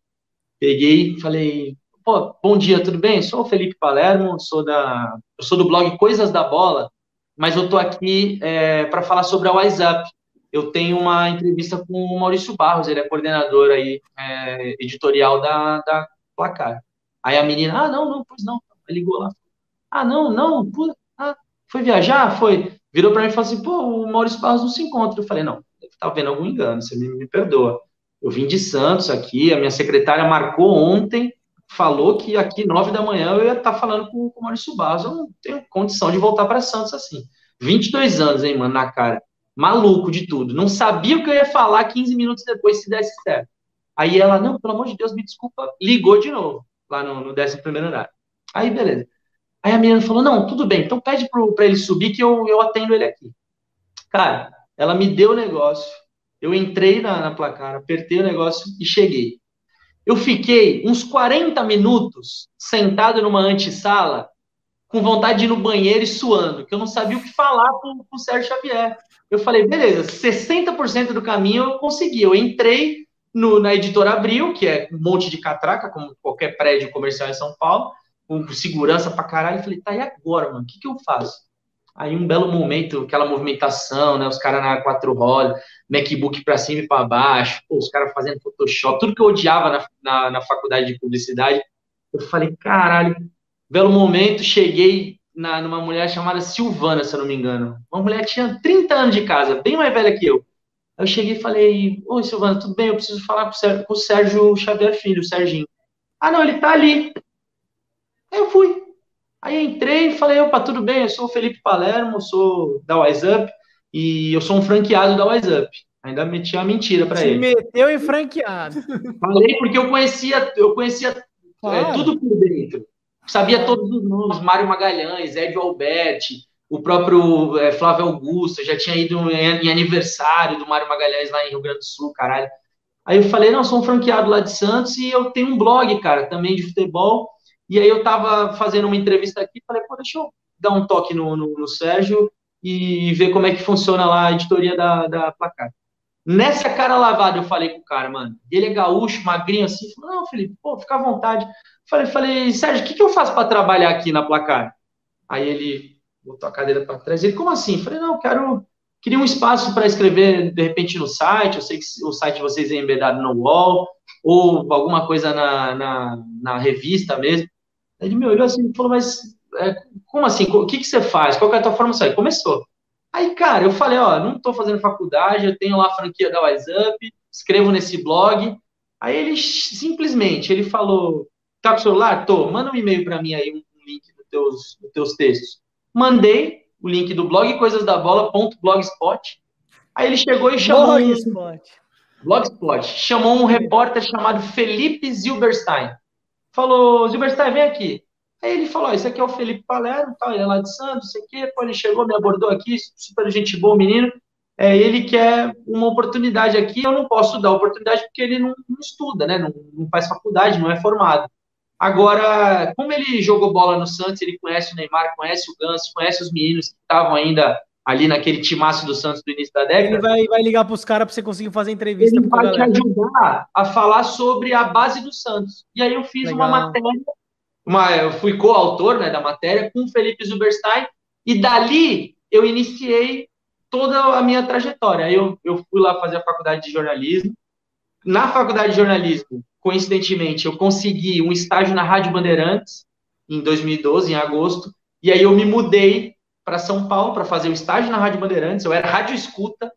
peguei, falei, Pô, bom dia, tudo bem? Sou o Felipe Palermo, sou da, eu sou do blog Coisas da Bola, mas eu tô aqui é, para falar sobre a WhatsApp. Eu tenho uma entrevista com o Maurício Barros, ele é coordenador aí, é, editorial da, da Placar. Aí a menina, ah, não, não, pois não. Ligou lá. Ah, não, não, pô, ah, foi viajar? Foi. Virou para mim e falou assim, pô, o Maurício Barros não se encontra. Eu falei, não, tá vendo algum engano, você me, me perdoa. Eu vim de Santos aqui, a minha secretária marcou ontem falou que aqui, nove da manhã, eu ia estar tá falando com, com o Maurício Barros. Eu não tenho condição de voltar para Santos assim. 22 anos, hein, mano, na cara. Maluco de tudo. Não sabia o que eu ia falar 15 minutos depois, se desse certo. Aí ela, não, pelo amor de Deus, me desculpa, ligou de novo, lá no, no 11 horário. Aí, beleza. Aí a menina falou, não, tudo bem, então pede para ele subir que eu, eu atendo ele aqui. Cara, ela me deu o negócio, eu entrei na, na placar, apertei o negócio e cheguei. Eu fiquei uns 40 minutos sentado numa antessala, com vontade de ir no banheiro e suando, que eu não sabia o que falar com, o Sérgio Xavier. Eu falei, beleza, 60% do caminho eu consegui. Eu entrei no, na editora Abril, que é um monte de catraca, como qualquer prédio comercial em São Paulo, com segurança pra caralho. Eu falei, tá, e agora, mano? O que, que eu faço? Aí um belo momento, aquela movimentação, né? Os caras na quatro rodas, MacBook para cima e para baixo, pô, os caras fazendo Photoshop, tudo que eu odiava na, na, na, faculdade de publicidade. Eu falei, caralho, belo momento, cheguei na, numa mulher chamada Silvana, se eu não me engano. Uma mulher que tinha 30 anos de casa, bem mais velha que eu. Aí eu cheguei e falei, oi Silvana, tudo bem? Eu preciso falar com o Sérgio, com o Sérgio Xavier Filho, o Serginho. Ah, não, ele tá ali. Aí eu fui. Aí entrei e falei, opa, tudo bem, eu sou o Felipe Palermo, sou da WhatsApp. E eu sou um franqueado da WhatsApp. Ainda meti uma mentira para ele. Se meteu em franqueado. Falei porque eu conhecia, eu conhecia é, claro. é, tudo por dentro. Sabia todos os nomes, Mário Magalhães, Edio Alberti, o próprio é, Flávio Augusto, já tinha ido em, em, aniversário do Mário Magalhães lá em Rio Grande do Sul, caralho. Aí eu falei, não, sou um franqueado lá de Santos e eu tenho um blog, cara, também de futebol. E aí eu tava fazendo uma entrevista aqui, falei, pô, deixa eu dar um toque no, no, no Sérgio e ver como é que funciona lá a editoria da, da Placar. Nessa cara lavada, eu falei com o cara, mano. Ele é gaúcho, magrinho assim. Falou, não, Felipe, pô, fica à vontade. Falei, falei, Sérgio, o que, que eu faço para trabalhar aqui na Placar? Aí ele botou a cadeira para trás. Ele, como assim? Falei, não, quero, Queria um espaço para escrever, de repente, no site. Eu sei que o site de vocês é embedado no wall, ou alguma coisa na, na, na revista mesmo. Ele me olhou assim e falou, mas é, como assim? O que, que você faz? Qual é a tua formação? Aí começou. Aí, cara, eu falei, ó, não estou fazendo faculdade, eu tenho lá a franquia da WhatsApp, escrevo nesse blog. Aí ele simplesmente, ele falou, tá com o celular? Tô, manda um e-mail para mim aí, um, link dos teus, dos teus textos. Mandei o link do blog coisas da bola.blogspot. Aí ele chegou e chamou Blogspot. Um, Blogspot. Chamou um repórter chamado Felipe Zilberstein. Falou, Zilberstein, vem aqui. Aí ele falou: esse aqui é o Felipe Palermo, tal, ele é lá de Santos, sei que. Pô, ele chegou, me abordou aqui, super gente boa, menino. É, ele quer uma oportunidade aqui, eu não posso dar oportunidade porque ele não, não estuda, né? Não, não, faz faculdade, não é formado. Agora, como ele jogou bola no Santos, ele conhece o Neymar, conhece o Ganso, conhece os meninos que estavam ainda ali naquele timaço do Santos do início da década. Ele vai, vai ligar para os caras para você conseguir fazer entrevista. Ele vai te ajudar a falar sobre a base do Santos. E aí eu fiz Legal. uma matéria uma, eu fui coautor né, da matéria com o Felipe Zuberstein, e dali eu iniciei toda a minha trajetória. Eu, eu fui lá fazer a faculdade de jornalismo. Na faculdade de jornalismo, coincidentemente, eu consegui um estágio na Rádio Bandeirantes, em 2012, em agosto, e aí eu me mudei para São Paulo para fazer o estágio na Rádio Bandeirantes. Eu era rádio escuta.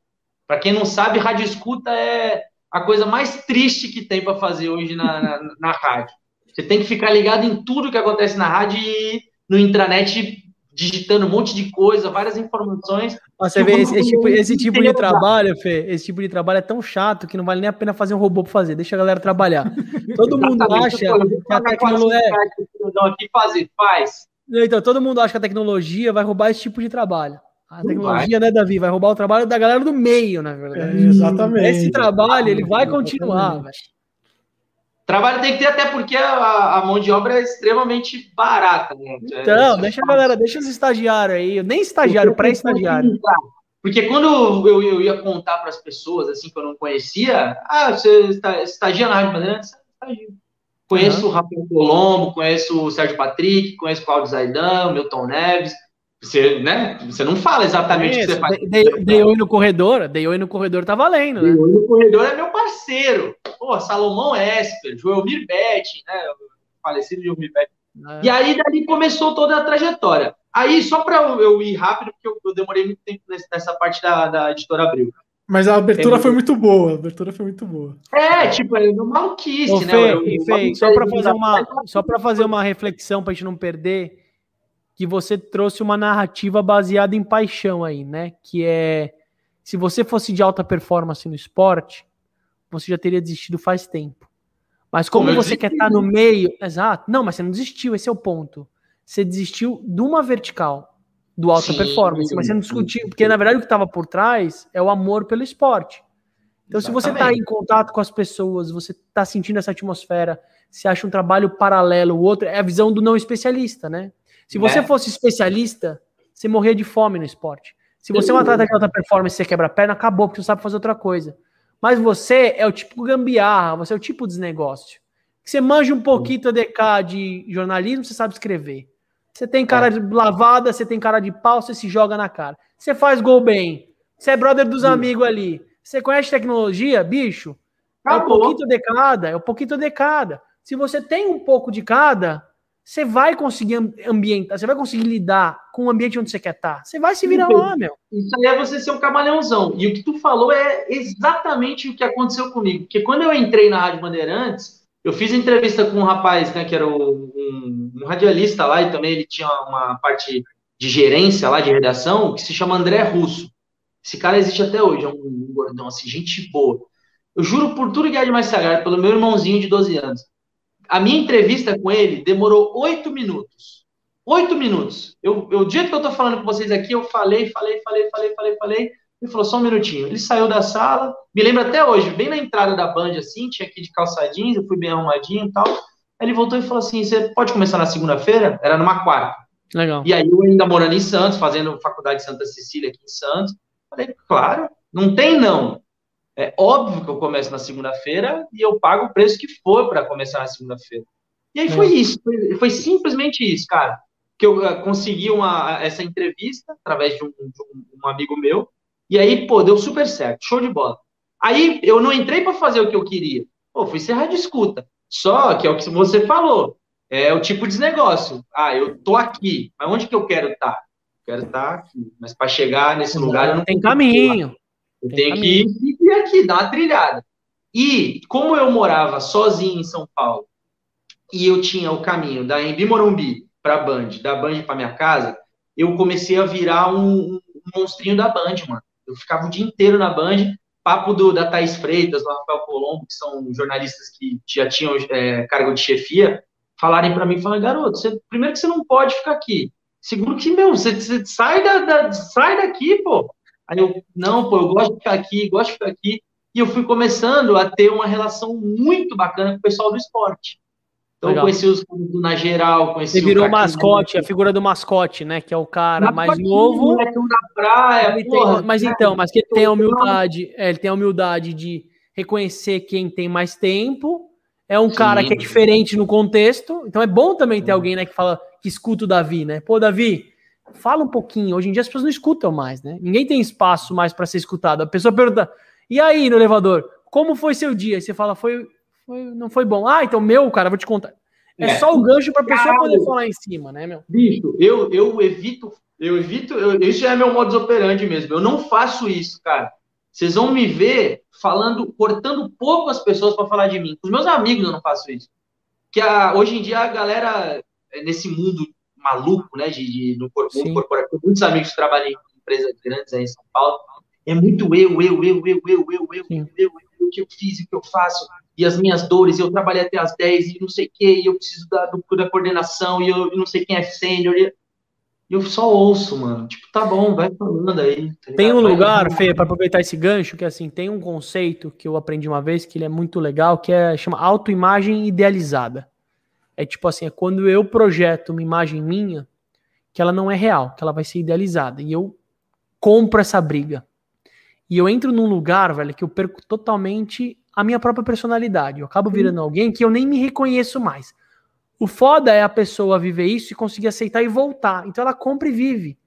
Para quem não sabe, rádio escuta é a coisa mais triste que tem para fazer hoje na, na, na rádio. Você tem que ficar ligado em tudo que acontece na rádio e no intranet, digitando um monte de coisa, várias informações. Você vê, esse, esse, tipo, esse tipo de trabalho, Fê, esse tipo de trabalho é tão chato que não vale nem a pena fazer um robô para fazer. Deixa a galera trabalhar. Todo mundo acha que a tecnologia... Aqui fazer, faz. Então, todo mundo acha que a tecnologia vai roubar esse tipo de trabalho. A tecnologia, né, Davi, vai roubar o trabalho da galera do meio, na verdade. É, exatamente. Esse trabalho, ele vai continuar, velho. Trabalho tem que ter até porque a, a mão de obra é extremamente barata. Né? Então, é, deixa a galera, deixa os estagiários aí, nem estagiário, pré-estagiário. Porque quando eu, eu ia contar para as pessoas, assim, que eu não conhecia, ah, você está, estagia na Rádio Bandeirantes? Conheço uhum. o Rafael Colombo, conheço o Sérgio Patrick, conheço o Claudio Zaidan, Milton Neves, você, né? Você não fala exatamente o que você faz. Dei oi no corredor, dei oi no corredor tá valendo, né? Dei oi no corredor é meu parceiro. Pô, Salomão Esper, Joelmir Betting, né? Falecido Joelmir Betting. É. E aí dali começou toda a trajetória. Aí, só para eu, ir rápido, porque eu, eu, demorei muito tempo nessa parte da, da editora Abril. Mas a abertura é, foi muito boa, a abertura foi muito boa. É, tipo, é maluquice, Ô, né? Fê, eu, Fê, só para fazer uma, só para fazer uma reflexão para a gente não perder, que você trouxe uma narrativa baseada em paixão aí, né? Que é se você fosse de alta performance no esporte, você já teria desistido faz tempo. Mas como, como você quer estar tá no meio, exato. Não, mas você não desistiu, esse é o ponto. Você desistiu de uma vertical do alta sim, performance, mas você não discutiu, porque na verdade o que estava por trás é o amor pelo esporte. Então, Exatamente. se você está em contato com as pessoas, você está sentindo essa atmosfera, você acha um trabalho paralelo, o outro é a visão do não especialista, né? Se você é. fosse especialista, você morria de fome no esporte. Se você é um atleta de alta performance e você quebra a perna, acabou, porque você sabe fazer outra coisa. Mas você é o tipo gambiarra, você é o tipo desnegócio. Você manja um pouquinho DK de jornalismo, você sabe escrever. Você tem cara é. de lavada, você tem cara de pau, você se joga na cara. Você faz gol bem. Você é brother dos amigos ali. Você conhece tecnologia, bicho? É um pouquinho de cada, é um pouquinho de cada. Se você tem um pouco de cada, você vai conseguir ambientar, você vai conseguir lidar com o ambiente onde você quer estar. Você vai se virar lá, meu. Isso aí é você ser um camaleãozão. E o que tu falou é exatamente o que aconteceu comigo. Porque quando eu entrei na Rádio Bandeirantes, eu fiz entrevista com um rapaz, né, que era um, um radialista lá, e também ele tinha uma parte de gerência lá, de redação, que se chama André Russo. Esse cara existe até hoje, é um gordão, assim, gente boa. Eu juro por tudo que é de mais sagrado, pelo meu irmãozinho de 12 anos a minha entrevista com ele demorou oito minutos. Oito minutos. Eu, eu, o dia que eu tô falando com vocês aqui, eu falei, falei, falei, falei, falei, falei. Ele falou só um minutinho. Ele saiu da sala, me lembro até hoje, bem na entrada da Band, assim, tinha aqui de calçadinhos, eu fui bem arrumadinho e tal. Aí ele voltou e falou assim: você pode começar na segunda-feira? Era numa quarta. Legal. E aí eu ainda morando em Santos, fazendo faculdade de Santa Cecília aqui em Santos. Falei, claro, não tem não. É óbvio que eu começo na segunda-feira e eu pago o preço que for para começar na segunda-feira. E aí é. foi isso, foi, foi, simplesmente isso, cara. Que eu uh, consegui uma, essa entrevista através de um, de um, amigo meu. E aí, pô, deu super certo, show de bola. Aí eu não entrei para fazer o que eu queria. Pô, fui ser rádio escuta. Só que é o que você falou. É o tipo de negócio. Ah, eu tô aqui, mas onde que eu quero estar? Tá? Quero estar tá aqui. Mas para chegar nesse lugar eu não tem caminho. Eu tenho que ir aqui, dar uma trilhada. E como eu morava sozinho em São Paulo e eu tinha o caminho da Embi Morumbi para Band, da Band para minha casa, eu comecei a virar um, um, monstrinho da Band, mano. Eu ficava o dia inteiro na Band, papo do, da Thaís Freitas, do Rafael Colombo, que são jornalistas que já tinham é, cargo de chefia, falarem para mim, falar, garoto, você, primeiro que você não pode ficar aqui. Segundo que, meu, você, você sai, da, da, sai daqui, pô. Aí eu, não, pô, eu gosto de ficar aqui, gosto de ficar aqui. E eu fui começando a ter uma relação muito bacana com o pessoal do esporte. Então, Legal. conheci os na geral, conheci Você virou o mascote, a figura do mascote, né? Que é o cara mais novo. Na praia, porra, tem, mas então, mas que ele tem a humildade, é, ele tem a humildade de reconhecer quem tem mais tempo. É um Sim. cara que é diferente no contexto. Então é bom também ter alguém, né, que fala, que escuta o Davi, né? Pô, Davi, fala um pouquinho. Hoje em dia as pessoas não escutam mais, né? Ninguém tem espaço mais para ser escutado. A pessoa pergunta: "E aí, no elevador, como foi seu dia?" E você fala: "Foi foi, não foi bom. Ah, então meu, cara, vou te contar. É, é. só o gancho para a pessoa poder falar em cima, né, meu? Bicho, eu, eu evito, eu evito, eu, isso é meu modus operandi mesmo. Eu não faço isso, cara. Vocês vão me ver falando, cortando pouco as pessoas para falar de mim. Com os meus amigos eu não faço isso. Que a, hoje em dia a galera é, nesse mundo maluco, né, de, de no mundo corporativo, muitos amigos trabalham em empresas grandes aí em São Paulo, é muito eu, eu, eu, eu, eu, eu, eu, eu, eu, o que eu fiz, o que eu faço e as minhas dores, eu trabalhei até as 10 e não sei o que, e eu preciso da, do, da coordenação, e eu não sei quem é sênior, e eu só ouço, mano. Tipo, tá bom, vai falando aí. Tá tem um lugar, Fê, para aproveitar esse gancho, que assim, tem um conceito que eu aprendi uma vez, que ele é muito legal, que é chama autoimagem idealizada. É tipo assim, é quando eu projeto uma imagem minha, que ela não é real, que ela vai ser idealizada. E eu compro essa briga. E eu entro num lugar, velho, que eu perco totalmente a minha própria personalidade. Eu acabo virando alguém que eu nem me reconheço mais. O foda é a pessoa viver isso e conseguir aceitar e voltar. Então ela compra e vive.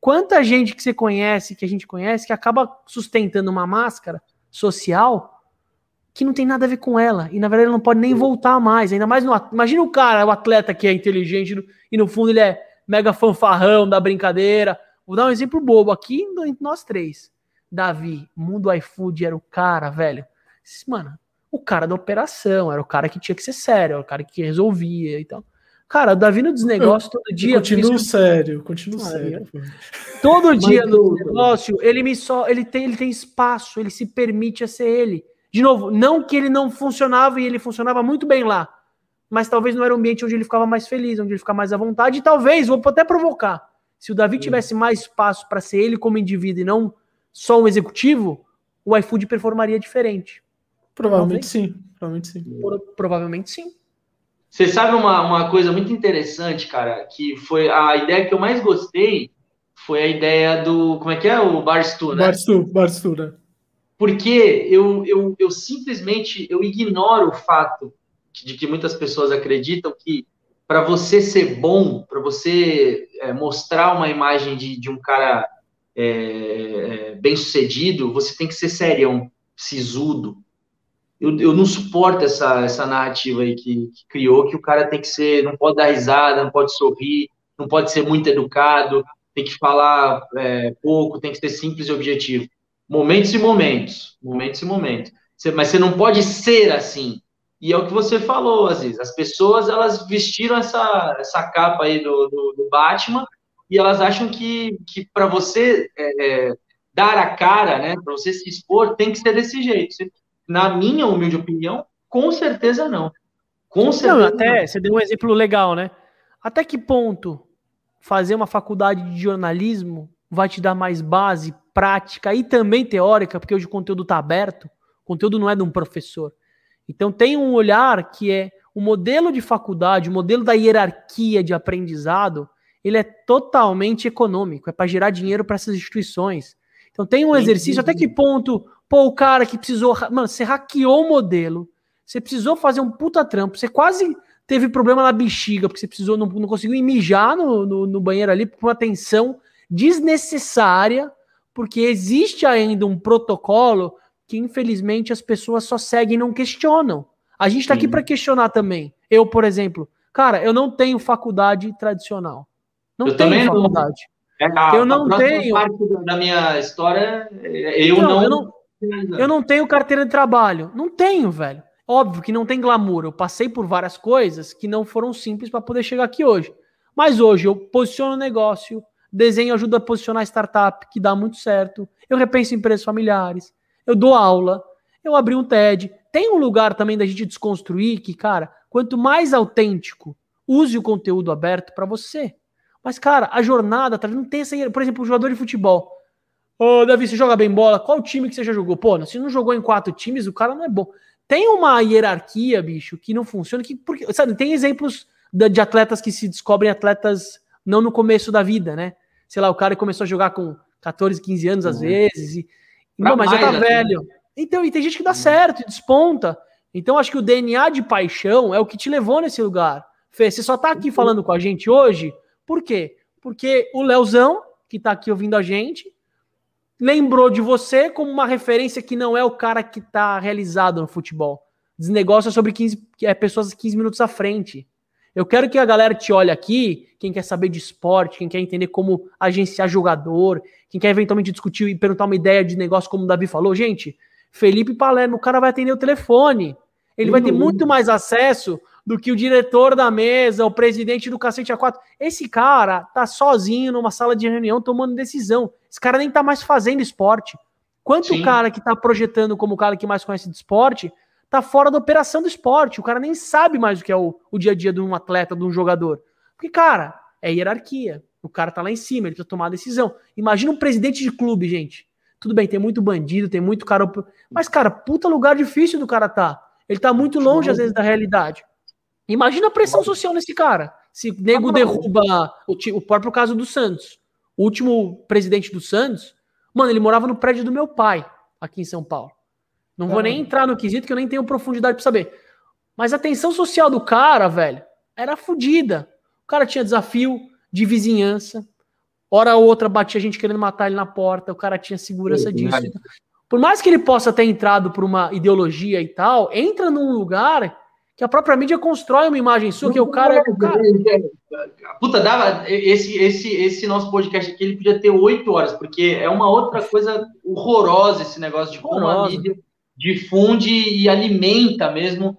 Quanta gente que você conhece, que a gente conhece, que acaba sustentando uma máscara social que não tem nada a ver com ela. E na verdade ela não pode nem voltar mais. Ainda mais no. Imagina o cara, o atleta que é inteligente e no fundo ele é mega fanfarrão da brincadeira. Vou dar um exemplo bobo aqui entre nós três. Davi, Mundo iFood era o cara, velho Mano, o cara da operação, era o cara que tinha que ser sério, era o cara que resolvia e tal. Cara, o Davi no desnegócio todo dia. Continuo isso... sério, sério. Todo dia no negócio, ele me só. Ele tem, ele tem espaço, ele se permite a ser ele. De novo, não que ele não funcionava e ele funcionava muito bem lá. Mas talvez não era o ambiente onde ele ficava mais feliz, onde ele ficava mais à vontade. E talvez, vou até provocar. Se o Davi tivesse mais espaço para ser ele como indivíduo e não só um executivo, o iFood performaria diferente. Provavelmente sim. Provavelmente sim. provavelmente sim. Você sabe uma, uma coisa muito interessante, cara, que foi a ideia que eu mais gostei foi a ideia do. Como é que é? O Barstu, né? Barstu, Barstu, né? Porque eu, eu, eu simplesmente eu ignoro o fato de que muitas pessoas acreditam que para você ser bom, para você é, mostrar uma imagem de, de um cara é, é, bem sucedido, você tem que ser serião, sisudo, eu, eu não suporto essa, essa narrativa aí que, que, criou, que o cara tem que ser, não pode dar risada, não pode sorrir, não pode ser muito educado, tem que falar é, pouco, tem que ser simples e objetivo. Momentos e momentos, momentos e momentos. Você, mas você não pode ser assim. E é o que você falou, Aziz. As pessoas, elas vestiram essa, essa capa aí do, do, do Batman e elas acham que, que para você é, é, dar a cara, né, para você se expor, tem que ser desse jeito. Na minha humilde opinião, com certeza não. Com certeza. Não, até não. você deu um exemplo legal, né? Até que ponto fazer uma faculdade de jornalismo vai te dar mais base prática e também teórica, porque hoje o conteúdo está aberto, o conteúdo não é de um professor. Então tem um olhar que é o modelo de faculdade, o modelo da hierarquia de aprendizado, ele é totalmente econômico, é para gerar dinheiro para essas instituições. Então tem um exercício, até que ponto Pô, o cara que precisou. Mano, você hackeou o modelo. Você precisou fazer um puta trampo. Você quase teve problema na bexiga, porque você precisou, não, não conseguiu mijar no, no, no banheiro ali por uma tensão desnecessária, porque existe ainda um protocolo que infelizmente as pessoas só seguem e não questionam. A gente está aqui para questionar também. Eu, por exemplo, cara, eu não tenho faculdade tradicional. Não eu tenho faculdade. Não. É, eu não tenho. Parte da minha história, eu então, não. Eu não, eu não tenho carteira de trabalho. Não tenho, velho. Óbvio que não tem glamour. Eu passei por várias coisas que não foram simples para poder chegar aqui hoje. Mas hoje eu posiciono o negócio, desenho ajuda a posicionar startup, que dá muito certo. Eu repenso empresas familiares. Eu dou aula. Eu abri um TED. Tem um lugar também da gente desconstruir que, cara, quanto mais autêntico, use o conteúdo aberto para você. Mas, cara, a jornada, não tem essa. Por exemplo, o jogador de futebol. Ô, Davi, você joga bem bola? Qual time que você já jogou? Pô, se não jogou em quatro times, o cara não é bom. Tem uma hierarquia, bicho, que não funciona. Que, porque, sabe, tem exemplos de, de atletas que se descobrem atletas não no começo da vida, né? Sei lá, o cara começou a jogar com 14, 15 anos às uhum. vezes. E, não, mas já tá assim. velho. Então, e tem gente que dá uhum. certo, desponta. Então, acho que o DNA de paixão é o que te levou nesse lugar. Fê, você só tá aqui uhum. falando com a gente hoje, por quê? Porque o Leozão, que tá aqui ouvindo a gente, lembrou de você como uma referência que não é o cara que está realizado no futebol. Desnegócio sobre 15, é, pessoas 15 minutos à frente. Eu quero que a galera te olhe aqui, quem quer saber de esporte, quem quer entender como agenciar jogador, quem quer eventualmente discutir e perguntar uma ideia de negócio, como o Davi falou. Gente, Felipe Palermo, o cara vai atender o telefone. Ele vai ter uhum. muito mais acesso do que o diretor da mesa, o presidente do cacete A4. Esse cara tá sozinho numa sala de reunião tomando decisão. Esse cara nem tá mais fazendo esporte. Quanto Sim. o cara que tá projetando como o cara que mais conhece de esporte tá fora da operação do esporte. O cara nem sabe mais o que é o, o dia a dia de um atleta, de um jogador. Porque, cara, é hierarquia. O cara tá lá em cima, ele precisa tomar a decisão. Imagina um presidente de clube, gente. Tudo bem, tem muito bandido, tem muito cara. Mas, cara, puta lugar difícil do cara tá. Ele tá muito longe, às vezes, da realidade. Imagina a pressão social nesse cara. Se nego derruba o, o próprio caso do Santos. O último presidente do Santos, mano, ele morava no prédio do meu pai, aqui em São Paulo. Não vou nem entrar no quesito que eu nem tenho profundidade para saber. Mas a tensão social do cara, velho, era fodida. O cara tinha desafio de vizinhança. Hora ou outra batia gente querendo matar ele na porta. O cara tinha segurança disso. Por mais que ele possa ter entrado por uma ideologia e tal, entra num lugar que a própria mídia constrói uma imagem sua, que o cara é o cara. Puta, dava. Esse, esse, esse nosso podcast aqui ele podia ter oito horas, porque é uma outra coisa horrorosa esse negócio de como a mídia difunde e alimenta mesmo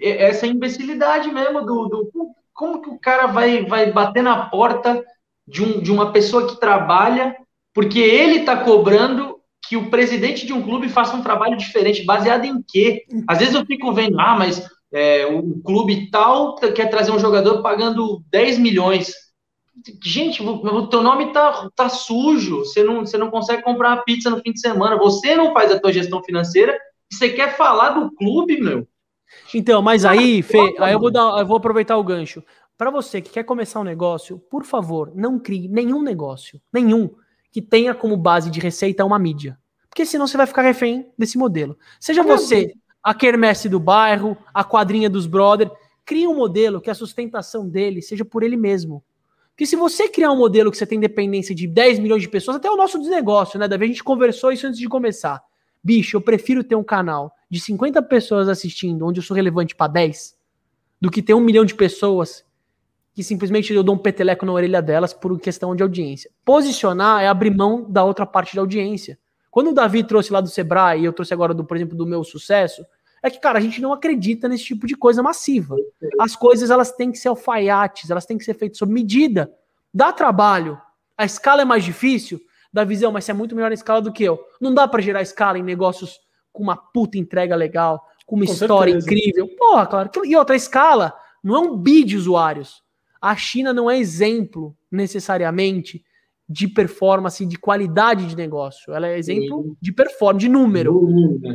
essa imbecilidade mesmo do, do como que o cara vai, vai bater na porta de, um, de uma pessoa que trabalha, porque ele está cobrando que o presidente de um clube faça um trabalho diferente, baseado em quê? Às vezes eu fico vendo, ah, mas é, o clube tal quer trazer um jogador pagando 10 milhões. Gente, o teu nome tá, tá sujo, você não, você não consegue comprar uma pizza no fim de semana, você não faz a tua gestão financeira e você quer falar do clube, meu. Então, mas aí, Fê, aí eu vou, dar, eu vou aproveitar o gancho. Para você que quer começar um negócio, por favor, não crie nenhum negócio, nenhum, que tenha como base de receita uma mídia. Porque senão você vai ficar refém desse modelo. Seja você a quermesse do bairro, a quadrinha dos brother. Cria um modelo que a sustentação dele seja por ele mesmo. Porque se você criar um modelo que você tem dependência de 10 milhões de pessoas, até o nosso desnegócio, né, Davi? A gente conversou isso antes de começar. Bicho, eu prefiro ter um canal de 50 pessoas assistindo, onde eu sou relevante para 10, do que ter um milhão de pessoas que simplesmente eu dou um peteleco na orelha delas por questão de audiência. Posicionar é abrir mão da outra parte da audiência. Quando o Davi trouxe lá do Sebrae e eu trouxe agora, do, por exemplo, do meu sucesso, é que, cara, a gente não acredita nesse tipo de coisa massiva. As coisas, elas têm que ser alfaiates, elas têm que ser feitas sob medida. Dá trabalho. A escala é mais difícil, da visão, mas você é muito melhor na escala do que eu. Não dá para gerar escala em negócios com uma puta entrega legal, com uma com história certeza. incrível. Porra, claro. E outra escala não é um bi de usuários. A China não é exemplo, necessariamente, de performance, de qualidade de negócio. Ela é exemplo Sim. de performance, de número.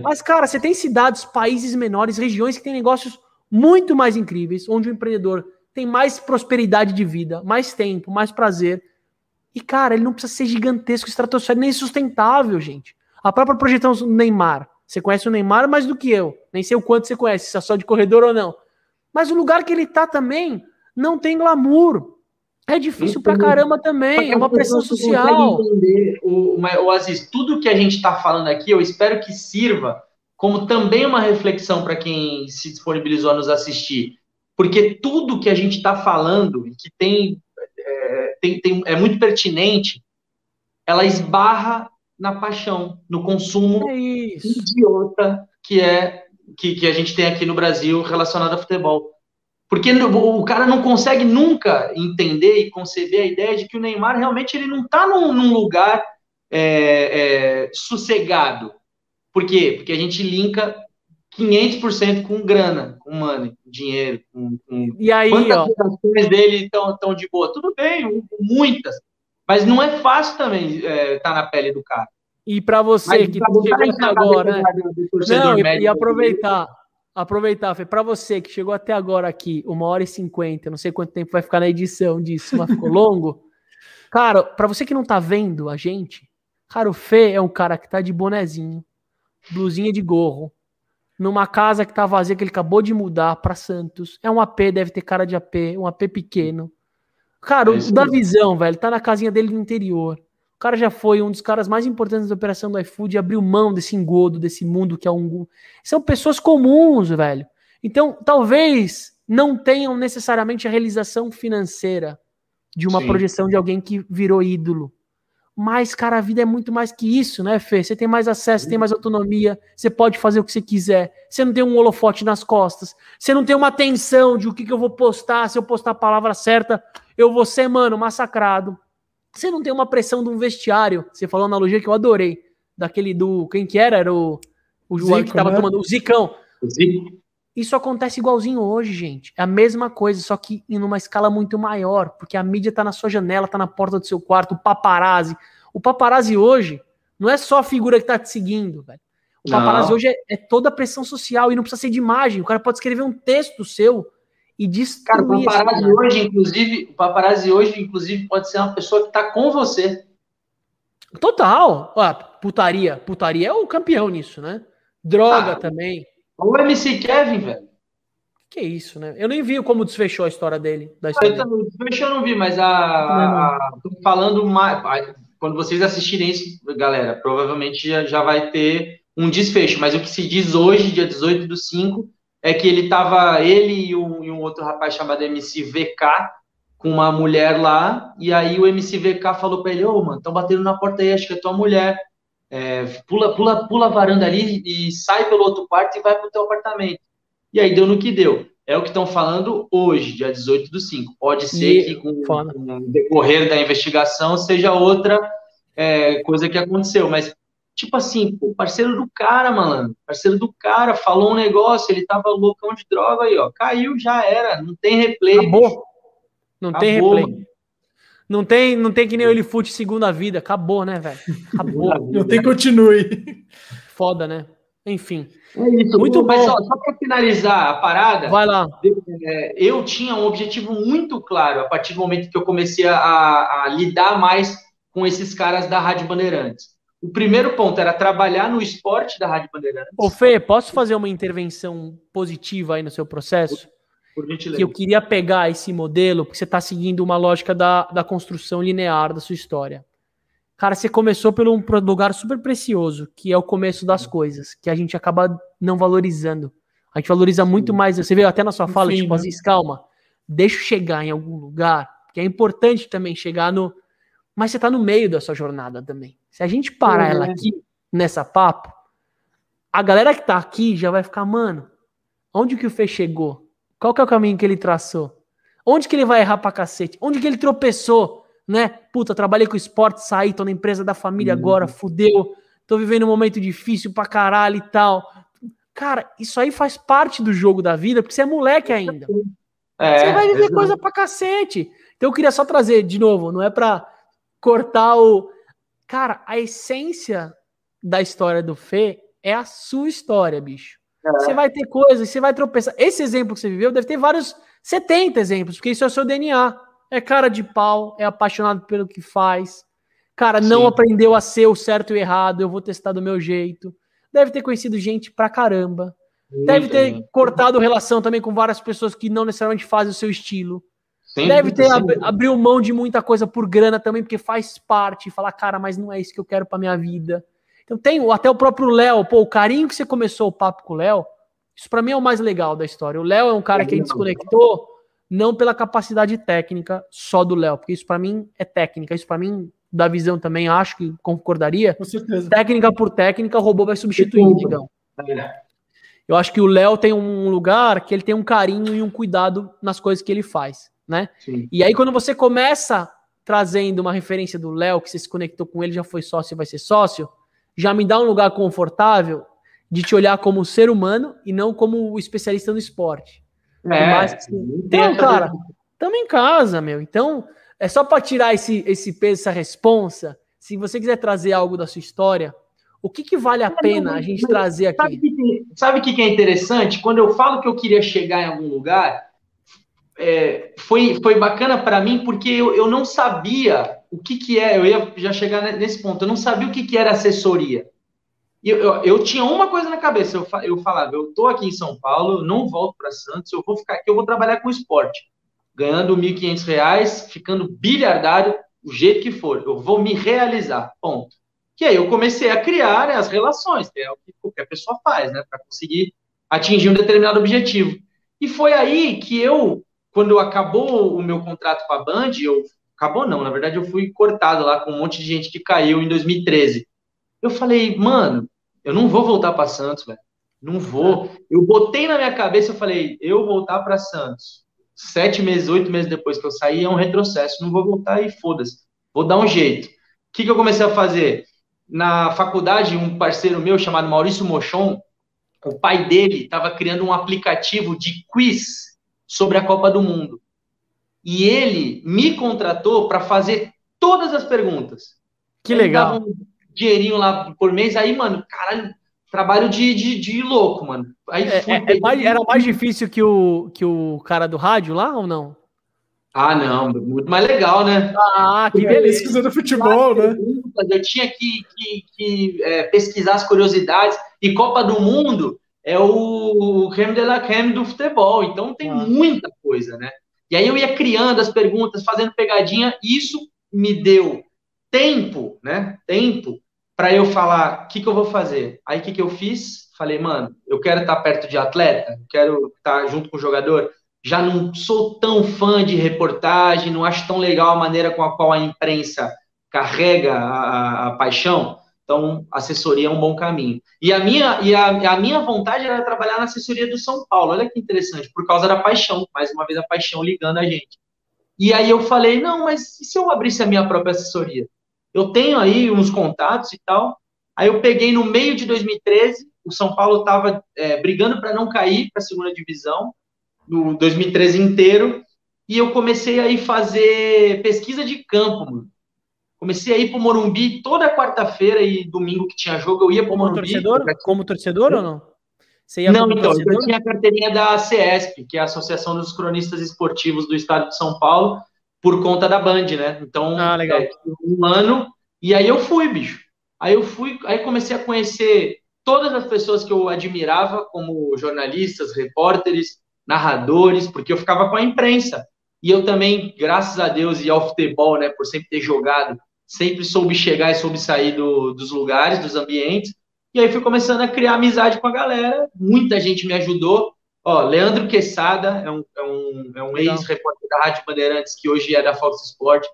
Mas, cara, você tem cidades, países menores, regiões que têm negócios muito mais incríveis, onde o empreendedor tem mais prosperidade de vida, mais tempo, mais prazer. E, cara, ele não precisa ser gigantesco, estratosférico, nem sustentável, gente. A própria projeção do Neymar. Você conhece o Neymar mais do que eu. Nem sei o quanto você conhece, se é só de corredor ou não. Mas o lugar que ele tá também não tem glamour. É difícil pra caramba também, é uma pressão social. Entender, o, o Aziz, tudo que a gente está falando aqui, eu espero que sirva como também uma reflexão para quem se disponibilizou a nos assistir. Porque tudo que a gente está falando e que tem é, tem, tem, é muito pertinente, ela esbarra na paixão, no consumo é idiota que é que, que a gente tem aqui no Brasil relacionado a futebol. Porque o cara não consegue nunca entender e conceber a ideia de que o Neymar realmente ele não está num, num, lugar é, é, sossegado. Por quê? Porque a gente linka 500% com grana, com money, com dinheiro. Com, com... E aí, Quantas ó. dele estão tão de boa? Tudo bem, muitas. Mas não é fácil também estar é, tá na pele do cara. E para você Mas, que chegou agora, né? Não, e, e aproveitar, aproveitar, Fê, para você que chegou até agora aqui, uma hora e cinquenta, não sei quanto tempo vai ficar na edição disso, mas ficou longo. Cara, para você que não tá vendo a gente, cara, o Fê é um cara que tá de bonezinho, blusinha de gorro, numa casa que tá vazia, que ele acabou de mudar para Santos. É um AP, deve ter cara de AP, um AP pequeno. Cara, é o da visão, velho, tá na casinha dele no interior. O cara já foi um dos caras mais importantes da operação do iFood e abriu mão desse engodo, desse mundo que é um. São pessoas comuns, velho. Então, talvez não tenham necessariamente a realização financeira de uma Sim. projeção de alguém que virou ídolo. Mas, cara, a vida é muito mais que isso, né, Fê? Você tem mais acesso, você tem mais autonomia, você pode fazer o que você quiser. Você não tem um holofote nas costas. Você não tem uma tensão de o que, que eu vou postar, se eu postar a palavra certa, eu vou ser, mano, massacrado. Você não tem uma pressão de um vestiário. Você falou uma analogia que eu adorei. Daquele do. Quem que era? Era o, o João que tava né? tomando. O Zicão. O Zico. Isso acontece igualzinho hoje, gente. É a mesma coisa, só que em uma escala muito maior, porque a mídia tá na sua janela, tá na porta do seu quarto, o paparazzi. O paparazzi hoje não é só a figura que tá te seguindo, velho. O paparazzi não. hoje é, é, toda a pressão social e não precisa ser de imagem. O cara pode escrever um texto seu e destruir. Cara, o paparazzi hoje, inclusive, o paparazzi hoje, inclusive, pode ser uma pessoa que tá com você. Total. Ó, putaria. Putaria é o campeão nisso, né? Droga ah, também. O MC Kevin, velho. Que isso, né? Eu nem vi como desfechou a história dele. Da história eu também, desfechou eu não vi, mas a, falando mais. Quando vocês assistirem isso, galera, provavelmente já, já vai ter um desfecho. Mas o que se diz hoje, dia 18 do 5, é que ele tava, ele e um, e um outro rapaz chamado MC VK, com uma mulher lá, e aí o MC VK falou pra ele, ô, oh, mano, estão batendo na porta aí, acho que é tua mulher é, pula, pula, pula a varanda ali e sai pelo outro quarto e vai para o teu apartamento. E aí deu no que deu. É o que estão falando hoje, dia 18 do 5. Pode ser e, que com, com, o decorrer da investigação seja outra é, coisa que aconteceu, mas tipo assim, pô, parceiro do cara, malandro, parceiro do cara, falou um negócio, ele tava loucão de droga aí, ó, caiu, já era, não tem replay. Acabou. Não Acabou. tem replay. Não tem, não tem que nem o Elifute segunda vida. Acabou, né, velho? Acabou. Não tem continue. Foda, né? Enfim. É isso. Muito bom. Mas só, só para finalizar a parada. Vai lá. É, eu tinha um objetivo muito claro a partir do momento que eu comecei a, a lidar mais com esses caras da Rádio Bandeirantes. O primeiro ponto era trabalhar no esporte da Rádio Bandeirantes. Ô, Fê, posso fazer uma intervenção positiva aí no seu processo? Por gentileza. Que eu queria pegar esse modelo, porque você está seguindo uma lógica da, da construção linear da sua história. Cara, você começou por um lugar super precioso, que é o começo das coisas, que a gente acaba não valorizando. A gente valoriza muito mais. Você veio até na sua fala, Sim, tipo né? assim, calma, deixa eu chegar em algum lugar, que é importante também chegar no. Mas você está no meio da sua jornada também. Se a gente parar ela aqui, nessa papo, a galera que está aqui já vai ficar, mano, onde que o Fê chegou? Qual que é o caminho que ele traçou? Onde que ele vai errar pra cacete? Onde que ele tropeçou? Né? Puta, trabalhei com esporte, saí, tô na empresa da família uhum. agora, fudeu. Tô vivendo um momento difícil pra caralho e tal. Cara, isso aí faz parte do jogo da vida, porque você é moleque ainda. É, você vai viver coisa pra cacete. Então eu queria só trazer, de novo, não é pra cortar o. Cara, a essência da história do Fê é a sua história, bicho. Você vai ter coisas, você vai tropeçar. Esse exemplo que você viveu deve ter vários 70 exemplos, porque isso é o seu DNA. É cara de pau, é apaixonado pelo que faz. Cara, não Sim. aprendeu a ser o certo e o errado, eu vou testar do meu jeito. Deve ter conhecido gente pra caramba. Deve ter cortado relação também com várias pessoas que não necessariamente fazem o seu estilo. Sempre, Deve ter ab abriu mão de muita coisa por grana também, porque faz parte. Falar, cara, mas não é isso que eu quero para minha vida. Então tem até o próprio Léo, pô, o carinho que você começou o papo com o Léo, isso para mim é o mais legal da história. O Léo é um cara que a gente desconectou não pela capacidade técnica só do Léo, porque isso para mim é técnica, isso para mim da visão também acho que concordaria. Com certeza. Técnica por técnica, o robô vai substituir, digamos. Eu acho que o Léo tem um lugar que ele tem um carinho e um cuidado nas coisas que ele faz né? Sim. E aí, quando você começa trazendo uma referência do Léo, que você se conectou com ele, já foi sócio e vai ser sócio, já me dá um lugar confortável de te olhar como ser humano e não como o especialista no esporte. É, então, cara, estamos em casa, meu. Então, é só para tirar esse, esse peso, essa responsa. Se você quiser trazer algo da sua história, o que, que vale a pena a gente trazer aqui? Sabe o que, que é interessante? Quando eu falo que eu queria chegar em algum lugar, é, foi, foi bacana para mim porque eu, eu não sabia o que, que é, eu ia já chegar nesse ponto, eu não sabia o que, que era assessoria. Eu, eu, eu tinha uma coisa na cabeça, eu, eu falava, eu tô aqui em São Paulo, não volto para Santos, eu vou ficar aqui, eu vou trabalhar com esporte, ganhando R$ 1.500, ficando bilhardário, o jeito que for, eu vou me realizar, ponto. Que aí eu comecei a criar né, as relações, que é o que qualquer pessoa faz, né, para conseguir atingir um determinado objetivo. E foi aí que eu quando acabou o meu contrato com a Band, eu acabou não, na verdade eu fui cortado lá com um monte de gente que caiu em 2013. Eu falei, mano, eu não vou voltar para Santos, velho. Não vou. Eu botei na minha cabeça, eu falei, eu voltar para Santos. Sete meses, oito meses depois que eu saí, é um retrocesso. Não vou voltar e foda-se. Vou dar um jeito. O que, que eu comecei a fazer? Na faculdade, um parceiro meu chamado Maurício Mochon, o pai dele estava criando um aplicativo de quiz sobre a Copa do Mundo. E ele me contratou para fazer todas as perguntas. Que ele legal. um dinheirinho lá por mês. Aí, mano, caralho, trabalho de, de, de louco, mano. Aí é, é, é mais, era mais difícil que o, que o cara do rádio lá ou não? Ah, não, muito mais legal, né? Ah, que beleza. Pesquisa do futebol, né? Eu tinha que, que, que é, pesquisar as curiosidades. E Copa do Mundo, é o creme de la creme do futebol. Então tem ah. muita coisa, né? E aí eu ia criando as perguntas, fazendo pegadinha, e isso me deu tempo, né? Tempo para eu falar o que, que eu vou fazer. Aí o que, que eu fiz? Falei, mano, eu quero estar perto de atleta, quero estar junto com o jogador. Já não sou tão fã de reportagem, não acho tão legal a maneira com a qual a imprensa carrega a, a, a paixão. Então, assessoria é um bom caminho. E a minha, e a, a, minha vontade era trabalhar na assessoria do São Paulo. Olha que interessante, por causa da paixão, mais uma vez a paixão ligando a gente. E aí eu falei, não, mas e se eu abrisse a minha própria assessoria? Eu tenho aí uns contatos e tal. Aí eu peguei no meio de 2013, o São Paulo estava é, brigando para não cair para a segunda divisão, no 2013 inteiro, e eu comecei aí fazer pesquisa de campo, mano. Comecei a ir pro Morumbi toda quarta-feira e domingo que tinha jogo, eu ia pro como Morumbi. Torcedor? Como torcedor ou não? Você ia não, então, torcedor? eu tinha a carteirinha da CESP, que é a Associação dos Cronistas Esportivos do Estado de São Paulo, por conta da Band, né? Então, ah, legal. É, um ano, e aí eu fui, bicho. Aí eu fui, aí comecei a conhecer todas as pessoas que eu admirava, como jornalistas, repórteres, narradores, porque eu ficava com a imprensa. E eu também, graças a Deus e ao futebol, né, por sempre ter jogado sempre soube chegar e soube sair do, dos lugares, dos ambientes. E aí fui começando a criar amizade com a galera. Muita gente me ajudou. Ó, Leandro Quesada é um, é um, é um ex-repórter da Rádio Bandeirantes, que hoje é da Fox Sport.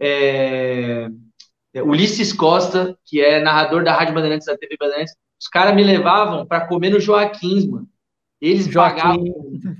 É, é, Ulisses Costa, que é narrador da Rádio Bandeirantes, da TV Bandeirantes. Os caras me levavam para comer no Joaquins, mano. Eles Joaquim. pagavam.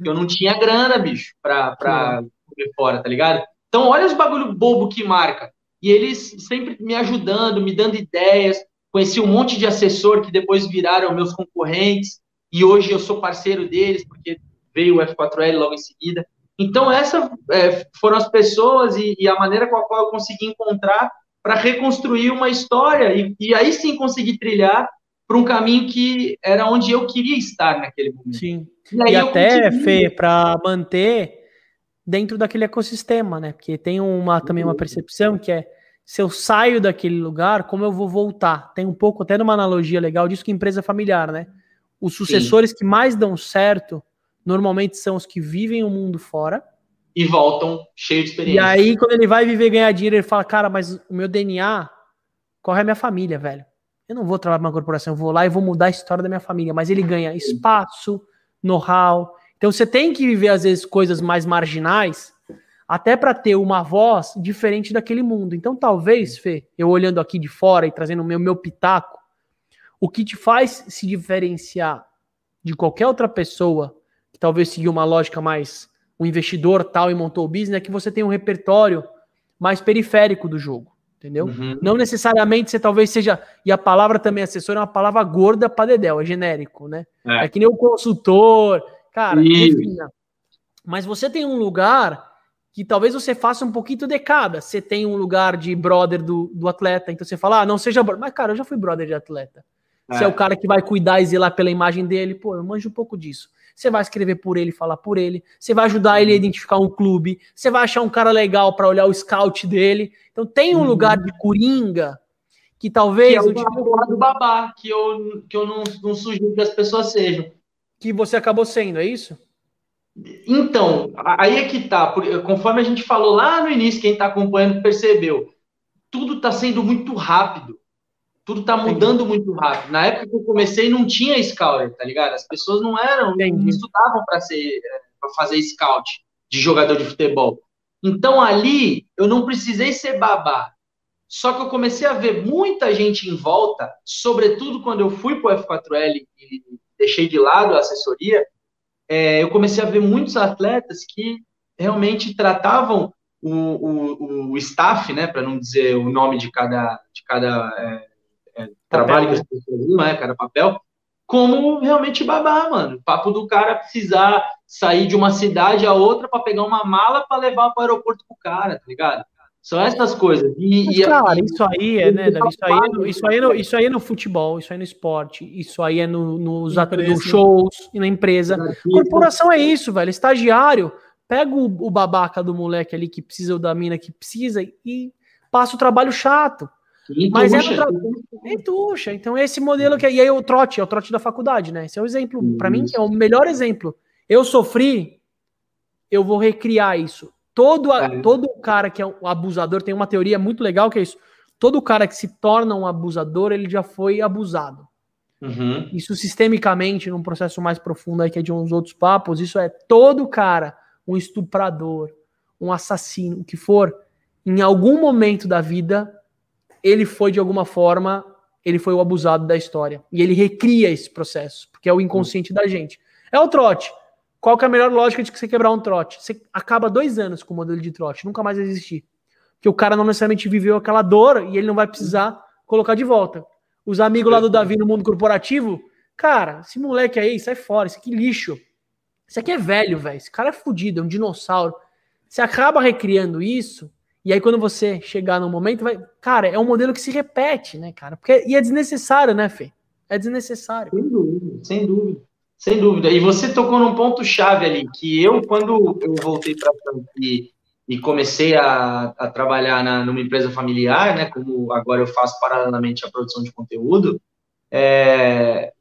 Eu não tinha grana, bicho, pra, pra comer fora, tá ligado? Então, olha os bagulho bobo que marca e eles sempre me ajudando, me dando ideias. Conheci um monte de assessor que depois viraram meus concorrentes, e hoje eu sou parceiro deles, porque veio o F4L logo em seguida. Então, essas é, foram as pessoas e, e, a maneira com a qual eu consegui encontrar para reconstruir uma história e, e aí sim conseguir trilhar para um caminho que era onde eu queria estar naquele momento. Sim. E, e até, consegui... Fê, para manter dentro daquele ecossistema, né? Porque tem uma também uma percepção que é se eu saio daquele lugar, como eu vou voltar? Tem um pouco até numa analogia legal disso que empresa familiar, né? Os sucessores Sim. que mais dão certo normalmente são os que vivem o mundo fora e voltam cheio de experiência. E aí, quando ele vai viver ganhar dinheiro, ele fala, cara, mas o meu DNA corre a minha família, velho. Eu não vou trabalhar para uma corporação, eu vou lá e vou mudar a história da minha família. Mas ele ganha espaço, know-how. Então você tem que viver, às vezes, coisas mais marginais, até para ter uma voz diferente daquele mundo. Então, talvez, Fê, eu olhando aqui de fora e trazendo o meu, meu pitaco, o que te faz se diferenciar de qualquer outra pessoa que talvez seguiu uma lógica mais um investidor tal e montou o business é que você tem um repertório mais periférico do jogo entendeu? Uhum. Não necessariamente você talvez seja, e a palavra também assessor é uma palavra gorda para dedéu, é genérico, né? É. é, que nem o consultor, cara, defina. Mas você tem um lugar que talvez você faça um pouquinho de cada. Você tem um lugar de brother do, do atleta, então você fala, ah, não seja brother. Mas, cara, eu já fui brother de atleta. É. Você é o cara que vai cuidar e zelar pela imagem dele, pô, eu manjo um pouco disso. Você vai escrever por ele, falar por ele. Você vai ajudar ele a identificar um clube. Você vai achar um cara legal para olhar o scout dele. Então tem um uhum. lugar de coringa que talvez. Que é o tipo... do babá, que eu, que eu não, não sugiro que as pessoas sejam. Que você acabou sendo, é isso? Então, aí é que tá. Conforme a gente falou lá no início, quem está acompanhando percebeu. Tudo está sendo muito rápido. Tudo tá mudando muito rápido. Na época que eu comecei, não tinha scouter, tá ligado? As pessoas não eram, não estudavam para ser para fazer scout de jogador de futebol. Então ali eu não precisei ser babá. Só que eu comecei a ver muita gente em volta, sobretudo quando eu fui para o F4L e deixei de lado a assessoria, é, eu comecei a ver muitos atletas que realmente tratavam o, o, o staff, né, para não dizer o nome de cada, de cada é, é, trabalho que as pessoas né, cara, papel, como realmente babá, mano. Papo do cara precisar sair de uma cidade a outra para pegar uma mala para levar para o aeroporto pro cara, tá ligado? São essas coisas. E, Mas, e cara, isso aí é, né, Davi? Isso aí é, no, isso, aí é no, isso aí é no futebol, isso aí é no esporte, isso aí é no, nos no shows e na empresa. Corporação é isso, velho. Estagiário, pega o, o babaca do moleque ali que precisa ou da mina que precisa e passa o trabalho chato. Mas é tra... tuxa. Então, esse modelo que. E aí, o trote, é o trote da faculdade, né? Esse é o exemplo. Para mim, é o melhor exemplo. Eu sofri, eu vou recriar isso. Todo, é. todo cara que é um abusador tem uma teoria muito legal que é isso. Todo cara que se torna um abusador, ele já foi abusado. Uhum. Isso sistemicamente, num processo mais profundo aí, que é de uns outros papos, isso é todo cara, um estuprador, um assassino, o que for, em algum momento da vida, ele foi de alguma forma, ele foi o abusado da história. E ele recria esse processo, porque é o inconsciente da gente. É o trote. Qual que é a melhor lógica de você quebrar um trote? Você acaba dois anos com o modelo de trote, nunca mais vai existir. Porque o cara não necessariamente viveu aquela dor e ele não vai precisar colocar de volta. Os amigos lá do Davi no mundo corporativo, cara, esse moleque aí, sai fora, esse aqui lixo. Esse aqui é velho, velho. Esse cara é fodido, é um dinossauro. Você acaba recriando isso, e aí, quando você chegar no momento, vai. Cara, é um modelo que se repete, né, cara? Porque, e é desnecessário, né, Fê? É desnecessário. Sem dúvida, sem dúvida. Sem dúvida. E você tocou num ponto-chave ali, que eu, quando eu voltei para e, e comecei a, a trabalhar na, numa empresa familiar, né, como agora eu faço paralelamente a produção de conteúdo, é,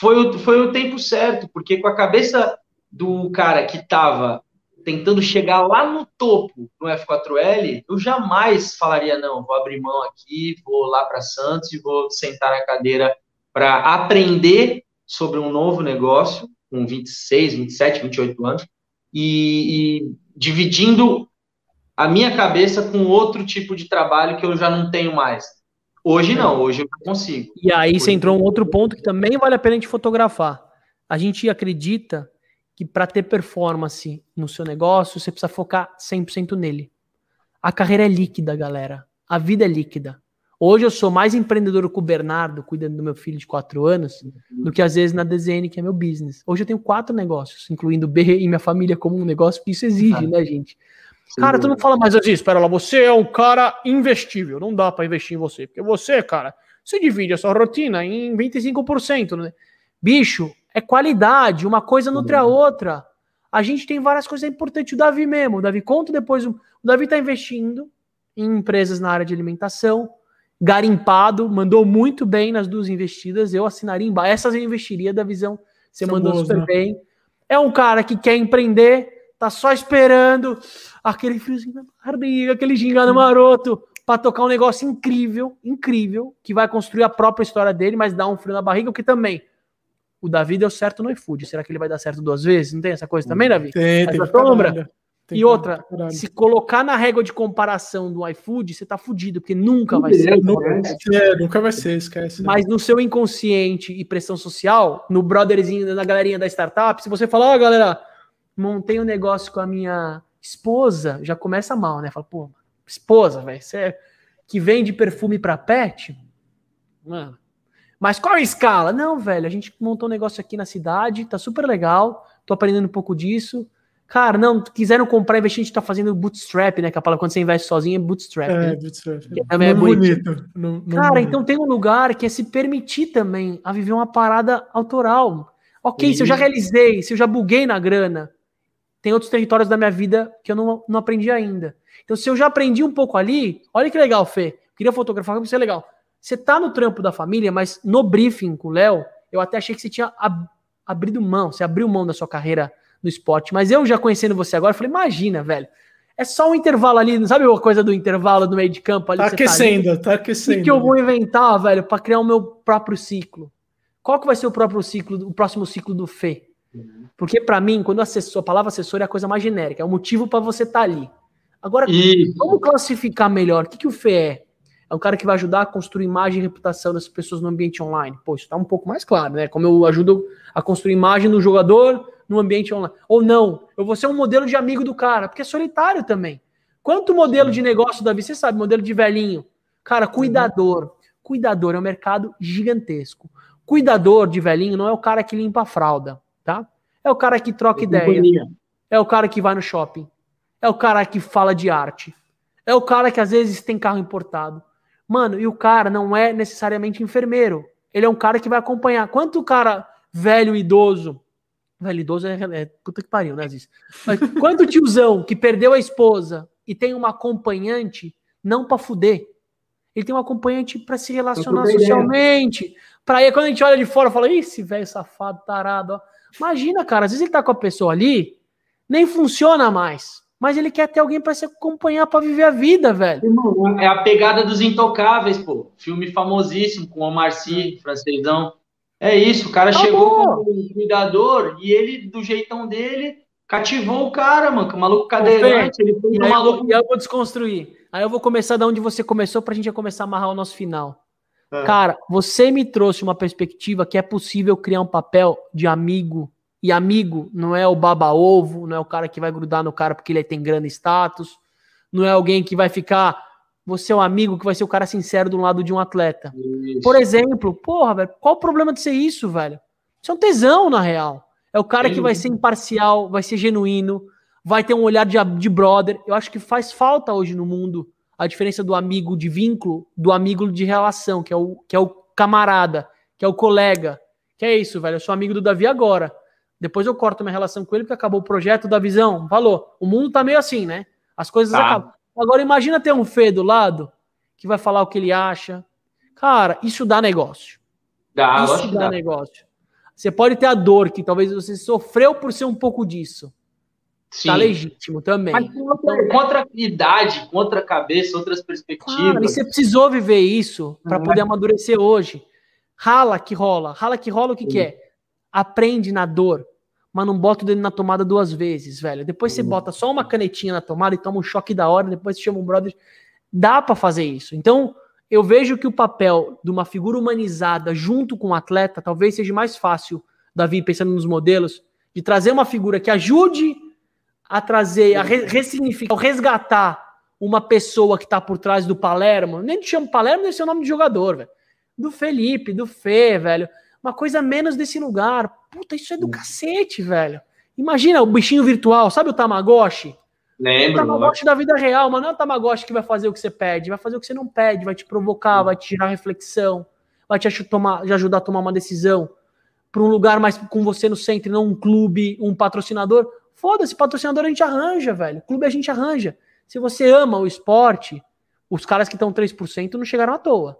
foi, o, foi o tempo certo, porque com a cabeça do cara que estava tentando chegar lá no topo no F4L, eu jamais falaria, não, vou abrir mão aqui, vou lá para Santos e vou sentar na cadeira para aprender sobre um novo negócio, com 26, 27, 28 anos, e, e dividindo a minha cabeça com outro tipo de trabalho que eu já não tenho mais. Hoje não, hoje eu consigo. E aí você entrou um outro ponto que também vale a pena a gente fotografar. A gente acredita que para ter performance no seu negócio, você precisa focar 100% nele. A carreira é líquida, galera. A vida é líquida. Hoje eu sou mais empreendedor com o Bernardo, cuidando do meu filho de 4 anos, do que às vezes na DZN, que é meu business. Hoje eu tenho quatro negócios, incluindo o B e minha família como um negócio, porque isso exige, ah, né, gente? Cara, tu não fala mais assim, espera lá, você é um cara investível, não dá para investir em você, porque você, cara, você divide a sua rotina em 25%, né? Bicho, é qualidade, uma coisa nutre a outra. A gente tem várias coisas importantes. O Davi mesmo, o Davi conta depois. O Davi está investindo em empresas na área de alimentação, garimpado, mandou muito bem nas duas investidas. Eu assinaria embaixo. Essas eu investiria da visão. Você São mandou boas, super né? bem. É um cara que quer empreender, tá só esperando aquele friozinho na barriga, aquele gingado maroto para tocar um negócio incrível, incrível, que vai construir a própria história dele, mas dá um frio na barriga, o que também o Davi deu certo no iFood. Será que ele vai dar certo duas vezes? Não tem essa coisa também, Davi? Tem, tem. Sombra. Tem e outra, se colocar na régua de comparação do iFood, você tá fudido, porque nunca vai ser. Nunca, é, nunca vai ser, esquece. Mas no seu inconsciente e pressão social, no brotherzinho, na galerinha da startup, se você falar, ó, oh, galera, montei um negócio com a minha esposa, já começa mal, né? Fala, pô, esposa, velho, você é que vende perfume para pet? Mano. Mas qual a escala? Não, velho, a gente montou um negócio aqui na cidade, tá super legal, tô aprendendo um pouco disso Cara, não, quiseram comprar, investir, a gente tá fazendo bootstrap, né? Que a palavra quando você investe sozinho é bootstrap. É, né? bootstrap. Que também é bonito. Não, não Cara, bonito. então tem um lugar que é se permitir também a viver uma parada autoral. Ok, se eu já realizei, se eu já buguei na grana, tem outros territórios da minha vida que eu não, não aprendi ainda. Então, se eu já aprendi um pouco ali, olha que legal, Fê. Queria fotografar, isso é legal. Você tá no trampo da família, mas no briefing com o Léo, eu até achei que você tinha ab abrido mão, você abriu mão da sua carreira no esporte. Mas eu já conhecendo você agora, falei, imagina, velho. É só um intervalo ali, não sabe a coisa do intervalo no meio de campo ali? Tá aquecendo, tá, tá aquecendo. O que eu vou inventar, velho, para criar o meu próprio ciclo? Qual que vai ser o próprio ciclo, o próximo ciclo do Fê? Porque para mim, quando assessor, a palavra assessor é a coisa mais genérica, é o motivo para você estar tá ali. Agora, e... vamos classificar melhor. O que, que o Fê é? É um cara que vai ajudar a construir imagem e reputação das pessoas no ambiente online. Pô, isso tá um pouco mais claro, né? Como eu ajudo a construir imagem do jogador, no ambiente online. Ou não, eu vou ser um modelo de amigo do cara, porque é solitário também. Quanto modelo de negócio, Davi, você sabe, modelo de velhinho. Cara, cuidador. Cuidador é um mercado gigantesco. Cuidador de velhinho não é o cara que limpa a fralda, tá? É o cara que troca ideia. É o cara que vai no shopping. É o cara que fala de arte. É o cara que às vezes tem carro importado. Mano, e o cara não é necessariamente enfermeiro. Ele é um cara que vai acompanhar. Quanto cara velho, idoso, Velho idoso é, é puta que pariu, né, Ziz? Mas quando tiozão que perdeu a esposa e tem uma acompanhante, não para fuder. Ele tem um acompanhante para se relacionar socialmente. Para aí, quando a gente olha de fora, fala: esse velho safado, tarado. Ó. Imagina, cara, às vezes ele tá com a pessoa ali, nem funciona mais. Mas ele quer ter alguém para se acompanhar para viver a vida, velho. É a pegada dos intocáveis, pô. Filme famosíssimo com o Omar Sy, francesão. É isso, o cara chegou com um cuidador e ele, do jeitão dele, cativou o cara, mano. O maluco cadeirante, ele foi e aí, maluco... eu vou desconstruir. Aí eu vou começar da onde você começou pra gente já começar a amarrar o nosso final. É. Cara, você me trouxe uma perspectiva que é possível criar um papel de amigo. E amigo não é o baba-ovo, não é o cara que vai grudar no cara porque ele tem grande status, não é alguém que vai ficar você é um amigo que vai ser o cara sincero do lado de um atleta. Isso. Por exemplo, porra, velho, qual o problema de ser isso, velho? Isso é um tesão, na real. É o cara que vai ser imparcial, vai ser genuíno, vai ter um olhar de, de brother. Eu acho que faz falta hoje no mundo a diferença do amigo de vínculo do amigo de relação, que é o, que é o camarada, que é o colega. Que é isso, velho. Eu sou amigo do Davi agora. Depois eu corto minha relação com ele porque acabou o projeto da visão. Falou. O mundo tá meio assim, né? As coisas tá. acabam. Agora imagina ter um Fê do lado que vai falar o que ele acha. Cara, isso dá negócio. Dá, isso dá, dá negócio. Você pode ter a dor que talvez você sofreu por ser um pouco disso. Tá Sim. Tá legítimo também. Mas contra, contra idade, contra cabeça, outras perspectivas. Claro, e você precisou viver isso para poder amadurecer hoje. Rala que rola. Rala que rola o que, Sim. que é? Aprende na dor mas não bota o dedo na tomada duas vezes, velho. Depois você uhum. bota só uma canetinha na tomada e toma um choque da hora, depois você chama um brother. Dá para fazer isso. Então, eu vejo que o papel de uma figura humanizada junto com o um atleta talvez seja mais fácil, Davi, pensando nos modelos, de trazer uma figura que ajude a trazer, a ressignificar, a resgatar uma pessoa que está por trás do Palermo. Nem te chamo Palermo, nem seu nome de jogador, velho. Do Felipe, do Fê, velho uma coisa menos desse lugar. Puta, isso é do cacete, velho. Imagina o bichinho virtual, sabe o Tamagotchi? Lembro. O Tamagotchi da vida real, mas não é o Tamagotchi que vai fazer o que você pede, vai fazer o que você não pede, vai te provocar, vai te gerar reflexão, vai te tomar, te ajudar a tomar uma decisão para um lugar mais com você no centro, não um clube, um patrocinador. Foda-se, patrocinador a gente arranja, velho. Clube a gente arranja. Se você ama o esporte, os caras que estão 3% não chegaram à toa.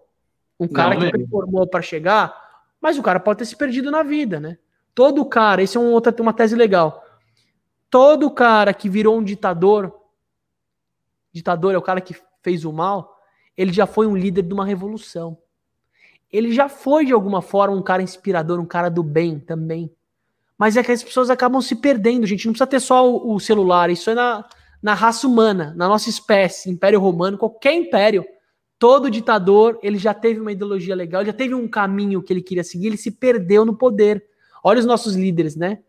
Um cara não, que performou para chegar, mas o cara pode ter se perdido na vida, né? Todo cara, esse é um outra, uma tese legal. Todo cara que virou um ditador, ditador é o cara que fez o mal, ele já foi um líder de uma revolução. Ele já foi, de alguma forma, um cara inspirador, um cara do bem também. Mas é que as pessoas acabam se perdendo, gente. Não precisa ter só o, o celular, isso é na, na raça humana, na nossa espécie, Império Romano, qualquer império. Todo ditador, ele já teve uma ideologia legal, já teve um caminho que ele queria seguir, ele se perdeu no poder. Olha os nossos líderes, né?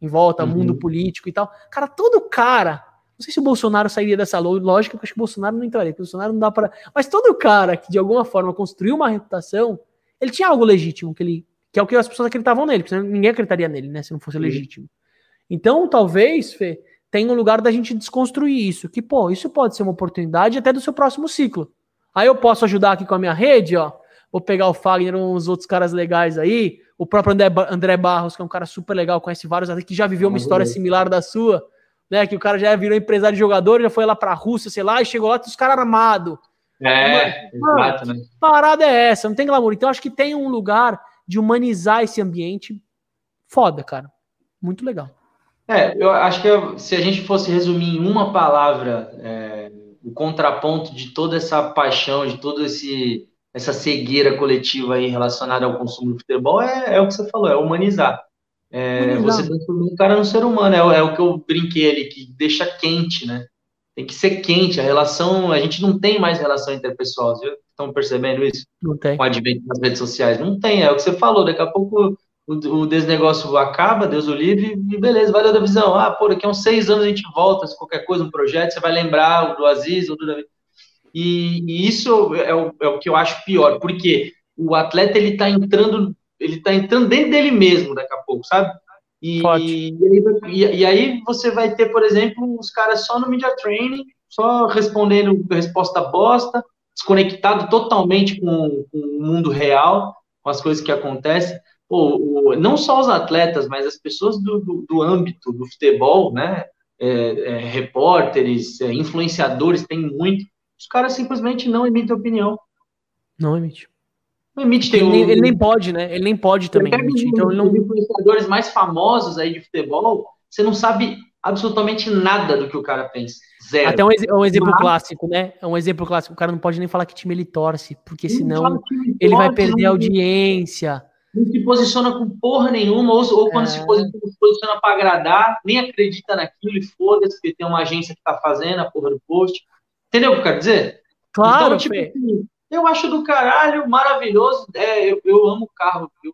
Em volta, uhum. mundo político e tal. Cara, todo cara, não sei se o Bolsonaro sairia dessa lógica, porque acho que o Bolsonaro não entraria, porque o Bolsonaro não dá para. Mas todo cara que de alguma forma construiu uma reputação, ele tinha algo legítimo, que, ele, que é o que as pessoas acreditavam nele, porque ninguém acreditaria nele, né? Se não fosse legítimo. Então, talvez, Fê, tenha um lugar da gente desconstruir isso. Que, pô, isso pode ser uma oportunidade até do seu próximo ciclo. Aí eu posso ajudar aqui com a minha rede, ó. Vou pegar o Fagner, uns outros caras legais aí. O próprio André, André Barros, que é um cara super legal, conhece vários que já viveu uma história similar da sua, né? Que o cara já virou empresário de jogador, já foi lá pra Rússia, sei lá, e chegou lá, os caras armados. É, Mano, exato, né? Parada é essa, não tem glamour. Então acho que tem um lugar de humanizar esse ambiente foda, cara. Muito legal. É, eu acho que se a gente fosse resumir em uma palavra é, o contraponto de toda essa paixão, de toda essa cegueira coletiva aí relacionada ao consumo do futebol é, é o que você falou, é humanizar. É, você transformar o cara no ser humano, é, é, o que eu brinquei ali, que deixa quente, né? Tem que ser quente, a relação, a gente não tem mais relação interpessoal, viu? Estão percebendo isso? Não tem. Com o advento das redes sociais. Não tem, é o que você falou, daqui a pouco o, o desnegócio acaba, Deus o livre, e beleza, valeu da visão. Ah, pô, daqui a uns seis anos a gente volta, se qualquer coisa, um projeto, você vai lembrar do Aziz ou do Davi. E, e isso é o, é o, que eu acho pior, porque o atleta ele tá entrando, ele tá entrando dentro dele mesmo daqui a pouco, sabe? E, e, e, aí você vai ter, por exemplo, os caras só no media training, só respondendo resposta bosta, desconectado totalmente com, com o mundo real, com as coisas que acontecem pô, o, não só os atletas, mas as pessoas do, do, do âmbito do futebol, né? É, é, repórteres, é, influenciadores, tem muito. Os caras simplesmente não emitem opinião. Não emite. Não emite. Tem ele, um, nem, ele nem pode, né? Ele nem pode também emitir. Então, ele não... Os influenciadores mais famosos aí de futebol, você não sabe absolutamente nada do que o cara pensa. Zero. Até um, um exemplo Mas... clássico, né? É um exemplo clássico. O cara não pode nem falar que time ele torce, porque senão ele vai perder a audiência não se posiciona com porra nenhuma, ou, ou quando é. se posiciona, posiciona para agradar, nem acredita naquilo e foda-se, porque tem uma agência que tá fazendo a porra do post. Entendeu o que eu quero dizer? Claro, então, tipo, assim, eu acho do caralho, maravilhoso. É, eu, eu amo carro. Eu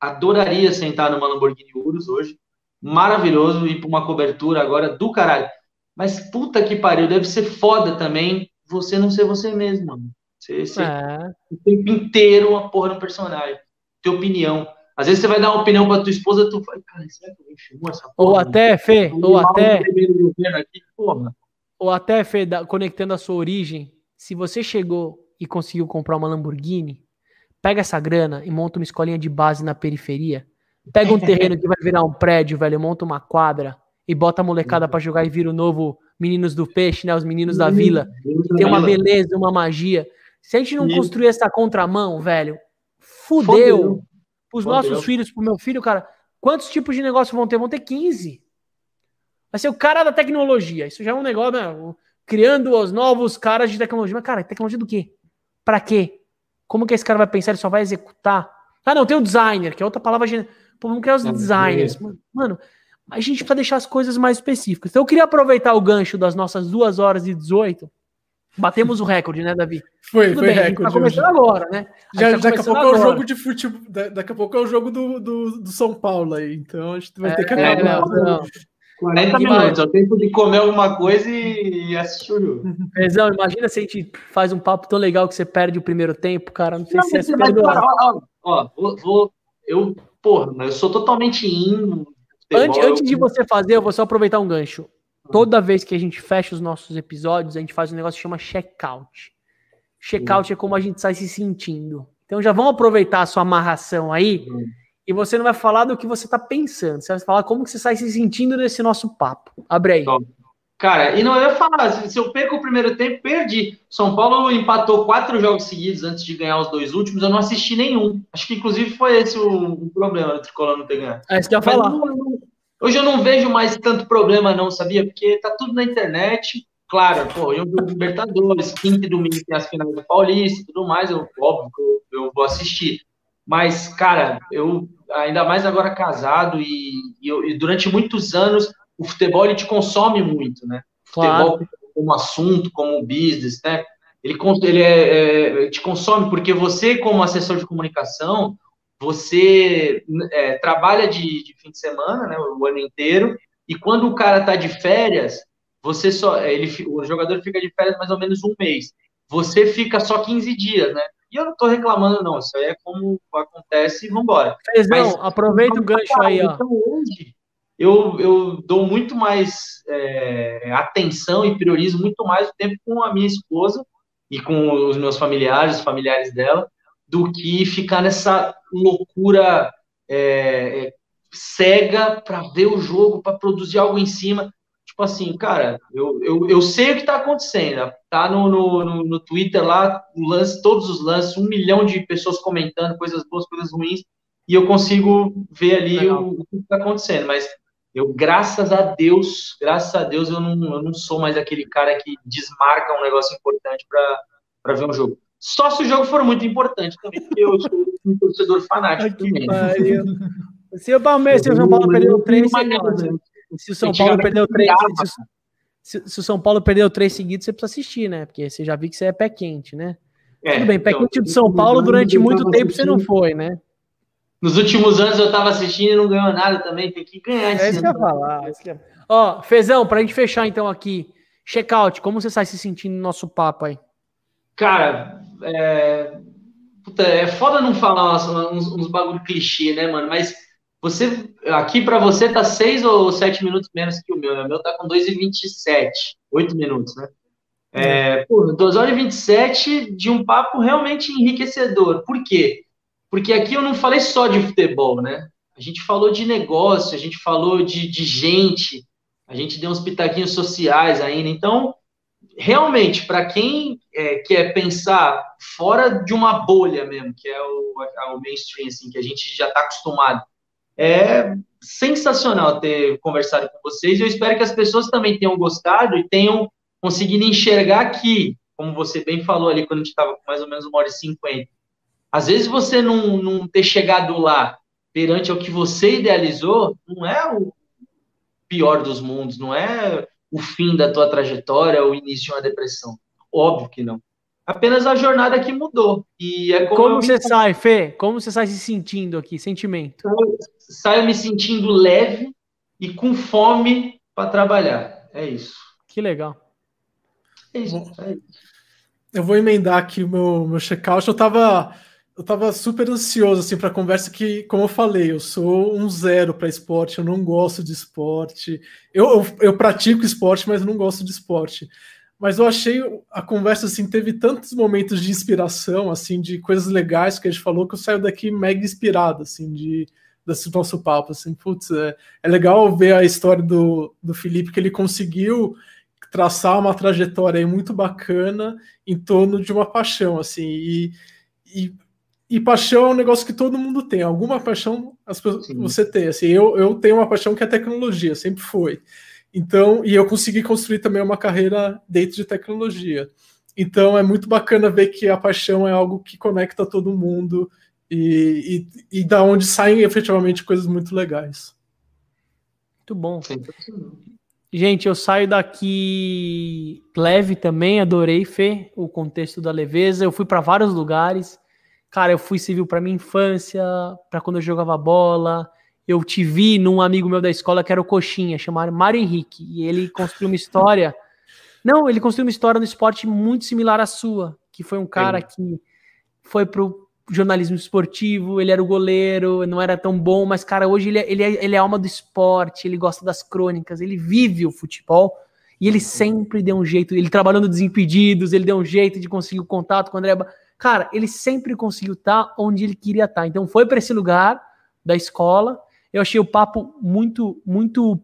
adoraria sentar numa Lamborghini Urus hoje. Maravilhoso ir para uma cobertura agora do caralho. Mas puta que pariu, deve ser foda também você não ser você mesmo, mano. Você ser é. o tempo inteiro uma porra no personagem ter opinião. Às vezes você vai dar uma opinião para tua esposa, tu fala, cara, será que eu essa porra? Ou até, Fê, ou até. Aqui, ou até, Fê, conectando a sua origem, se você chegou e conseguiu comprar uma Lamborghini, pega essa grana e monta uma escolinha de base na periferia. Pega um terreno que vai virar um prédio, velho, monta uma quadra e bota a molecada para jogar e vira o novo Meninos do Peixe, né? Os meninos da vila. Tem uma beleza, uma magia. Se a gente não construir essa contramão, velho, fudeu. Os nossos filhos, pro meu filho, cara, quantos tipos de negócio vão ter? Vão ter 15. Vai ser o cara da tecnologia. Isso já é um negócio, né? Criando os novos caras de tecnologia. Mas, cara, tecnologia do quê? Pra quê? Como que esse cara vai pensar? Ele só vai executar? Ah, não, tem o designer, que é outra palavra. Pô, vamos criar os designers. Mano, a gente precisa deixar as coisas mais específicas. Então, eu queria aproveitar o gancho das nossas 2 horas e 18 Batemos o recorde, né, Davi? Foi, Tudo foi bem, recorde. Tá começando hoje. agora, né? Já, tá daqui a pouco agora. é o jogo de futebol. Daqui a pouco é o jogo do, do, do São Paulo aí. Então a gente vai é, ter que acabar. É, não, não. 40 minutos, é o tempo de comer alguma coisa e assistir o jogo. Pezão, imagina se a gente faz um papo tão legal que você perde o primeiro tempo, cara. Não sei não, se é se perdoar. Ó, ó, ó, vou, eu, porra, eu sou totalmente in. Antes, antes de você fazer, eu vou só aproveitar um gancho. Toda vez que a gente fecha os nossos episódios, a gente faz um negócio que chama check-out. Check-out é como a gente sai se sentindo. Então já vamos aproveitar a sua amarração aí uhum. e você não vai falar do que você está pensando, você vai falar como que você sai se sentindo nesse nosso papo. Abre aí. Cara, e não eu ia falar, se eu perco o primeiro tempo, perdi. São Paulo empatou quatro jogos seguidos antes de ganhar os dois últimos, eu não assisti nenhum. Acho que inclusive foi esse o, o problema do Tricolor não ter ganhado. É isso que eu ia falar. Não, Hoje eu não vejo mais tanto problema, não, sabia? Porque tá tudo na internet. Claro, pô, eu jogo Libertadores, quinta e domingo tem as finais do Paulista e tudo mais, eu, óbvio que eu, eu, vou assistir. Mas, cara, eu, ainda mais agora casado e, e, eu, e, durante muitos anos, o futebol ele te consome muito, né? Claro. Futebol como assunto, como business, né? Ele, ele é, é, te consome porque você, como assessor de comunicação, você é, trabalha de, de, fim de semana, né, o ano inteiro, e quando o cara tá de férias, você só, ele, o jogador fica de férias mais ou menos um mês. Você fica só 15 dias, né? E eu não tô reclamando, não. Isso aí é como acontece e vambora. Fezão, aproveita o gancho aí, ó. Então, hoje, eu, eu dou muito mais é, atenção e priorizo muito mais o tempo com a minha esposa e com os meus familiares, os familiares dela, do que ficar nessa loucura é, é cega para ver o jogo, para produzir algo em cima. Tipo assim, cara, eu, eu, eu sei o que está acontecendo. Tá no, no, no, Twitter lá, o lance, todos os lances, um milhão de pessoas comentando coisas boas, coisas ruins, e eu consigo ver ali o, o, que está acontecendo. Mas eu, graças a Deus, graças a Deus, eu não, eu não sou mais aquele cara que desmarca um negócio importante para ver um jogo. Só se o jogo for muito importante também, porque eu sou um torcedor fanático também. Se o Palmeiras, se o São Paulo perdeu três, se o São Paulo perdeu três, se, se, o São Paulo perdeu três seguidos, você precisa assistir, né? Porque você já viu que você é pé quente, né? É, Tudo bem, pé então, quente do São Paulo durante muito tempo você não foi, né? Nos últimos anos eu tava assistindo e não ganhou nada também, tem que ganhar. É isso que eu ia falar. É Ó, Fezão, pra gente fechar então aqui, check-out, como você sai se sentindo no nosso papo aí? Cara, é, puta, é foda não falar uns, uns bagulho clichê, né, mano? Mas você, aqui para você tá 6 ou 7 minutos menos que o meu, né? O meu tá com 2 e 27, 8 minutos, né? É, pô, 2 horas e 27 de um papo realmente enriquecedor. Por quê? Porque aqui eu não falei só de futebol, né? A gente falou de negócio, a gente falou de, de gente, a gente deu uns pitaquinhos sociais ainda. Então, realmente, para quem é, quer pensar fora de uma bolha mesmo, que é o, o mainstream, assim, que a gente já está acostumado, é sensacional ter conversado com vocês. Eu espero que as pessoas também tenham gostado e tenham conseguido enxergar que, como você bem falou ali quando a gente estava com mais ou menos uma hora e cinquenta, às vezes você não, não ter chegado lá perante o que você idealizou, não é o pior dos mundos, não é o fim da tua trajetória, o início de uma depressão. Óbvio que não. Apenas a jornada que mudou. E é como, como você sai, Fê? Como você sai se sentindo aqui? Sentimento? Eu saio me sentindo leve e com fome para trabalhar. É isso. Que legal. É isso. É isso. Eu vou emendar aqui o meu, meu check-out. Eu estava eu tava super ansioso assim para a conversa que, como eu falei, eu sou um zero para esporte, eu não gosto de esporte. Eu, eu, eu, pratico esporte, mas não gosto de esporte. Mas eu achei a conversa assim teve tantos momentos de inspiração, assim, de coisas legais que a gente falou que eu saio daqui mega inspirado, assim, de desse nosso papo, assim, putz, é, é legal ver a história do, do Felipe que ele conseguiu traçar uma trajetória muito bacana em torno de uma paixão, assim, e, e e paixão é um negócio que todo mundo tem. Alguma paixão as pessoas, você tem. Assim, eu, eu tenho uma paixão que é tecnologia, sempre foi. Então, e eu consegui construir também uma carreira dentro de tecnologia. Então, é muito bacana ver que a paixão é algo que conecta todo mundo e, e, e da onde saem efetivamente coisas muito legais. Muito bom. Gente, eu saio daqui leve também, adorei, Fê, o contexto da leveza. Eu fui para vários lugares. Cara, eu fui civil para minha infância, para quando eu jogava bola. Eu te vi num amigo meu da escola que era o Coxinha, chamado Mário Henrique, e ele construiu uma história. Não, ele construiu uma história no esporte muito similar à sua, que foi um cara que foi pro jornalismo esportivo, ele era o goleiro, não era tão bom, mas, cara, hoje ele é, ele é, ele é alma do esporte, ele gosta das crônicas, ele vive o futebol e ele sempre deu um jeito, ele trabalhando no Desimpedidos, ele deu um jeito de conseguir o contato com o André. Cara, ele sempre conseguiu estar onde ele queria estar. Então foi para esse lugar da escola. Eu achei o papo muito, muito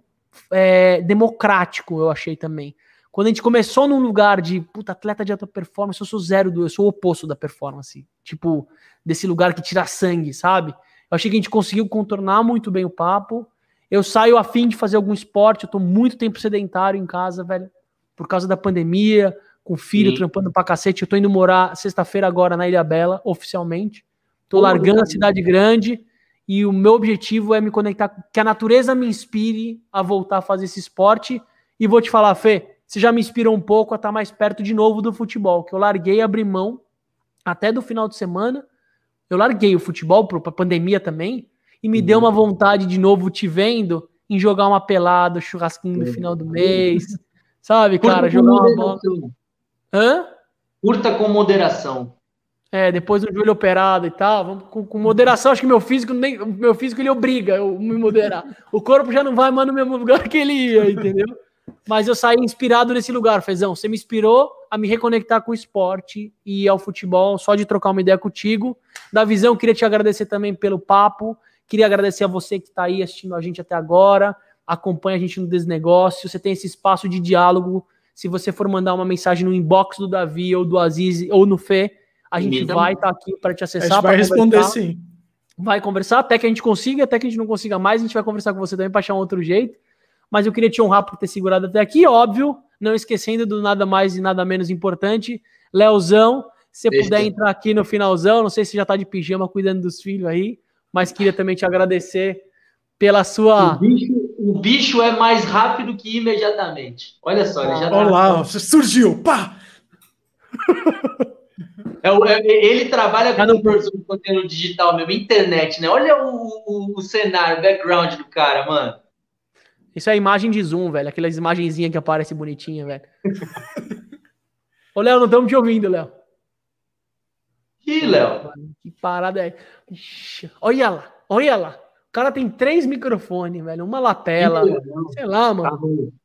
é, democrático, eu achei também. Quando a gente começou num lugar de puta, atleta de alta performance, eu sou zero do, eu sou o oposto da performance. Tipo, desse lugar que tira sangue, sabe? Eu achei que a gente conseguiu contornar muito bem o papo. Eu saio a fim de fazer algum esporte, eu tô muito tempo sedentário em casa, velho, por causa da pandemia, com filho Sim. trampando pra cacete. Eu tô indo morar sexta-feira agora na Ilha Bela, oficialmente. Tô largando a cidade grande e o meu objetivo é me conectar, que a natureza me inspire a voltar a fazer esse esporte. E vou te falar, Fê, você já me inspirou um pouco a estar mais perto de novo do futebol, que eu larguei, abri mão até do final de semana. Eu larguei o futebol para a pandemia também e me uhum. deu uma vontade de novo te vendo em jogar uma pelada, churrasquinho no final do mês, sabe, cara, jogar uma bola. Hã? Curta com moderação. É, depois do joelho operado e tal, vamos com, com, moderação. Acho que meu físico nem, meu físico ele obriga eu me moderar. O corpo já não vai mais no mesmo lugar que ele ia, entendeu? Mas eu saí inspirado nesse lugar, Fezão. Você me inspirou a me reconectar com o esporte e ao futebol, só de trocar uma ideia contigo. Da visão, queria te agradecer também pelo papo. Queria agradecer a você que está aí assistindo a gente até agora. Acompanha a gente no Desnegócio. Você tem esse espaço de diálogo. Se você for mandar uma mensagem no inbox do Davi ou do Aziz ou no Fê, a gente vai estar tá aqui para te acessar. A gente vai responder sim. Vai conversar até que a gente consiga, até que a gente não consiga mais, a gente vai conversar com você também para achar um outro jeito. Mas eu queria te honrar por ter segurado até aqui, óbvio, não esquecendo do nada mais e nada menos importante. Leozão, se você puder entrar aqui no finalzão, não sei se já está de pijama cuidando dos filhos aí, mas queria também te agradecer pela sua. O bicho, o bicho é mais rápido que imediatamente. Olha só, ele já tá. Olá, você surgiu, pá! É, é, ele trabalha com no... conteúdo digital mesmo, internet, né? Olha o, o, o, cenário, o background do cara, mano. Isso é imagem de zoom, velho. Aquelas imagenzinhas que aparece bonitinha, velho. Ô, Léo, não estamos te ouvindo, Léo. Ih, Léo. Que parada é. Ixi, olha lá, olha lá. O cara tem três microfones, velho. Uma lapela. Sei lá, mano. Tá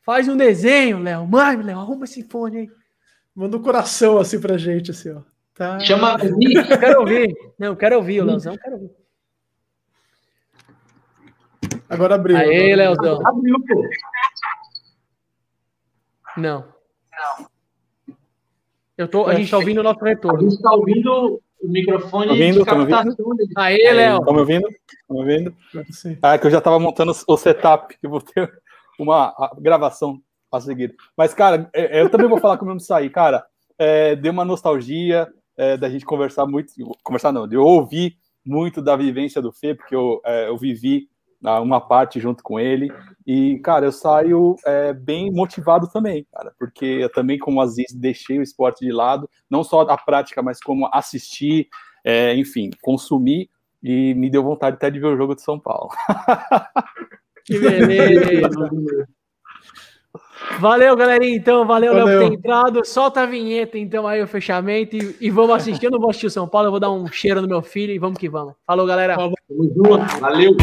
Faz um desenho, Léo. Mãe, Léo, arruma esse fone aí. Manda um coração assim pra gente, assim, ó. Tá. Chama. Eu quero ouvir. Não, eu quero ouvir, o Leozão, quero ouvir. Agora abriu. Aê, Leozão. Abriu, pô. Não. Não. Eu tô, a gente tá ouvindo o nosso retorno. A gente tá ouvindo o microfone tá ouvindo, de captação. Aê, Léo. Estão me ouvindo? Estão me ouvindo? Ah, é que eu já tava montando o setup, que eu vou ter uma gravação a seguir. Mas, cara, é, é, eu também vou falar como eu sair, cara. É, deu uma nostalgia é, da gente conversar muito, conversar não, de eu ouvir muito da vivência do Fê, porque eu, é, eu vivi uma parte junto com ele. E, cara, eu saio é, bem motivado também, cara, porque eu também, como Aziz, deixei o esporte de lado, não só a prática, mas como assistir, é, enfim, consumir, e me deu vontade até de ver o jogo de São Paulo. Que beleza! Valeu, galerinha. Então, valeu, valeu. Léo, por ter entrado. Solta a vinheta, então, aí o fechamento. E, e vamos assistir. Eu não vou assistir o São Paulo, eu vou dar um cheiro no meu filho e vamos que vamos. Falou, galera. Valeu.